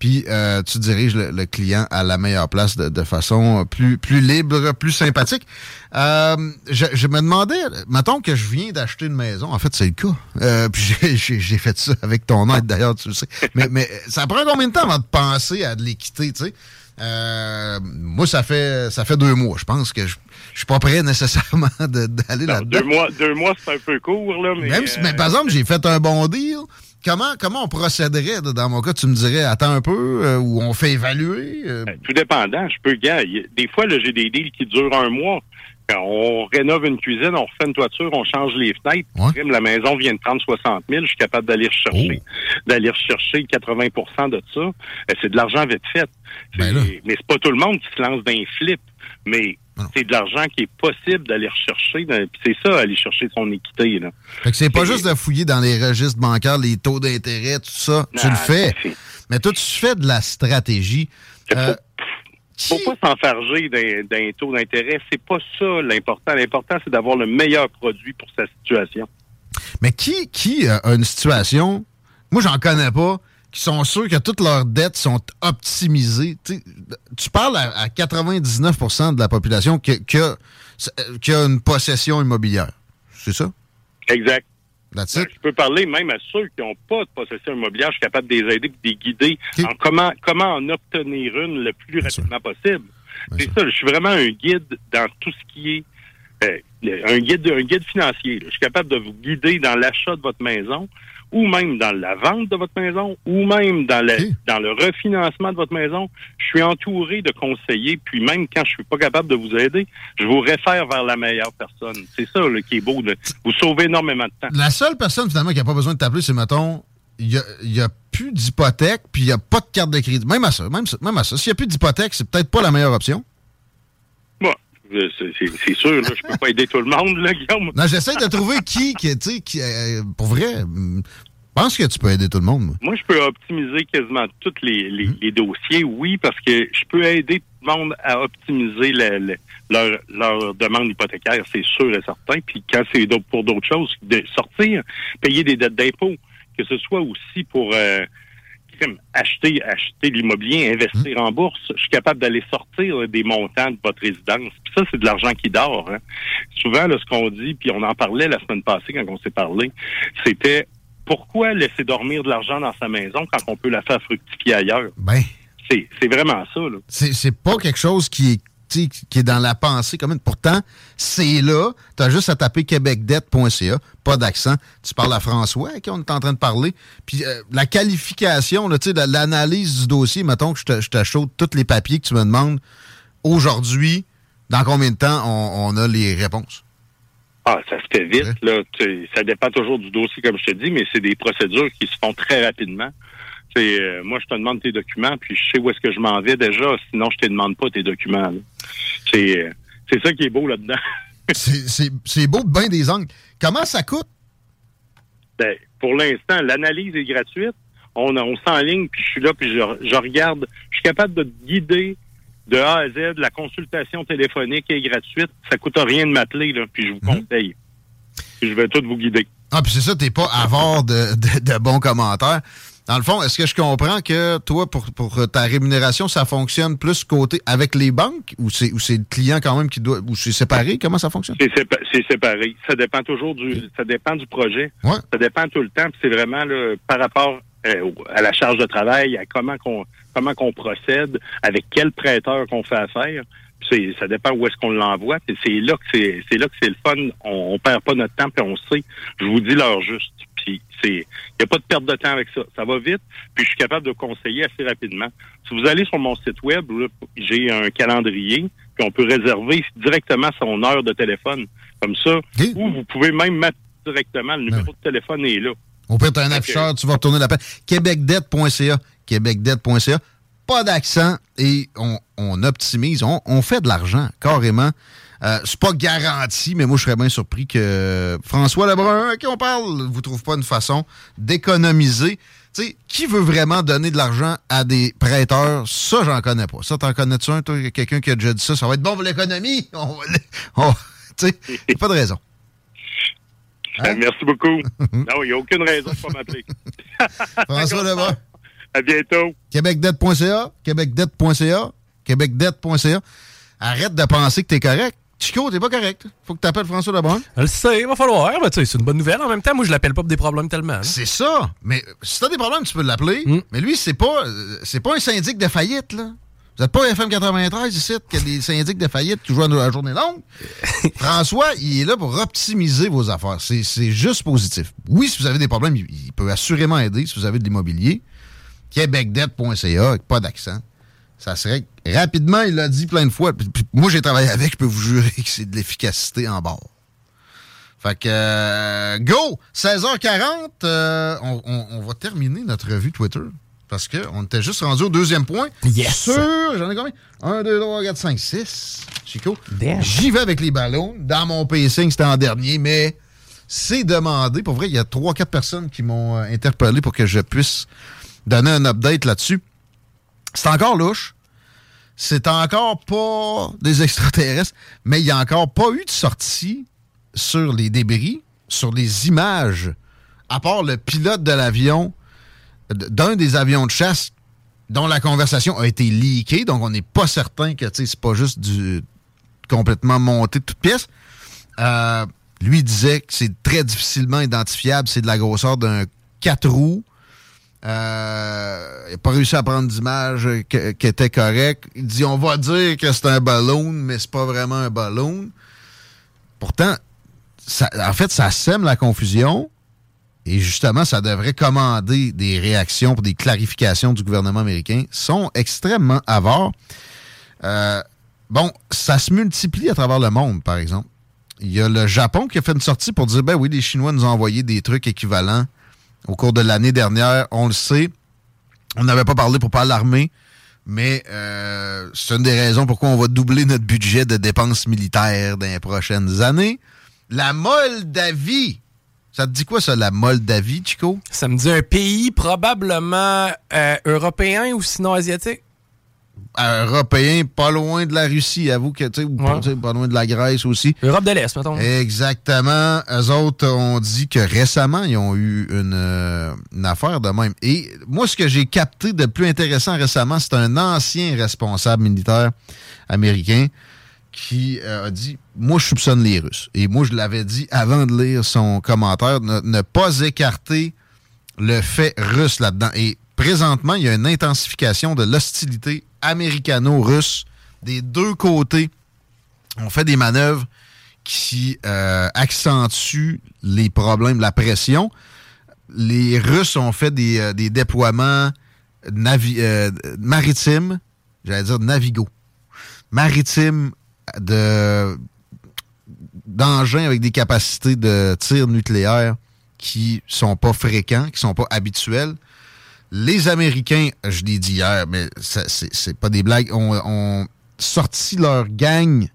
puis euh, tu diriges le, le client à la meilleure place de, de façon plus, plus libre, plus sympathique. Euh, je, je me demandais, mettons que je viens d'acheter une maison, en fait, c'est le cas. Euh, puis j'ai- fait ça avec ton aide, d'ailleurs, tu le sais. Mais, mais ça prend combien de temps avant de penser à de les quitter, tu sais? Euh, moi, ça fait ça fait deux mois. Je pense que je, je suis pas prêt nécessairement d'aller là-dedans. Deux mois, deux mois, c'est un peu court, là, mais. Même si, euh, mais par exemple, j'ai fait un bon deal. Comment, comment on procéderait? Dans mon cas, tu me dirais, attends un peu, euh, ou on fait évaluer? euh, tout dépendant. Je peux, gars, il y a- des fois, là, j'ai des deals qui durent un mois. Quand on rénove une cuisine, on refait une toiture, on change les fenêtres. Crime, La maison vient de prendre 60 000. Je suis capable d'aller rechercher, d'aller rechercher 80% de ça. Euh, C'est de l'argent vite fait. C'est- mais c'est pas tout le monde qui se lance dans un flip. Mais c'est de l'argent qui est possible d'aller rechercher. C'est ça, aller chercher son équité. Là. Fait que c'est pas juste de fouiller dans les registres bancaires, les taux d'intérêt, tout ça. tu le fais. Mais toi, tu fais de la stratégie. Euh, faut pas s'enfarger d'un, taux d'intérêt. C'est pas ça l'important. L'important, c'est d'avoir le meilleur produit pour sa situation. mais qui, qui a une situation, moi, j'en connais pas, qui sont sûrs que toutes leurs dettes sont optimisées. Tu parles à, à 99% de la population qui, qui a, qui a une possession immobilière. C'est ça? Exact. That's Ben, je peux parler même à ceux qui n'ont pas de possession immobilière. Je suis capable de les aider et de les guider en comment, comment en obtenir une le plus rapidement possible. C'est ça. je suis vraiment un guide dans tout ce qui est euh, un guide un guide financier. là. Je suis capable de vous guider dans l'achat de votre maison ou même dans la vente de votre maison ou même dans le, dans le refinancement de votre maison. Je suis entouré de conseillers, puis même quand je suis pas capable de vous aider, je vous réfère vers la meilleure personne. C'est ça là, qui est beau. de- vous sauvez énormément de temps. La seule personne, finalement, qui n'a pas besoin de t'appeler, c'est, mettons, il n'y a, y a plus d'hypothèque, puis il n'y a pas de carte de crédit. Même à ça, même, ça- même à ça. S'il n'y a plus d'hypothèque, c'est peut-être pas la meilleure option. Euh, c'est- sûr, là, je peux pas aider tout le monde, là, Guillaume. Non, j'essaie de trouver qui, qui, tu sais, qui, euh, pour vrai, je pense que tu peux aider tout le monde. moi. Je peux optimiser quasiment tous les, les, les dossiers, oui, parce que je peux aider tout le monde à optimiser le- le- leur, leur demande hypothécaire, c'est sûr et certain. Puis quand c'est pour d'autres choses, de sortir, payer des dettes d'impôt, que ce soit aussi pour euh, crime, acheter, acheter l'immobilier, investir en bourse, je suis capable d'aller sortir des montants de votre résidence. Puis ça, c'est de l'argent qui dort. hein. Souvent, là, ce qu'on dit, puis on en parlait la semaine passée quand on s'est parlé, c'était pourquoi laisser dormir de l'argent dans sa maison quand on peut la faire fructifier ailleurs? Ben. C'est vraiment ça. C'est, pas quelque chose qui est, qui est dans la pensée commune. Pourtant, c'est là. Tu as juste à taper québecdebt.ca, pas d'accent. Tu parles à François, à qui on est en train de parler. Puis euh, la qualification, l'analyse du dossier, mettons que je te- je t'achète tous les papiers que tu me demandes aujourd'hui, dans combien de temps on, on a les réponses? Ah, ça se fait vite, là. Ça dépend toujours du dossier, comme je te dis, mais c'est des procédures qui se font très rapidement. C'est, euh, moi, je te demande tes documents, puis je sais où est-ce que je m'en vais déjà, sinon je te demande pas tes documents. C'est, euh, c'est ça qui est beau là-dedans. c'est, beau de bien des angles. Comment ça coûte? Ben, pour l'instant, l'analyse est gratuite. On, on s'enligne, puis je suis là, puis je, je regarde. Je suis capable de te guider de A à Z. La consultation téléphonique est gratuite. Ça coûte rien de m'appeler, là, puis je vous conseille. Puis je vais tout vous guider. Ah, puis c'est ça, t'es pas avare de, de- de bons commentaires. Dans le fond, est-ce que je comprends que toi, pour, pour ta rémunération, ça fonctionne plus côté avec les banques ou c'est, ou c'est le client quand même qui doit. ou c'est séparé? Comment ça fonctionne? C'est sépa- c'est séparé. Ça dépend toujours du, ça dépend du projet. Ça dépend tout le temps. puis C'est vraiment là, par rapport euh, à la charge de travail, à comment qu'on comment qu'on procède, avec quel prêteur qu'on fait affaire. Puis C'est, ça dépend où est-ce qu'on l'envoie. Puis C'est là que c'est, c'est là que c'est le fun. On, on perd pas notre temps puis on sait. Je vous dis l'heure juste. Puis c'est, il y a pas de perte de temps avec ça. Ça va vite. Puis je suis capable de conseiller assez rapidement. Si vous allez sur mon site web, j'ai un calendrier. Puis on peut réserver directement son heure de téléphone. comme ça. Ou vous pouvez même mettre directement, le numéro de téléphone est là. Au pire, t'as un afficheur, tu vas retourner l'appel. Québecdebt.ca. Québecdebt.ca. Pas d'accent et on, on optimise. On, on fait de l'argent, carrément. Euh, c'est pas garanti, mais moi, je serais bien surpris que François Lebrun, à qui on parle, vous trouve pas une façon d'économiser. Tu sais, qui veut vraiment donner de l'argent à des prêteurs? Ça, j'en connais pas. Ça, t'en connais-tu un, toi, quelqu'un qui a déjà dit ça? Ça va être bon pour l'économie? On va Tu sais, pas de raison. Euh, Merci beaucoup. non, il n'y a aucune raison de pas m'appeler. François Lebrun. À bientôt. Québecdebt.ca, québecdebt.ca, québecdebt.ca. Arrête de penser que t'es correct. Chico, t'es pas correct. Faut que t'appelles François Lebrun. Je le sais, il va falloir. Tu sais, c'est une bonne nouvelle. En même temps, moi, je l'appelle pas pour des problèmes tellement. hein. C'est ça. Mais si t'as des problèmes, tu peux l'appeler. Mais lui, c'est pas, euh, c'est pas un syndic de faillite, là. Vous n'êtes pas FM 93 ici, qu'il y a des syndics de faillite jouent à la journée longue. François, il est là pour optimiser vos affaires. C'est c'est juste positif. Oui, si vous avez des problèmes, il, il peut assurément aider si vous avez de l'immobilier. Québecdebt.ca, avec pas d'accent. Ça serait rapidement, il l'a dit plein de fois. Puis- puis moi, j'ai travaillé avec, je peux vous jurer que c'est de l'efficacité en bord. Fait que, euh, go! 16h40, euh, on, on- on va terminer notre revue Twitter. Parce qu'on était juste rendu au deuxième point. Yes! Sur, j'en ai combien? 1, 2, 3, 4, 5, 6. Chico. J'y vais avec les ballons. Dans mon pacing, c'était en dernier, mais c'est demandé. Pour vrai, il y a 3-4 personnes qui m'ont euh, interpellé pour que je puisse donner un update là-dessus. C'est encore louche. C'est encore pas des extraterrestres, mais il n'y a encore pas eu de sortie sur les débris, sur les images, à part le pilote de l'avion, d'un des avions de chasse dont la conversation a été leakée, donc on n'est pas certain que c'est pas juste du complètement monté de toutes pièces. Euh, lui disait que c'est très difficilement identifiable, c'est de la grosseur d'un 4 roues. Euh, il n'a pas réussi à prendre d'image qui était correcte. Il dit on va dire que c'est un ballon, mais c'est pas vraiment un ballon. Pourtant, en fait, ça sème la confusion. Et justement, ça devrait commander des réactions pour des clarifications du gouvernement américain. Ils sont extrêmement avares. Euh, bon, ça se multiplie à travers le monde, par exemple. Il y a le Japon qui a fait une sortie pour dire, ben oui, les Chinois nous ont envoyé des trucs équivalents au cours de l'année dernière. On le sait. On n'avait pas parlé pour pas alarmer, mais euh, c'est une des raisons pourquoi on va doubler notre budget de dépenses militaires dans les prochaines années. La Moldavie. Ça te dit quoi, ça, la Moldavie, Chico? Ça me dit un pays probablement euh, européen ou sinon asiatique? Européen, pas loin de la Russie, avoue que, tu sais, pas, loin de la Grèce aussi. Europe de l'Est, mettons. Exactement. Eux autres ont dit que récemment, ils ont eu une, euh, une affaire de même. Et moi, ce que j'ai capté de plus intéressant récemment, c'est un ancien responsable militaire américain qui euh, a dit Moi, je soupçonne les Russes. Et moi, je l'avais dit avant de lire son commentaire, ne, ne pas écarter le fait russe là-dedans. Et présentement, il y a une intensification de l'hostilité américano-russe des deux côtés. On fait des manœuvres qui euh, accentuent les problèmes, la pression. Les Russes ont fait des, euh, des déploiements euh, maritimes, j'allais dire navigaux, maritimes de d'engins avec des capacités de tir nucléaire qui sont pas fréquents, qui sont pas habituels. Les Américains, je l'ai dit hier, mais c'est pas des blagues, ont, ont sorti leur gang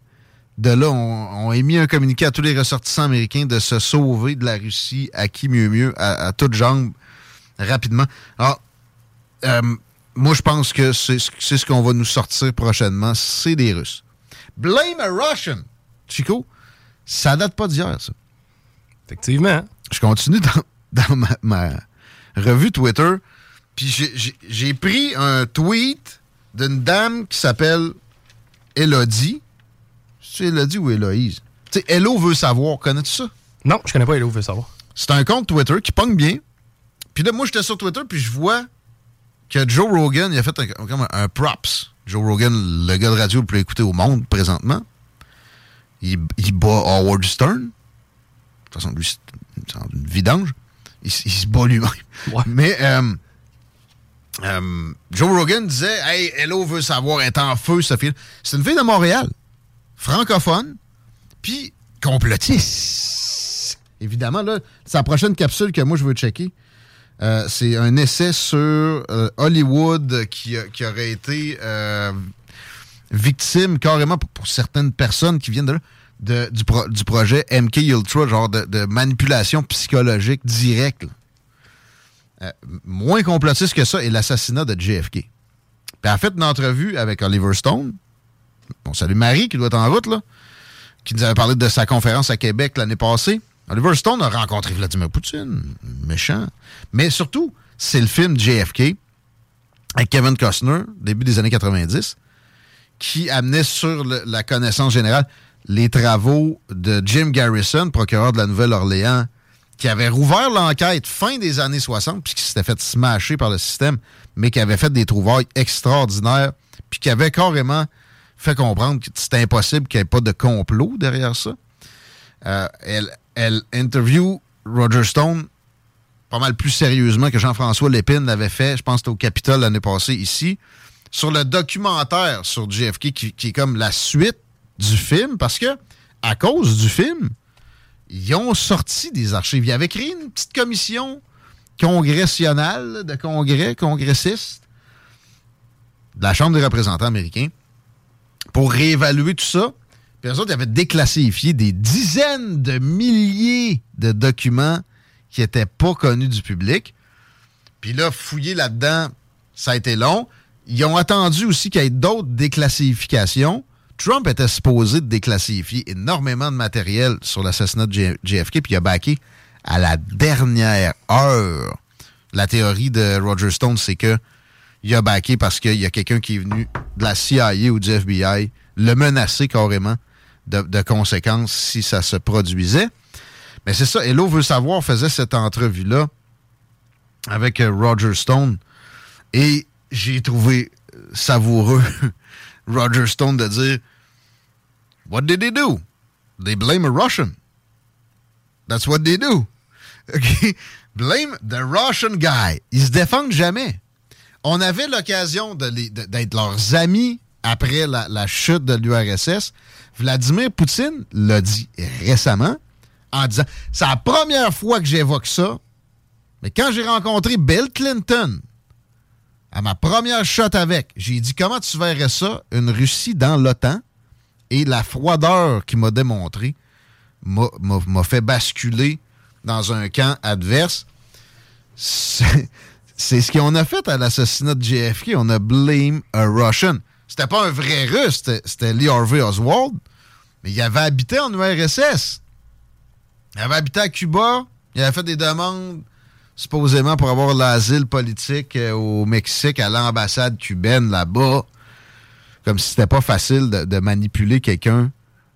de là, on, on a émis un communiqué à tous les ressortissants américains de se sauver de la Russie à qui mieux mieux, à, à toutes jambes, rapidement. Alors, euh, moi, je pense que c'est ce- c'est ce qu'on va nous sortir prochainement, c'est des Russes. Blame a Russian! Chico, ça date pas d'hier, ça. Effectivement. Je continue dans, dans ma, ma revue Twitter, puis j'ai- pris un tweet d'une dame qui s'appelle Elodie. C'est Elodie ou Héloïse? Tu sais, Hello veut savoir, connais-tu ça? Non, je connais pas Hello veut savoir. C'est un compte Twitter qui pogne bien. Puis là, moi, j'étais sur Twitter, puis je vois que Joe Rogan, il a fait un, comme un, un props. Joe Rogan, le gars de radio le plus écouté au monde présentement. Il, il bat Howard Stern. De toute façon, lui, c'est une vidange. Il, il se bat lui-même. Mais euh, euh, Joe Rogan disait Hey, Hello veut savoir, est en feu, cette fille. C'est une fille de Montréal, francophone. Puis, complotiste. Évidemment, là, sa prochaine capsule que moi je veux checker, euh, c'est un essai sur euh, Hollywood qui, aurait été victime carrément pour, certaines personnes qui viennent de là, du, pro- du projet MK Ultra, genre de manipulation psychologique directe. Euh, moins complotiste que ça est l'assassinat de JFK. Puis a fait une entrevue avec Oliver Stone. On salue Marie qui doit être en route, là, qui nous avait parlé de sa conférence à Québec l'année passée. Oliver Stone a rencontré Vladimir Poutine, méchant. Mais surtout, c'est le film JFK avec Kevin Costner, début des années 90, qui amenait sur la connaissance générale les travaux de Jim Garrison, procureur de la Nouvelle-Orléans, qui avait rouvert l'enquête fin des années 60, puis qui s'était fait smasher par le système, mais qui avait fait des trouvailles extraordinaires, puis qui avait carrément fait comprendre que c'était impossible qu'il n'y ait pas de complot derrière ça. Euh, elle, interview Roger Stone pas mal plus sérieusement que Jean-François Lépine l'avait fait, je pense que au Capitole l'année passée ici, sur le documentaire sur JFK qui, qui est comme la suite du film, parce que à cause du film, ils ont sorti des archives. Ils avaient créé une petite commission congressionnelle de congrès, congressistes de la Chambre des représentants américains pour réévaluer tout ça. Puis eux autres, ils avaient déclassifié des dizaines de milliers de documents qui n'étaient pas connus du public. Puis là, fouiller là-dedans, ça a été long. Ils ont attendu aussi qu'il y ait d'autres déclassifications. Trump était supposé de déclassifier énormément de matériel sur l'assassinat de JFK, puis il a baqué à la dernière heure. La théorie de Roger Stone, c'est que il a baqué parce qu'il y a quelqu'un qui est venu de la CIA ou du FBI le menacer carrément de, de conséquences si ça se produisait. Mais c'est ça. Hello veut savoir faisait cette entrevue-là avec euh, Roger Stone. Et j'ai trouvé savoureux Roger Stone de dire What did they do? They blame a Russian. That's what they do. OK? Blame the Russian guy. Ils se défendent jamais. On avait l'occasion d'être leurs amis après la, la chute de l'URSS. Vladimir Poutine l'a dit récemment en disant C'est la première fois que j'évoque ça. Mais quand j'ai rencontré Bill Clinton, à ma première shot avec, j'ai dit comment tu verrais ça, une Russie dans l'OTAN, et la froideur qu'il m'a démontré m'a- fait basculer dans un camp adverse. C'est ce qu'on a fait à l'assassinat de JFK. On a blame a Russian. C'était pas un vrai russe, c'était Lee Harvey Oswald, mais il avait habité en URSS. Il avait habité à Cuba, il avait fait des demandes supposément pour avoir l'asile politique euh, au Mexique à l'ambassade cubaine là-bas. Comme si c'était pas facile de, de manipuler quelqu'un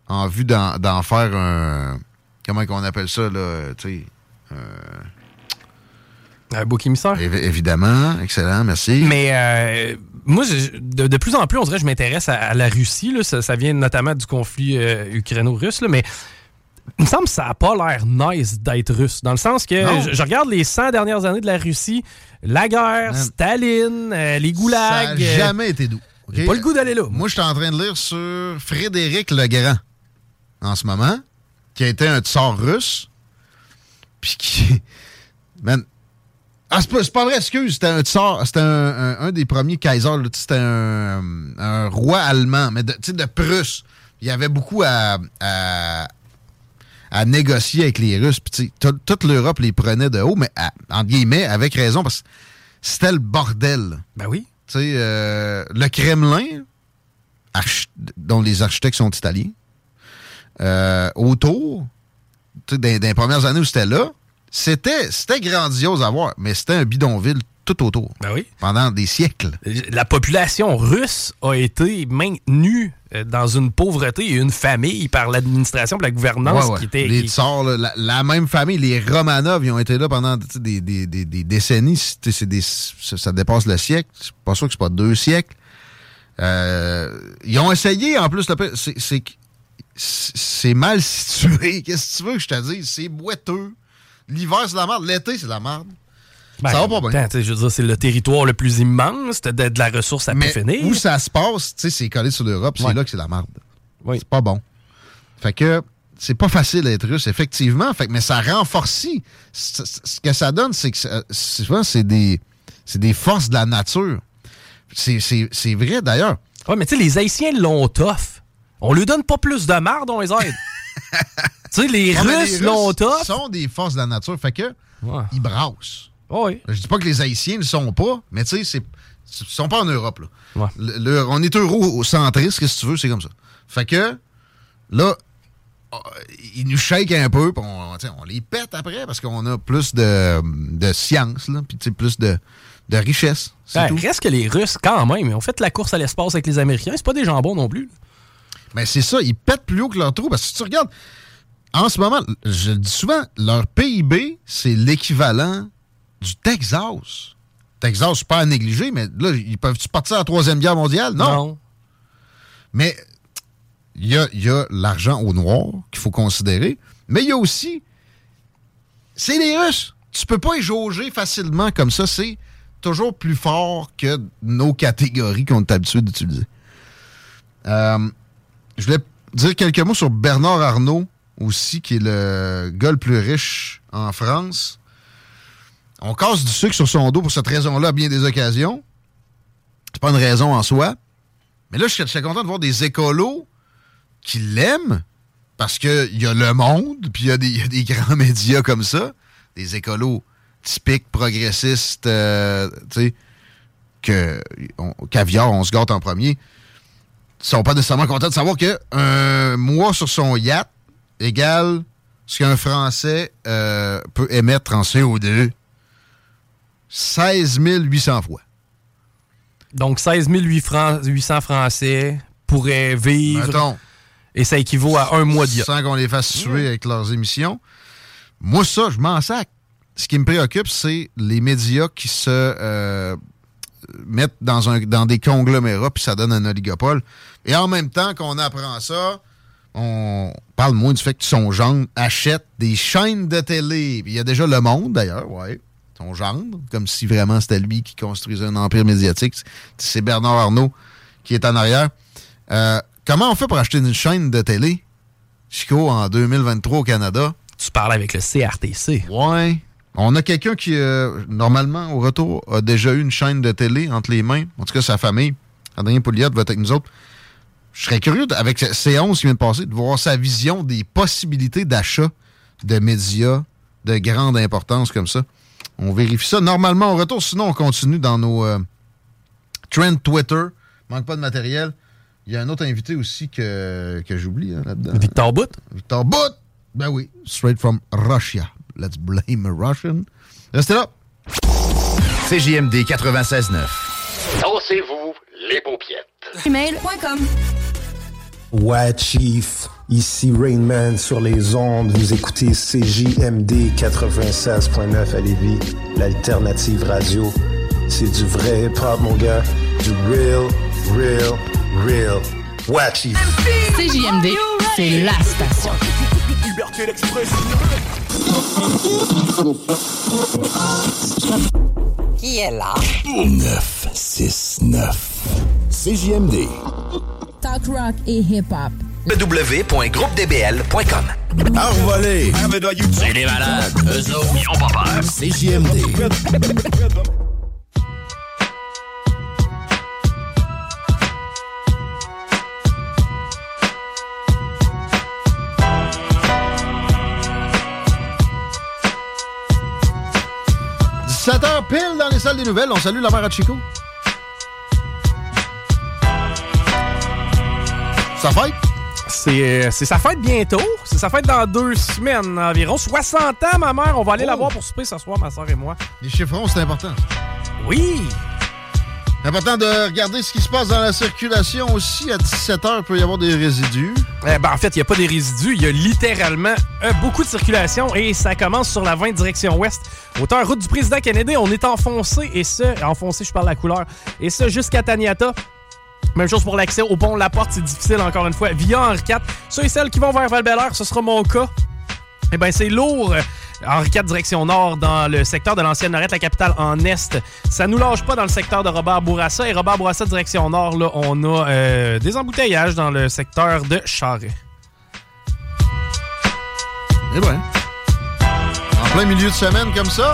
en vue d'en faire un. Comment qu'on appelle ça, là? Tu sais. Un bouc émissaire. évidemment, excellent, merci. Mais euh, moi, je- de, de plus en plus, on dirait que je m'intéresse à, à la Russie. là. Ça, ça vient notamment du conflit euh, ukraino-russe. là, Mais il me semble que ça n'a pas l'air nice d'être russe. Dans le sens que je, je regarde les 100 dernières années de la Russie, la guerre, Staline, euh, les Ça goulags. n'a euh, jamais été doux. J'ai pas le goût d'aller là. Moi, je suis en train de lire sur Frédéric le Grand en ce moment, qui a été un tsar russe, puis qui. Man. Ah, c'est pas, pas vrai, excuse, c'était un tsar, c'était un, un- un des premiers kaisers, c'était un, un roi allemand, mais de, de Prusse. Il y avait beaucoup à, à, à négocier avec les Russes, puis toute l'Europe les prenait de haut, mais à- entre guillemets, avec raison, parce que c'était le bordel. Ben oui. Tu sais, euh, le Kremlin, dont les architectes sont italiens, euh, autour, tu sais, dans, dans les premières années où c'était là, c'était grandiose à voir, mais c'était un bidonville tout autour. Ben oui. Pendant des siècles. La population russe a été maintenue euh, dans une pauvreté et une famille par l'administration, par la gouvernance Ouais, ouais. qui était. les qui- tsars, là, la, la même famille, les Romanov, ils ont été là pendant des, des- des- des décennies. Des- ça, dépasse le siècle. Je suis pas sûr que c'est pas deux siècles. Euh, ils ont essayé, en plus, c'est mal situé. Qu'est-ce que tu veux que je te dise? C'est boiteux. L'hiver, c'est la merde. L'été, c'est la merde. Ben, ça va pas en même bien. temps, je veux dire, c'est le territoire le plus immense, de, de la ressource à Mais finir. où ça se passe, tu sais, c'est collé sur l'Europe, c'est là que c'est la merde. Oui. C'est pas bon. Fait que c'est pas facile d'être russe, effectivement. Fait, mais ça renforce. Ce que ça donne, c'est que souvent, c'est des, c'est des forces de la nature. C'est- vrai, d'ailleurs. Ouais, mais tu sais, les Haïtiens l'ont tough. On lui donne pas plus de marde, on les aide. tu sais, les Russes l'ont tough. sont des forces de la nature. Fait que, ils brassent. Oui. Je dis pas que les Haïtiens ne le sont pas, mais tu sais, ils sont pas en Europe. Là. Le- le- on est eurocentriste, qu'est-ce que tu veux, c'est comme ça. Fait que, là, euh, ils nous shake un peu, puis on, les pète après parce qu'on a plus de, de science, là, puis plus de, de richesse. Ben, reste que les Russes, quand même, ils ont fait la course à l'espace avec les Américains. C'est pas des jambons non plus. Mais c'est ça, ils pètent plus haut que leur trou. Parce que si tu regardes, en ce moment, je le dis souvent, leur PIB, c'est l'équivalent du Texas. Texas, c'est pas à négliger, mais là, ils peuvent-tu partir à la Troisième Guerre mondiale? Non. Mais il y a, il y a l'argent au noir qu'il faut considérer, mais il y a aussi. C'est les Russes. Tu peux pas y jauger facilement comme ça. C'est toujours plus fort que nos catégories qu'on est habitué d'utiliser. Euh, je voulais dire quelques mots sur Bernard Arnault aussi, qui est le gars le plus riche en France. On casse du sucre sur son dos pour cette raison-là à bien des occasions. C'est pas une raison en soi. Mais là, je serais content de voir des écolos qui l'aiment parce qu'il y a Le Monde, puis il y, a des- grands médias comme ça, des écolos typiques, progressistes, euh, tu sais, que on- caviar, on se gâte en premier, sont pas nécessairement contents de savoir que un mois sur son yacht égale ce qu'un Français euh, peut émettre en CO2 16 800 fois. Donc, 16 800 Français pourraient vivre. Mettons. Et ça équivaut à un mois de yacht. Sans qu'on les fasse suer avec leurs émissions. Moi, ça, je m'en sac. Ce qui me préoccupe, c'est les médias qui se euh, mettent dans, un, dans des conglomérats, puis ça donne un oligopole. Et en même temps qu'on apprend ça, on parle moins du fait que son gendre achète des chaînes de télé. Il y a déjà Le Monde, d'ailleurs, ouais. Son gendre, comme si vraiment c'était lui qui construisait un empire médiatique. C'est Bernard Arnault qui est en arrière. Euh, comment on fait pour acheter une chaîne de télé, Chico, en 2023 au Canada? Tu parles avec le CRTC. Ouais. On a quelqu'un qui, euh, normalement, au retour, a déjà eu une chaîne de télé entre les mains. En tout cas, sa famille. Adrien Pouliot va être avec nous autres. Je serais curieux, avec C11 qui vient de passer, de voir sa vision des possibilités d'achat de médias de grande importance comme ça. On vérifie ça normalement au retour. Sinon, on continue dans nos euh, trends Twitter. Manque pas de matériel. Il y a un autre invité aussi que, que j'oublie hein, là-dedans. Victor Bout? Victor Bout! Ben oui, straight from Russia. Let's blame a Russian. Restez là. CJMD 96.9. Dansez-vous les paupiètes. Email.com. Ouais, Chief. Ici Rainman sur les ondes. Vous écoutez CJMD 96.9 à Lévis, l'alternative radio. C'est du vrai hip-hop, mon gars. Du real, real, real. Chief. CJMD, c'est la station. Liberté d'expression. Qui est là? 969. CJMD. Talk rock et hip-hop. www.groupedbl.com Envolé. C'est des malades, eux autres, ils ont pas peur. CJMD. – 17h pile dans les salles des nouvelles. On salue la mère à Chico. Ça fête? C'est euh, c'est sa fête bientôt. C'est sa fête dans deux semaines environ. 60 ans, ma mère. On va aller la voir pour souper ce soir, ma soeur et moi. Les chiffrons, c'est important. Oui! C'est important de regarder ce qui se passe dans la circulation aussi. À 17h, il peut y avoir des résidus. Eh ben, en fait, il n'y a pas des résidus. Il y a littéralement euh, beaucoup de circulation et ça commence sur la 20 direction ouest. Hauteur route du président Kennedy, on est enfoncé et ce, enfoncé, je parle de la couleur, et ce jusqu'à Taniata. Même chose pour l'accès au pont La Porte, c'est difficile encore une fois. Via Henri IV, ceux et celles qui vont vers val ce sera mon cas. Eh bien, c'est lourd. euh, Henri IV, direction nord, dans le secteur de l'ancienne Norette, la capitale en est. Ça nous lâche pas dans le secteur de Robert Bourassa. Et Robert Bourassa, direction nord, là, on a euh, des embouteillages dans le secteur de Charret. Eh bien. En plein milieu de semaine comme ça.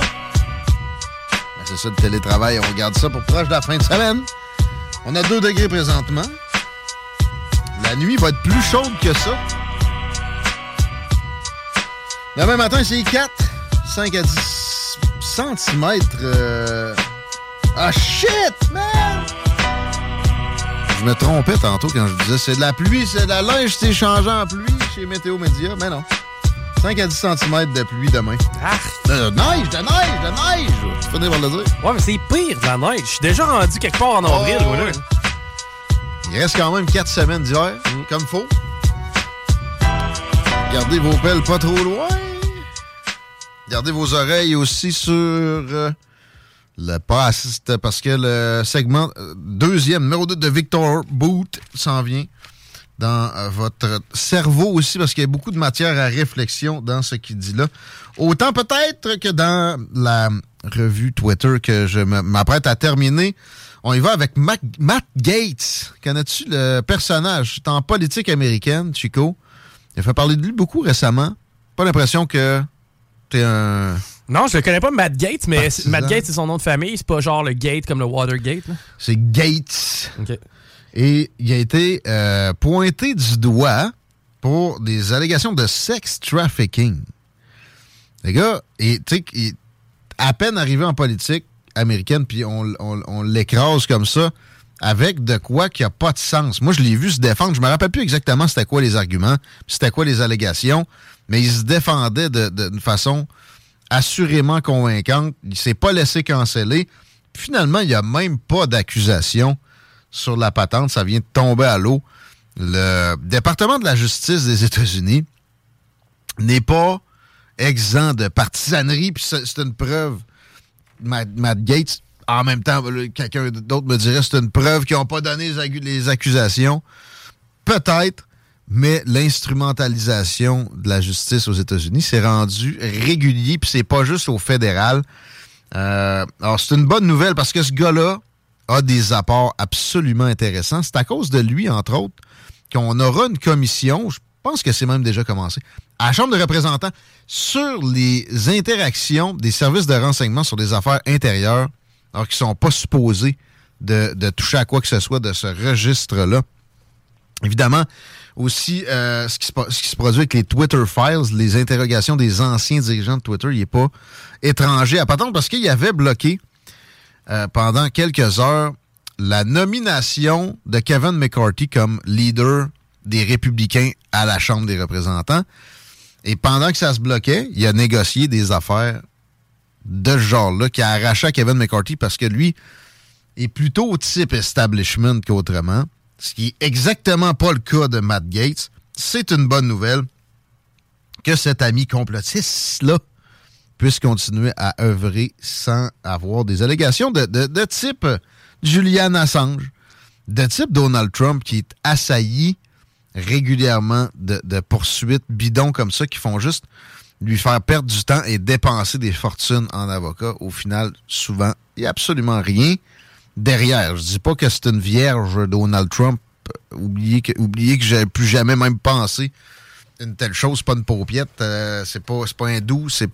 Ben, c'est ça le télétravail. On regarde ça pour proche de la fin de semaine. On a 2 degrés présentement. La nuit va être plus chaude que ça. Demain matin, c'est 4, 5 à 10 cm. Ah shit, man! Je me trompais tantôt quand je disais c'est de la pluie, c'est de la linge, c'est changeant en pluie chez Météo Média. Mais non. 5 à 10 cm de pluie demain. Ah! De neige, de neige, de neige! Tu finis par le dire. Ouais, mais c'est pire de la neige. Je suis déjà rendu quelque part en avril, Oh, moi, là. ouais. Il reste quand même 4 semaines d'hiver, Mm. comme faut. Gardez vos pelles pas trop loin. Gardez vos oreilles aussi sur euh, le passe, parce que le segment euh, deuxième, numéro 2 de Victor Boot s'en vient dans euh, votre cerveau aussi, parce qu'il y a beaucoup de matière à réflexion dans ce qu'il dit là. Autant peut-être que dans la revue Twitter que je m'apprête à terminer. On y va avec Mac- Matt Gates. Connais-tu le personnage? C'est en politique américaine, Chico. Il a fait parler de lui beaucoup récemment. Pas l'impression que t'es un... Non, je le connais pas, Matt Gates, mais. Matt Gates, c'est son nom de famille. C'est pas genre le Gate comme le Watergate. C'est Gates. Et il a été euh, pointé du doigt pour des allégations de sex trafficking. Les gars, et, tu sais, il- à peine arrivé en politique américaine, puis on, l'écrase comme ça, avec de quoi qui a pas de sens. Moi, je l'ai vu se défendre. Je me rappelle plus exactement c'était quoi les arguments, c'était quoi les allégations, mais il se défendait d'une façon assurément convaincante. Il s'est pas laissé canceller. Finalement, il n'y a même pas d'accusation sur la patente. Ça vient de tomber à l'eau. Le département de la justice des États-Unis n'est pas exempt de partisanerie, puis c'est une preuve. Matt, Gates, en même temps, quelqu'un d'autre me dirait c'est une preuve qu'ils n'ont pas donné les, accusations. Peut-être, mais l'instrumentalisation de la justice aux États-Unis s'est rendu régulier, puis c'est pas juste au fédéral. Euh, alors, c'est une bonne nouvelle parce que ce gars-là a des apports absolument intéressants. C'est à cause de lui, entre autres, qu'on aura une commission, je pense que c'est même déjà commencé, à la Chambre des représentants sur les interactions des services de renseignement sur des affaires intérieures, alors qu'ils ne sont pas supposés de, toucher à quoi que ce soit de ce registre-là. Évidemment, aussi, euh, ce, qui se, produit avec les Twitter Files, les interrogations des anciens dirigeants de Twitter, il n'est pas étranger à patente parce qu'il avait bloqué euh, pendant quelques heures la nomination de Kevin McCarthy comme leader des républicains à la Chambre des représentants. Et pendant que ça se bloquait, il a négocié des affaires de ce genre-là qui a arraché Kevin McCarthy parce que lui est plutôt au type establishment qu'autrement. Ce qui est exactement pas le cas de Matt Gates. C'est une bonne nouvelle que cet ami complotiste-là puisse continuer à œuvrer sans avoir des allégations de, type Julian Assange, de type Donald Trump qui est assailli régulièrement de, poursuites bidons comme ça qui font juste lui faire perdre du temps et dépenser des fortunes en avocat. Au final, souvent, il n'y a absolument rien derrière. Je dis pas que c'est une vierge Donald Trump. Oubliez que, oubliez que plus jamais même pensé une telle chose, c'est pas une paupiette, euh, c'est pas, c'est pas un doux, c'est,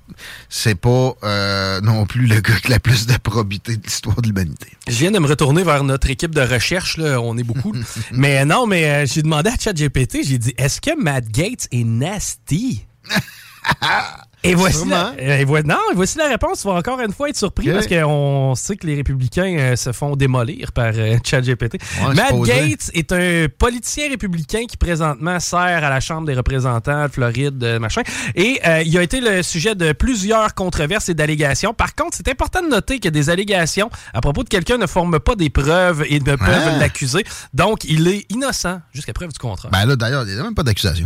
c'est pas euh, non plus le gars qui a la plus de probité de l'histoire de l'humanité. Je viens de me retourner vers notre équipe de recherche, là. on est beaucoup. mais non, mais euh, j'ai demandé à ChatGPT, j'ai dit, est-ce que Matt Gates est nasty? Et voici, la, et vo- non, et voici la réponse. Tu vas encore une fois être surpris Ok. parce qu'on sait que les républicains euh, se font démolir par euh, ChatGPT. Ouais, Matt. Gates est un politicien républicain qui présentement sert à la Chambre des représentants de Floride, euh, machin. Et euh, il a été le sujet de plusieurs controverses et d'allégations. Par contre, c'est important de noter que des allégations à propos de quelqu'un ne forment pas des preuves et ne peuvent Ah. l'accuser. Donc, il est innocent jusqu'à preuve du contraire. Ben là, d'ailleurs, il n'y a même pas d'accusation.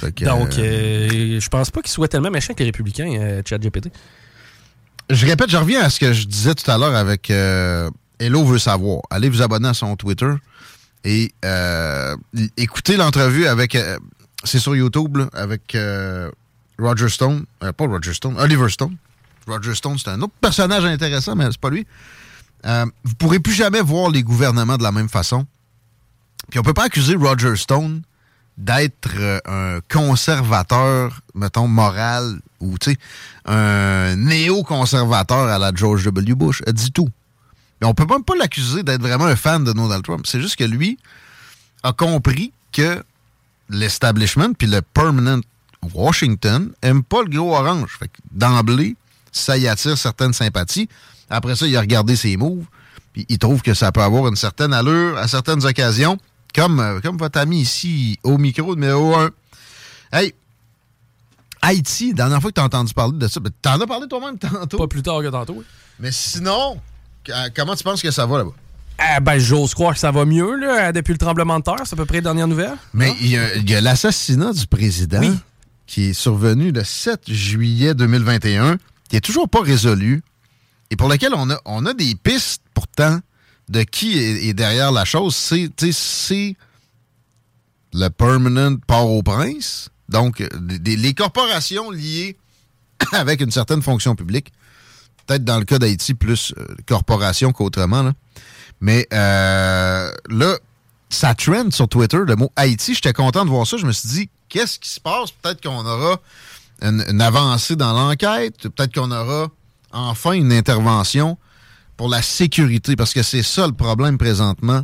Que, Donc, je pense pas qu'il soit tellement méchant que les républicains, euh, ChatGPT. Je répète, je reviens à ce que je disais tout à l'heure avec euh, Hello veut savoir. Allez vous abonner à son Twitter et euh, écoutez l'entrevue avec. euh, c'est sur YouTube, là, avec euh, Roger Stone. Pas Roger Stone, Oliver Stone. Roger Stone, c'est un autre personnage intéressant, mais c'est pas lui. Vous pourrez plus jamais voir les gouvernements de la même façon. Puis on peut pas accuser Roger Stone d'être un conservateur, mettons, moral, ou, un néo-conservateur à la George W. Bush. Elle dit tout. Mais on peut même pas l'accuser d'être vraiment un fan de Donald Trump. C'est juste que lui a compris que l'establishment puis le permanent Washington aime pas le gros orange. Fait d'emblée, ça y attire certaines sympathies. Après ça, il a regardé ses moves, il trouve que ça peut avoir une certaine allure à certaines occasions, comme, euh, comme votre ami ici au micro numéro 1. Hey, Haïti, la dernière fois que tu as entendu parler de ça, ben, t'en as parlé toi-même tantôt. Pas plus tard que tantôt, oui. Mais sinon, euh, comment tu penses que ça va là-bas? Ah, ben, j'ose croire que ça va mieux là, depuis le tremblement de terre. C'est à peu près les dernières nouvelles. Mais il y a, il y a l'assassinat du président qui est survenu le 7 juillet 2021, qui est toujours pas résolu et pour lequel on a, on a des pistes pourtant de qui est, est derrière la chose. Tu c'est le Permanent Port-au-Prince, donc euh, les corporations liées avec une certaine fonction publique. Peut-être dans le cas d'Haïti, plus euh, corporation qu'autrement. Mais euh, là, ça trend sur Twitter, le mot Haïti. J'étais content de voir ça. Je me suis dit, qu'est-ce qui se passe? Peut-être qu'on aura une, une avancée dans l'enquête. Peut-être qu'on aura enfin une intervention pour la sécurité. Parce que c'est ça le problème présentement.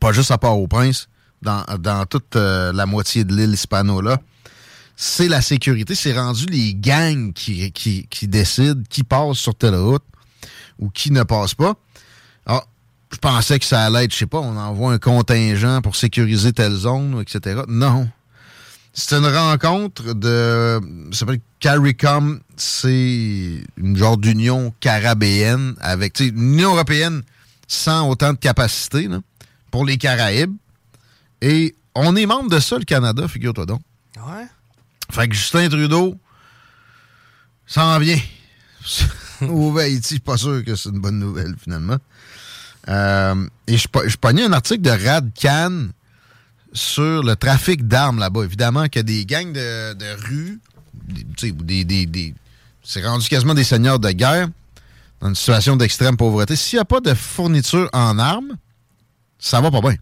Pas juste à Port-au-Prince, dans, toute euh, la moitié de l'île hispano-là. C'est la sécurité. C'est rendu les gangs qui, qui, décident qui passe sur telle route ou qui ne passe pas. Ah, je pensais que ça allait être, je sais pas, on envoie un contingent pour sécuriser telle zone, etc. Non. C'est une rencontre de. Ça s'appelle CARICOM. C'est une genre d'union carabéenne avec. Une Union européenne sans autant de capacité là, pour les Caraïbes. Et on est membre de ça, le Canada, figure-toi donc. Ouais. Fait que Justin Trudeau s'en vient. Au Haïti, pas sûr que c'est une bonne nouvelle, finalement. Euh, et je, je pognais un article de Rad Khan sur le trafic d'armes là-bas. Évidemment qu'il y a des gangs de, de rue, des, des- des- c'est rendu quasiment des seigneurs de guerre dans une situation d'extrême pauvreté. S'il n'y a pas de fourniture en armes, ça va pas bien.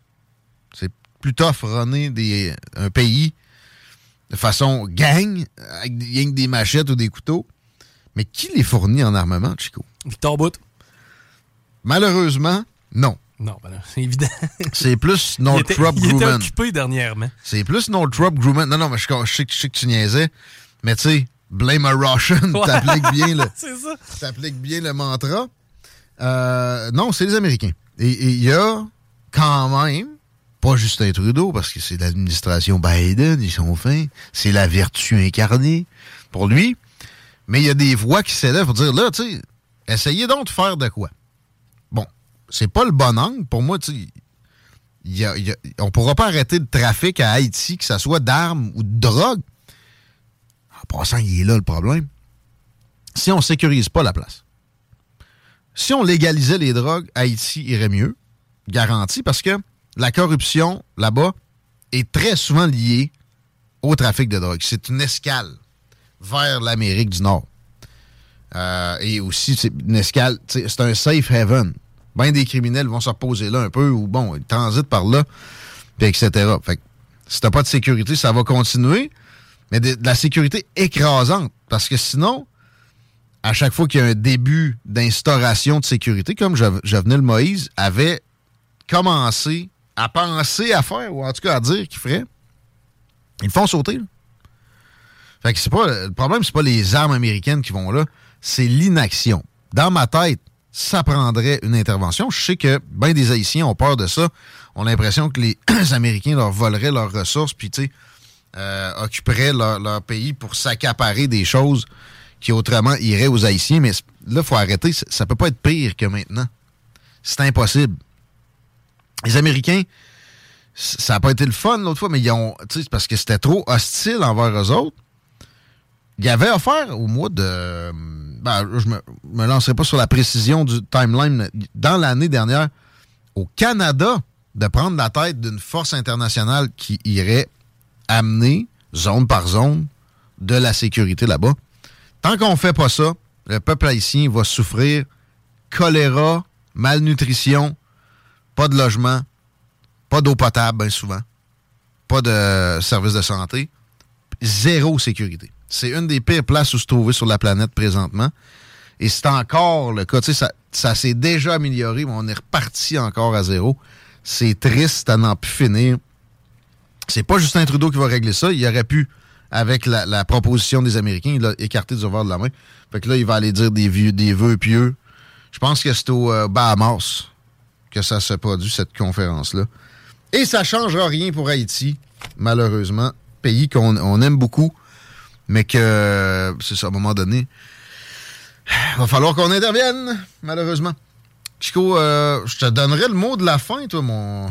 Plus tough runner des, un pays de façon gang, avec des, rien que des machettes ou des couteaux. Mais qui les fournit en armement, Chico? Victor Bout. Malheureusement, non. Non, ben c'est évident. C'est plus Northrop il était Grumman. occupé dernièrement. C'est plus Northrop Grumman. Non, non, mais je, je sais, que- je sais que tu niaisais. Mais tu sais, blame a Russian, Ouais. t'appliques bien le, t'appliques bien le mantra. Euh, non, c'est les Américains. Et il y a quand même, pas Justin Trudeau, parce que c'est l'administration Biden, ils sont fins. C'est la vertu incarnée pour lui. Mais il y a des voix qui s'élèvent pour dire, là, tu sais, essayez donc de faire de quoi. Bon, c'est pas le bon angle. Pour moi, tu sais, y on pourra pas arrêter le trafic à Haïti, que ce soit d'armes ou de drogue. En passant, il est là le problème. Si on sécurise pas la place. Si on légalisait les drogues, Haïti irait mieux, garanti, parce que la corruption là-bas est très souvent liée au trafic de drogue. C'est une escale vers l'Amérique du Nord. Euh, et aussi, c'est une escale, c'est un safe haven. Bien des criminels vont se reposer là un peu, ou bon, ils transitent par là, puis etc. Fait que si t'as pas de sécurité, ça va continuer, mais de, la sécurité écrasante. Parce que sinon, à chaque fois qu'il y a un début d'instauration de sécurité, comme Jovenel Moïse avait commencé à penser à faire, ou en tout cas à dire qu'il ferait, ils le font sauter. là. Fait que c'est pas. Le problème, c'est pas les armes américaines qui vont là, c'est l'inaction. Dans ma tête, ça prendrait une intervention. Je sais que bien des Haïtiens ont peur de ça. ont l'impression que les Américains leur voleraient leurs ressources, puis tu sais, euh, occuperaient leur, pays pour s'accaparer des choses qui autrement iraient aux Haïtiens. Mais là, il faut arrêter. Ça, ça peut pas être pire que maintenant. C'est impossible. Les Américains, ça n'a pas été le fun l'autre fois, mais ils ont. parce que c'était trop hostile envers eux autres. Il avait offert au mois de. Ben, je me, me lancerai pas sur la précision du timeline. Dans l'année dernière, au Canada, de prendre la tête d'une force internationale qui irait amener, zone par zone, de la sécurité là-bas. Tant qu'on fait pas ça, le peuple haïtien va souffrir choléra, malnutrition, pas de logement, pas d'eau potable, bien souvent. pas de service de santé, zéro sécurité. C'est une des pires places où se trouver sur la planète présentement. Et c'est encore le cas. Tu sais, ça, ça s'est déjà amélioré, mais on est reparti encore à zéro. C'est triste à n'en plus finir. C'est pas Justin Trudeau qui va régler ça. Il aurait pu, avec la, proposition des Américains, il l'a écarté du revers de la main. Fait que là, il va aller dire des, vieux, des vœux pieux. Je pense que c'est au euh, Bahamas que ça se produit, cette conférence-là. Et ça changera rien pour Haïti, malheureusement. Pays qu'on on aime beaucoup, mais que, c'est ça, à un moment donné, il va falloir qu'on intervienne, malheureusement. Chico, euh, je te donnerai le mot de la fin, toi, mon...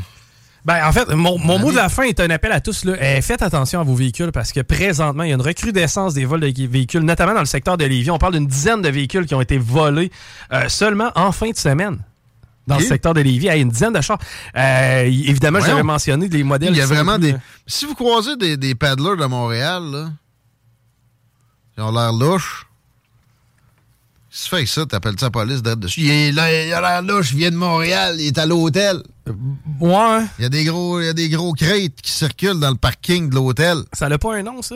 Ben, en fait, mon, mon mot de la fin est un appel à tous. Là. Eh, faites attention à vos véhicules parce que présentement, il y a une recrudescence des vols de véhicules, notamment dans le secteur de Lévis. On parle d'une dizaine de véhicules qui ont été volés euh, seulement en fin de semaine. Dans le secteur de Lévis, il y a une dizaine de chars. Euh, évidemment, j'avais mentionné des modèles. Il y a vraiment plus, des. euh, Si vous croisez des, des paddlers de Montréal, là, ils ont l'air louches. Si tu fais ça, t'appelles ça la police d'être dessus. Il, est là, il a l'air louche, il vient de Montréal, il est à l'hôtel. Ouais. Il y a des gros, il y a des gros crêtes qui circulent dans le parking de l'hôtel. Ça n'a pas un nom, ça?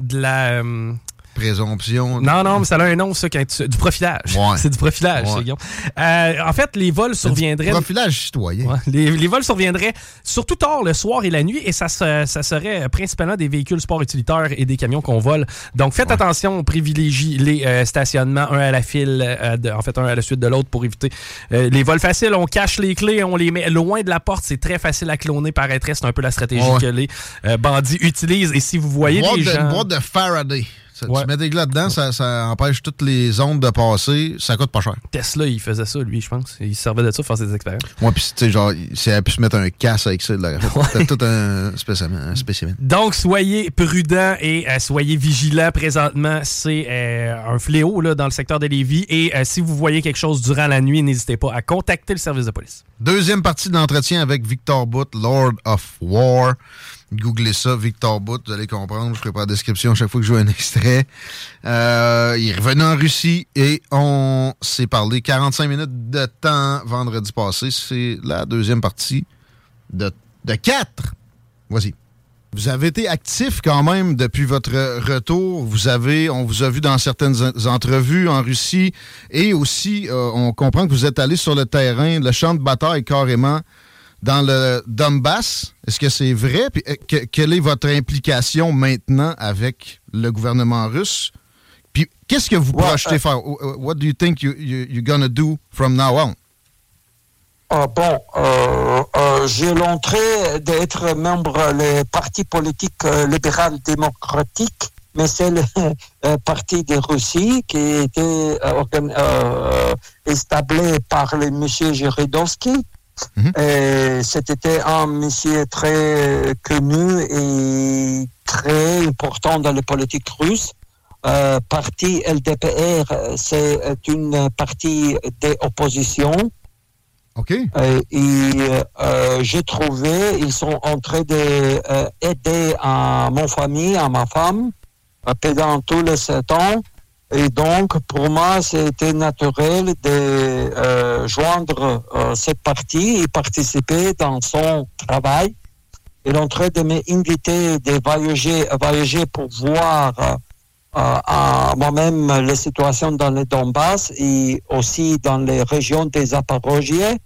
De la. euh, Présomption. Non, non, mais ça a un nom, ça, quand tu- du profilage. Ouais. C'est du profilage, Ouais. c'est Guillaume. Euh, en fait, les vols surviendraient. Profilage citoyen. Ouais, les, les vols surviendraient surtout tard le soir et la nuit et ça, se- ça serait principalement des véhicules sport utilitaires et des camions qu'on vole. Donc faites attention, on privilégie les euh, stationnements, un à la file, euh, de- en fait un à la suite de l'autre pour éviter euh, les vols faciles. On cache les clés, on les met loin de la porte, c'est très facile à cloner, paraîtrait. C'est un peu la stratégie que les bandits utilisent. Et si vous voyez de, gens... Une boîte de Faraday. Ça, Ouais. Tu mets des glas dedans, ça, ça empêche toutes les ondes de passer. Ça coûte pas cher. Tesla, il faisait ça, lui, je pense. Il se servait de ça pour faire ses expériences. Ouais, puis tu sais, genre, s'il avait pu se mettre un casse avec ça, il. C'était tout un spécimen. Un spécimen. Donc, soyez prudents et euh, soyez vigilants. Présentement, c'est euh, un fléau là, dans le secteur de Lévis. Et euh, si vous voyez quelque chose durant la nuit, n'hésitez pas à contacter le service de police. Deuxième partie de l'entretien avec Victor Bout, Lord of War. Googlez ça, Victor Bout, vous allez comprendre. Je ferai pas la description chaque fois que je joue un extrait. Euh, il est revenu en Russie et on s'est parlé 45 minutes de temps vendredi passé. C'est la deuxième partie de, de quatre. Voici. Vous avez été actif quand même depuis votre retour. Vous avez, on vous a vu dans certaines en- entrevues en Russie et aussi, euh, on comprend que vous êtes allé sur le terrain, le champ de bataille carrément dans le Donbass? Est-ce que c'est vrai? Puis, euh, que- quelle est votre implication maintenant avec le gouvernement russe? Puis, qu'est-ce que vous projetez faire? Uh, What do you think you, you, you're gonna do from now on? Ah, bon, euh, euh, j'ai l'entrée d'être membre des partis politiques euh, libéral démocratique, mais c'est le euh, parti de Russie qui a été euh, organ- euh, établi par le monsieur Et C'était un monsieur très connu et très important dans la politique russe. Euh, parti LDPR, euh, c'est une partie d'opposition. OK. Euh, et euh, j'ai trouvé, ils sont en train d'aider à mon famille, à ma femme, euh, pendant tous les sept ans. Et donc, pour moi, c'était naturel de euh, joindre euh, cette partie et participer dans son travail. Il est en train de m'inviter de voyager, voyager pour voir euh, à moi-même les situations dans le Donbass et aussi dans les régions des Zaporogies.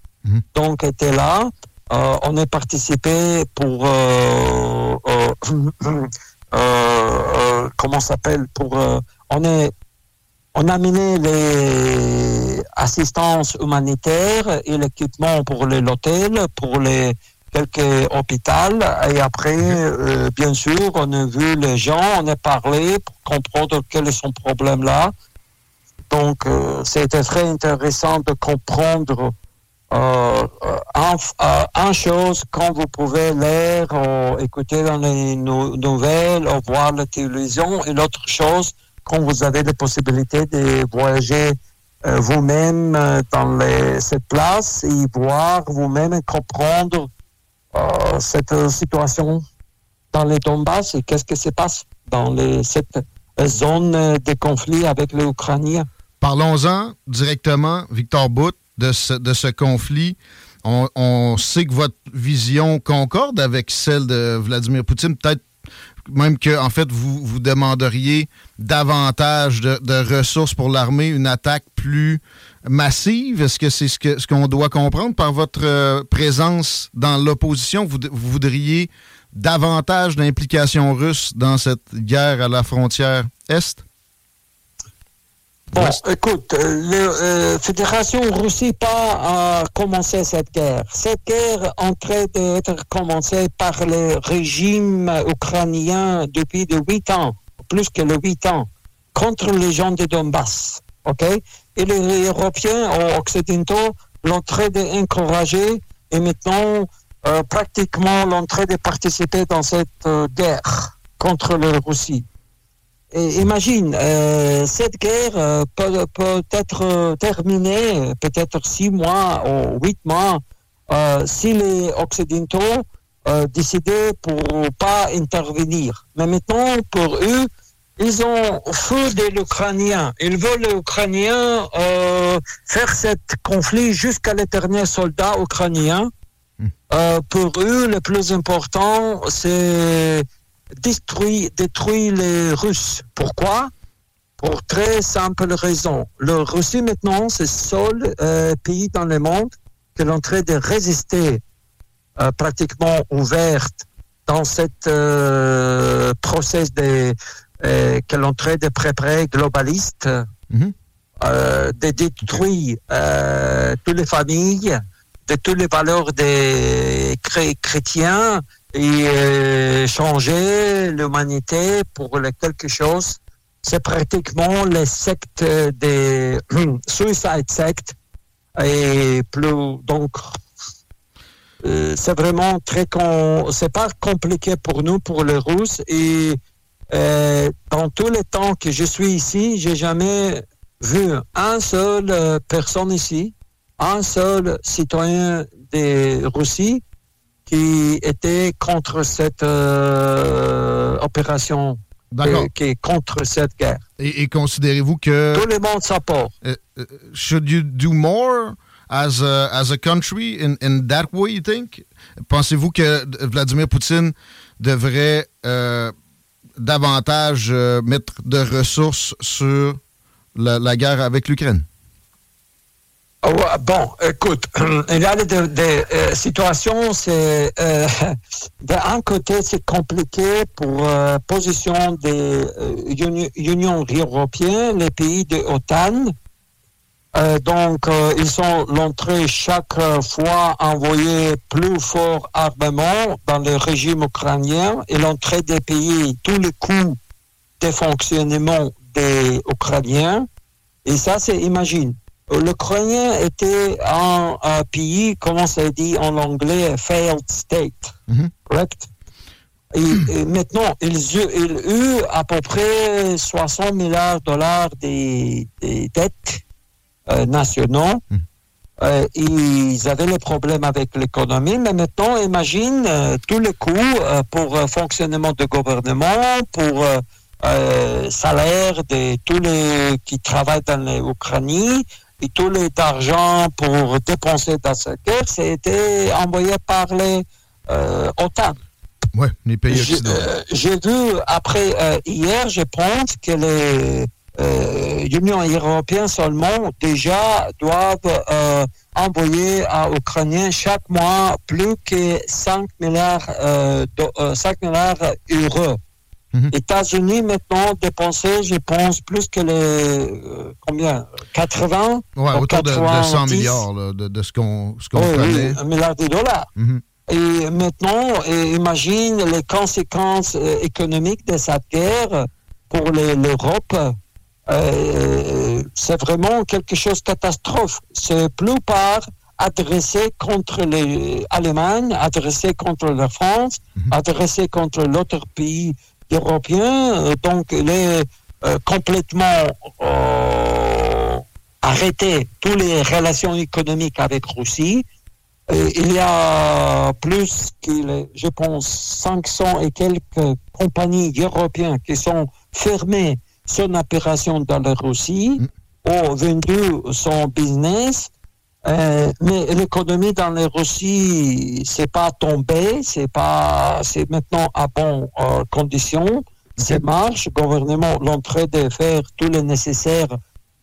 Donc, était là. Euh, on a participé pour euh, euh, euh, euh, comment s'appelle? Pour euh, on est on a amené les assistances humanitaires et l'équipement pour les l'hôtel, pour les quelques hôpitaux. Et après, euh, bien sûr, on a vu les gens, on a parlé pour comprendre quel est son problème là. Donc, euh, c'était très intéressant de comprendre euh, euh, un, euh, un chose quand vous pouvez lire ou écouter dans les nou- nouvelles ou voir la télévision et l'autre chose quand vous avez la possibilité de voyager euh, vous-même euh, dans cette place et voir vous-même et comprendre euh, cette situation dans les Donbass et qu'est-ce qui se passe dans cette zone de conflit avec les. Parlons-en directement, Victor Bout, de ce, de ce conflit on, on sait que votre vision concorde avec celle de Vladimir Poutine. Peut-être même que, en fait, vous, demanderiez davantage de, ressources pour l'armée, une attaque plus massive? Est-ce que c'est ce qu'on doit comprendre par votre euh, présence dans l'opposition? Vous, vous voudriez davantage d'implication russe dans cette guerre à la frontière Est? Bon, écoute, euh, la Fédération Russie pas à commencer cette guerre. Cette guerre est en train d'être commencée par le régime ukrainien depuis de 8 ans, plus que le 8 ans, contre les gens de Donbass. OK? Et les Européens occidentaux l'ont très d'encourager et maintenant euh, pratiquement l'ont très de participer dans cette euh, guerre contre la Russie. Et imagine, euh, cette guerre euh, peut, peut être euh, terminée peut-être six mois ou huit mois euh, si les Occidentaux euh, décidaient pour pas intervenir. Mais maintenant, pour eux, ils ont feu de l'Ukrainien. Ils veulent euh, faire ce conflit jusqu'à l'éternel soldat ukrainien. Euh, pour eux, le plus important, c'est détruire les Russes. Pourquoi? Pour très simple raison. Le Russie maintenant, c'est le seul euh, pays dans le monde qui est en train de résister euh, pratiquement ouverte dans cette euh, process de euh, train de préparer globaliste, euh, de détruire toutes les familles, de toutes les valeurs des chré- chrétiens et euh, changer l'humanité pour quelque chose. C'est pratiquement les sectes des suicide sectes et plus donc euh, c'est vraiment très con... c'est pas compliqué pour nous pour les Russes. Et euh, dans tous les temps que je suis ici, j'ai jamais vu un seul personne ici, un seul citoyen de Russie qui était contre cette euh, opération, euh, qui est contre cette guerre. Et, et considérez-vous que. Tout le monde s'apporte. Uh, uh, should you do more as a, as a country in, in that way, you think? Pensez-vous que Vladimir Poutine devrait euh, davantage euh, mettre de ressources sur la, la guerre avec l'Ukraine? Ah bon, écoute, il y a des, des, euh, situations, c'est euh, d'un côté c'est compliqué pour euh, position des euh, Uni- Union européenne, les pays de OTAN. Euh, donc, ils sont l'entrée chaque fois envoyer plus fort armement dans le régime ukrainien et l'entrée des pays tous les coûts de fonctionnement des Ukrainiens. Et ça, c'est, imagine, l'Ukrainien était un, un pays, comment ça dit en anglais, failed state, correct? Et, et maintenant, ils, ils eu à peu près 60 milliards de dollars des, des dettes euh, nationaux. Euh, ils avaient les problèmes avec l'économie, mais maintenant, imagine euh, tous les coûts euh, pour fonctionnement de gouvernement, pour salaire de tous les qui travaillent dans l'Ukraine et tous les argent pour dépenser dans cette guerre, c'était envoyé par les euh, OTAN. Oui, les pays J'ai occidentaux. euh, j'ai vu après euh, hier, je pense que les euh, Union européenne seulement déjà doivent euh, envoyer à Ukrainiens chaque mois plus que 5 milliards, euh, de- euh, 5 milliards d'euros. États-Unis maintenant dépensé, je pense, plus que les euh, combien? 80 Ouais, ou autour de, de 100 90? milliards là, de, de ce qu'on ce qu'on Oui, oui, connaît. un milliard de dollars. Mhm. Et maintenant, euh, imagine les conséquences euh, économiques de cette guerre pour l'Europe. Euh, c'est vraiment quelque chose de catastrophe. C'est plus par adressé contre les Allemagne, adressé contre la France, adressé contre l'autre pays européen. Euh, Donc, il est euh, complètement euh, arrêté toutes les relations économiques avec Russie. Et il y a plus que, je pense, 500 et quelques compagnies européennes qui sont fermées son opération dans la Russie, ont vendu son business Euh, mais l'économie dans les Russie, c'est pas tombé, c'est pas, c'est maintenant à bonne euh, condition. Ça marche. Le gouvernement l'entrain de faire tout le nécessaire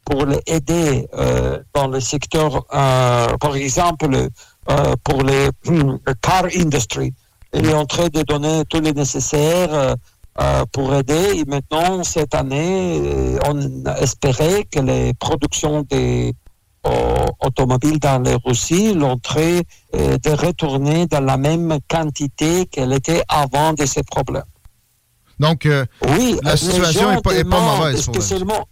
pour les aider euh, dans le secteur, euh, par exemple, euh, pour les car industry. Il est en train de donner tout le nécessaire pour aider. Et maintenant, cette année, on espérait que les productions des euh, automobiles dans les Russie, l'entrée euh, de retourner dans la même quantité qu'elle était avant de ces problèmes. Donc, euh, Oui, la situation n'est pas, est pas mauvaise. spécialement-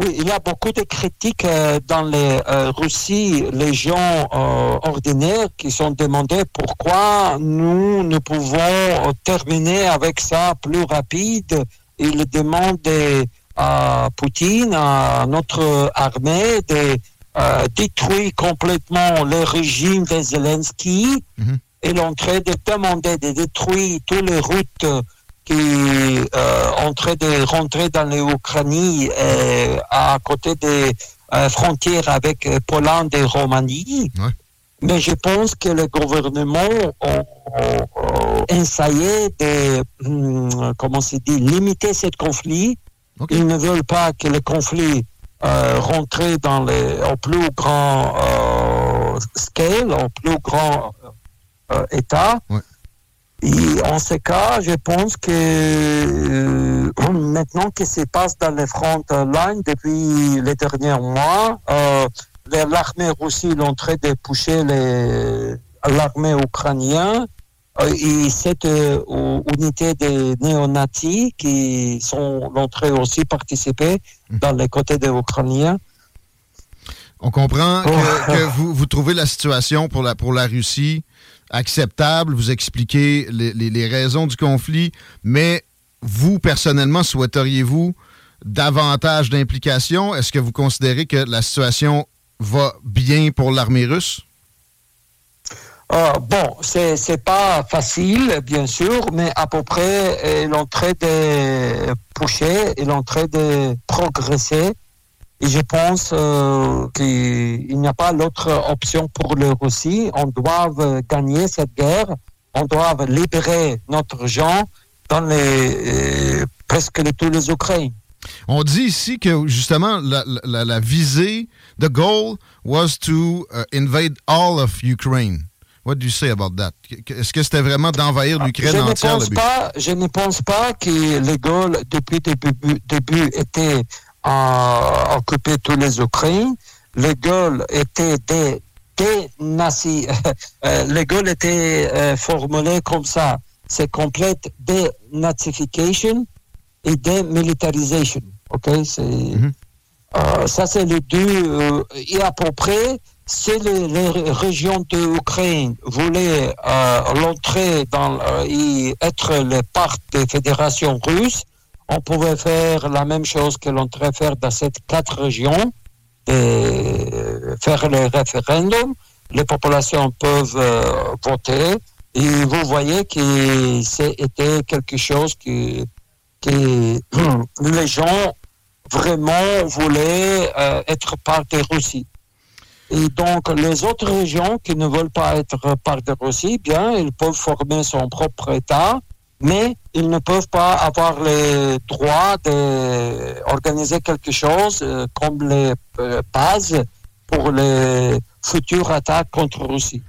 oui, il y a beaucoup de critiques euh, dans les euh, Russie, les gens euh, ordinaires qui sont demandés pourquoi nous ne pouvons terminer avec ça plus rapide. Ils demandent à Poutine, à notre armée, de euh, détruire complètement le régime de Zelensky. Et l'entrée de demander de détruire toutes les routes qui euh, train de rentrer dans l'Ukraine euh, à côté des euh, frontières avec euh, Pologne et Roumanie. Mais je pense que le gouvernement a, essayé de, hum, comment se dit, limiter ce conflit. Ils ne veulent pas que le conflit euh, rentre dans les, au plus grand euh, scale, au plus grand euh, état. Et en ce cas, je pense que euh, maintenant que se passe dans les front lines depuis les derniers mois, euh, l'armée russe est en train de pousser les- l'armée ukrainienne et cette euh, unité des néo-nazis qui sont en train aussi participer dans les côtés des Ukrainiens. On comprend que, Oh. que vous, vous trouvez la situation pour la, pour la Russie acceptable, vous expliquez les, les- les raisons du conflit, mais vous, personnellement, souhaiteriez-vous davantage d'implication? Est-ce que vous considérez que la situation va bien pour l'armée russe? Euh, bon, c'est c'est pas facile, bien sûr, mais à peu près, euh, l'entrée de pousser et l'entrée de progresser. Et je pense euh, qu'il n'y a pas l'autre option pour le Russie. On doit gagner cette guerre. On doit libérer notre gens dans les euh, presque tous les Ukrainiens. On dit ici que justement la, la- la visée, the goal was to uh, invade all of Ukraine. What do you say about that? Est-ce que c'était vraiment d'envahir l'Ukraine je ne entière le pense but? pas, je ne pense pas que les Gaules depuis le début, début étaient à occuper tous les Ukraines. Les Gaules étaient des, des nazis. Euh, les Gaules étaient euh, formulés comme ça. C'est complète dénazification et démilitarisation. Ok, c'est euh, ça c'est les deux. euh, et à peu près, si les, les régions de l'Ukraine voulaient euh, dans euh, et être le part des fédérations russes, on pouvait faire la même chose que l'on devrait faire dans ces quatre régions, faire le référendum. Les populations peuvent euh, voter. Et vous voyez que c'était quelque chose que, que les gens vraiment voulaient euh, être part de Russie. Et donc, les autres régions qui ne veulent pas être part de Russie, bien, ils peuvent former son propre État, mais ils ne peuvent pas avoir le droit d'organiser quelque chose euh, comme les euh, bases pour les futures attaques contre Russie.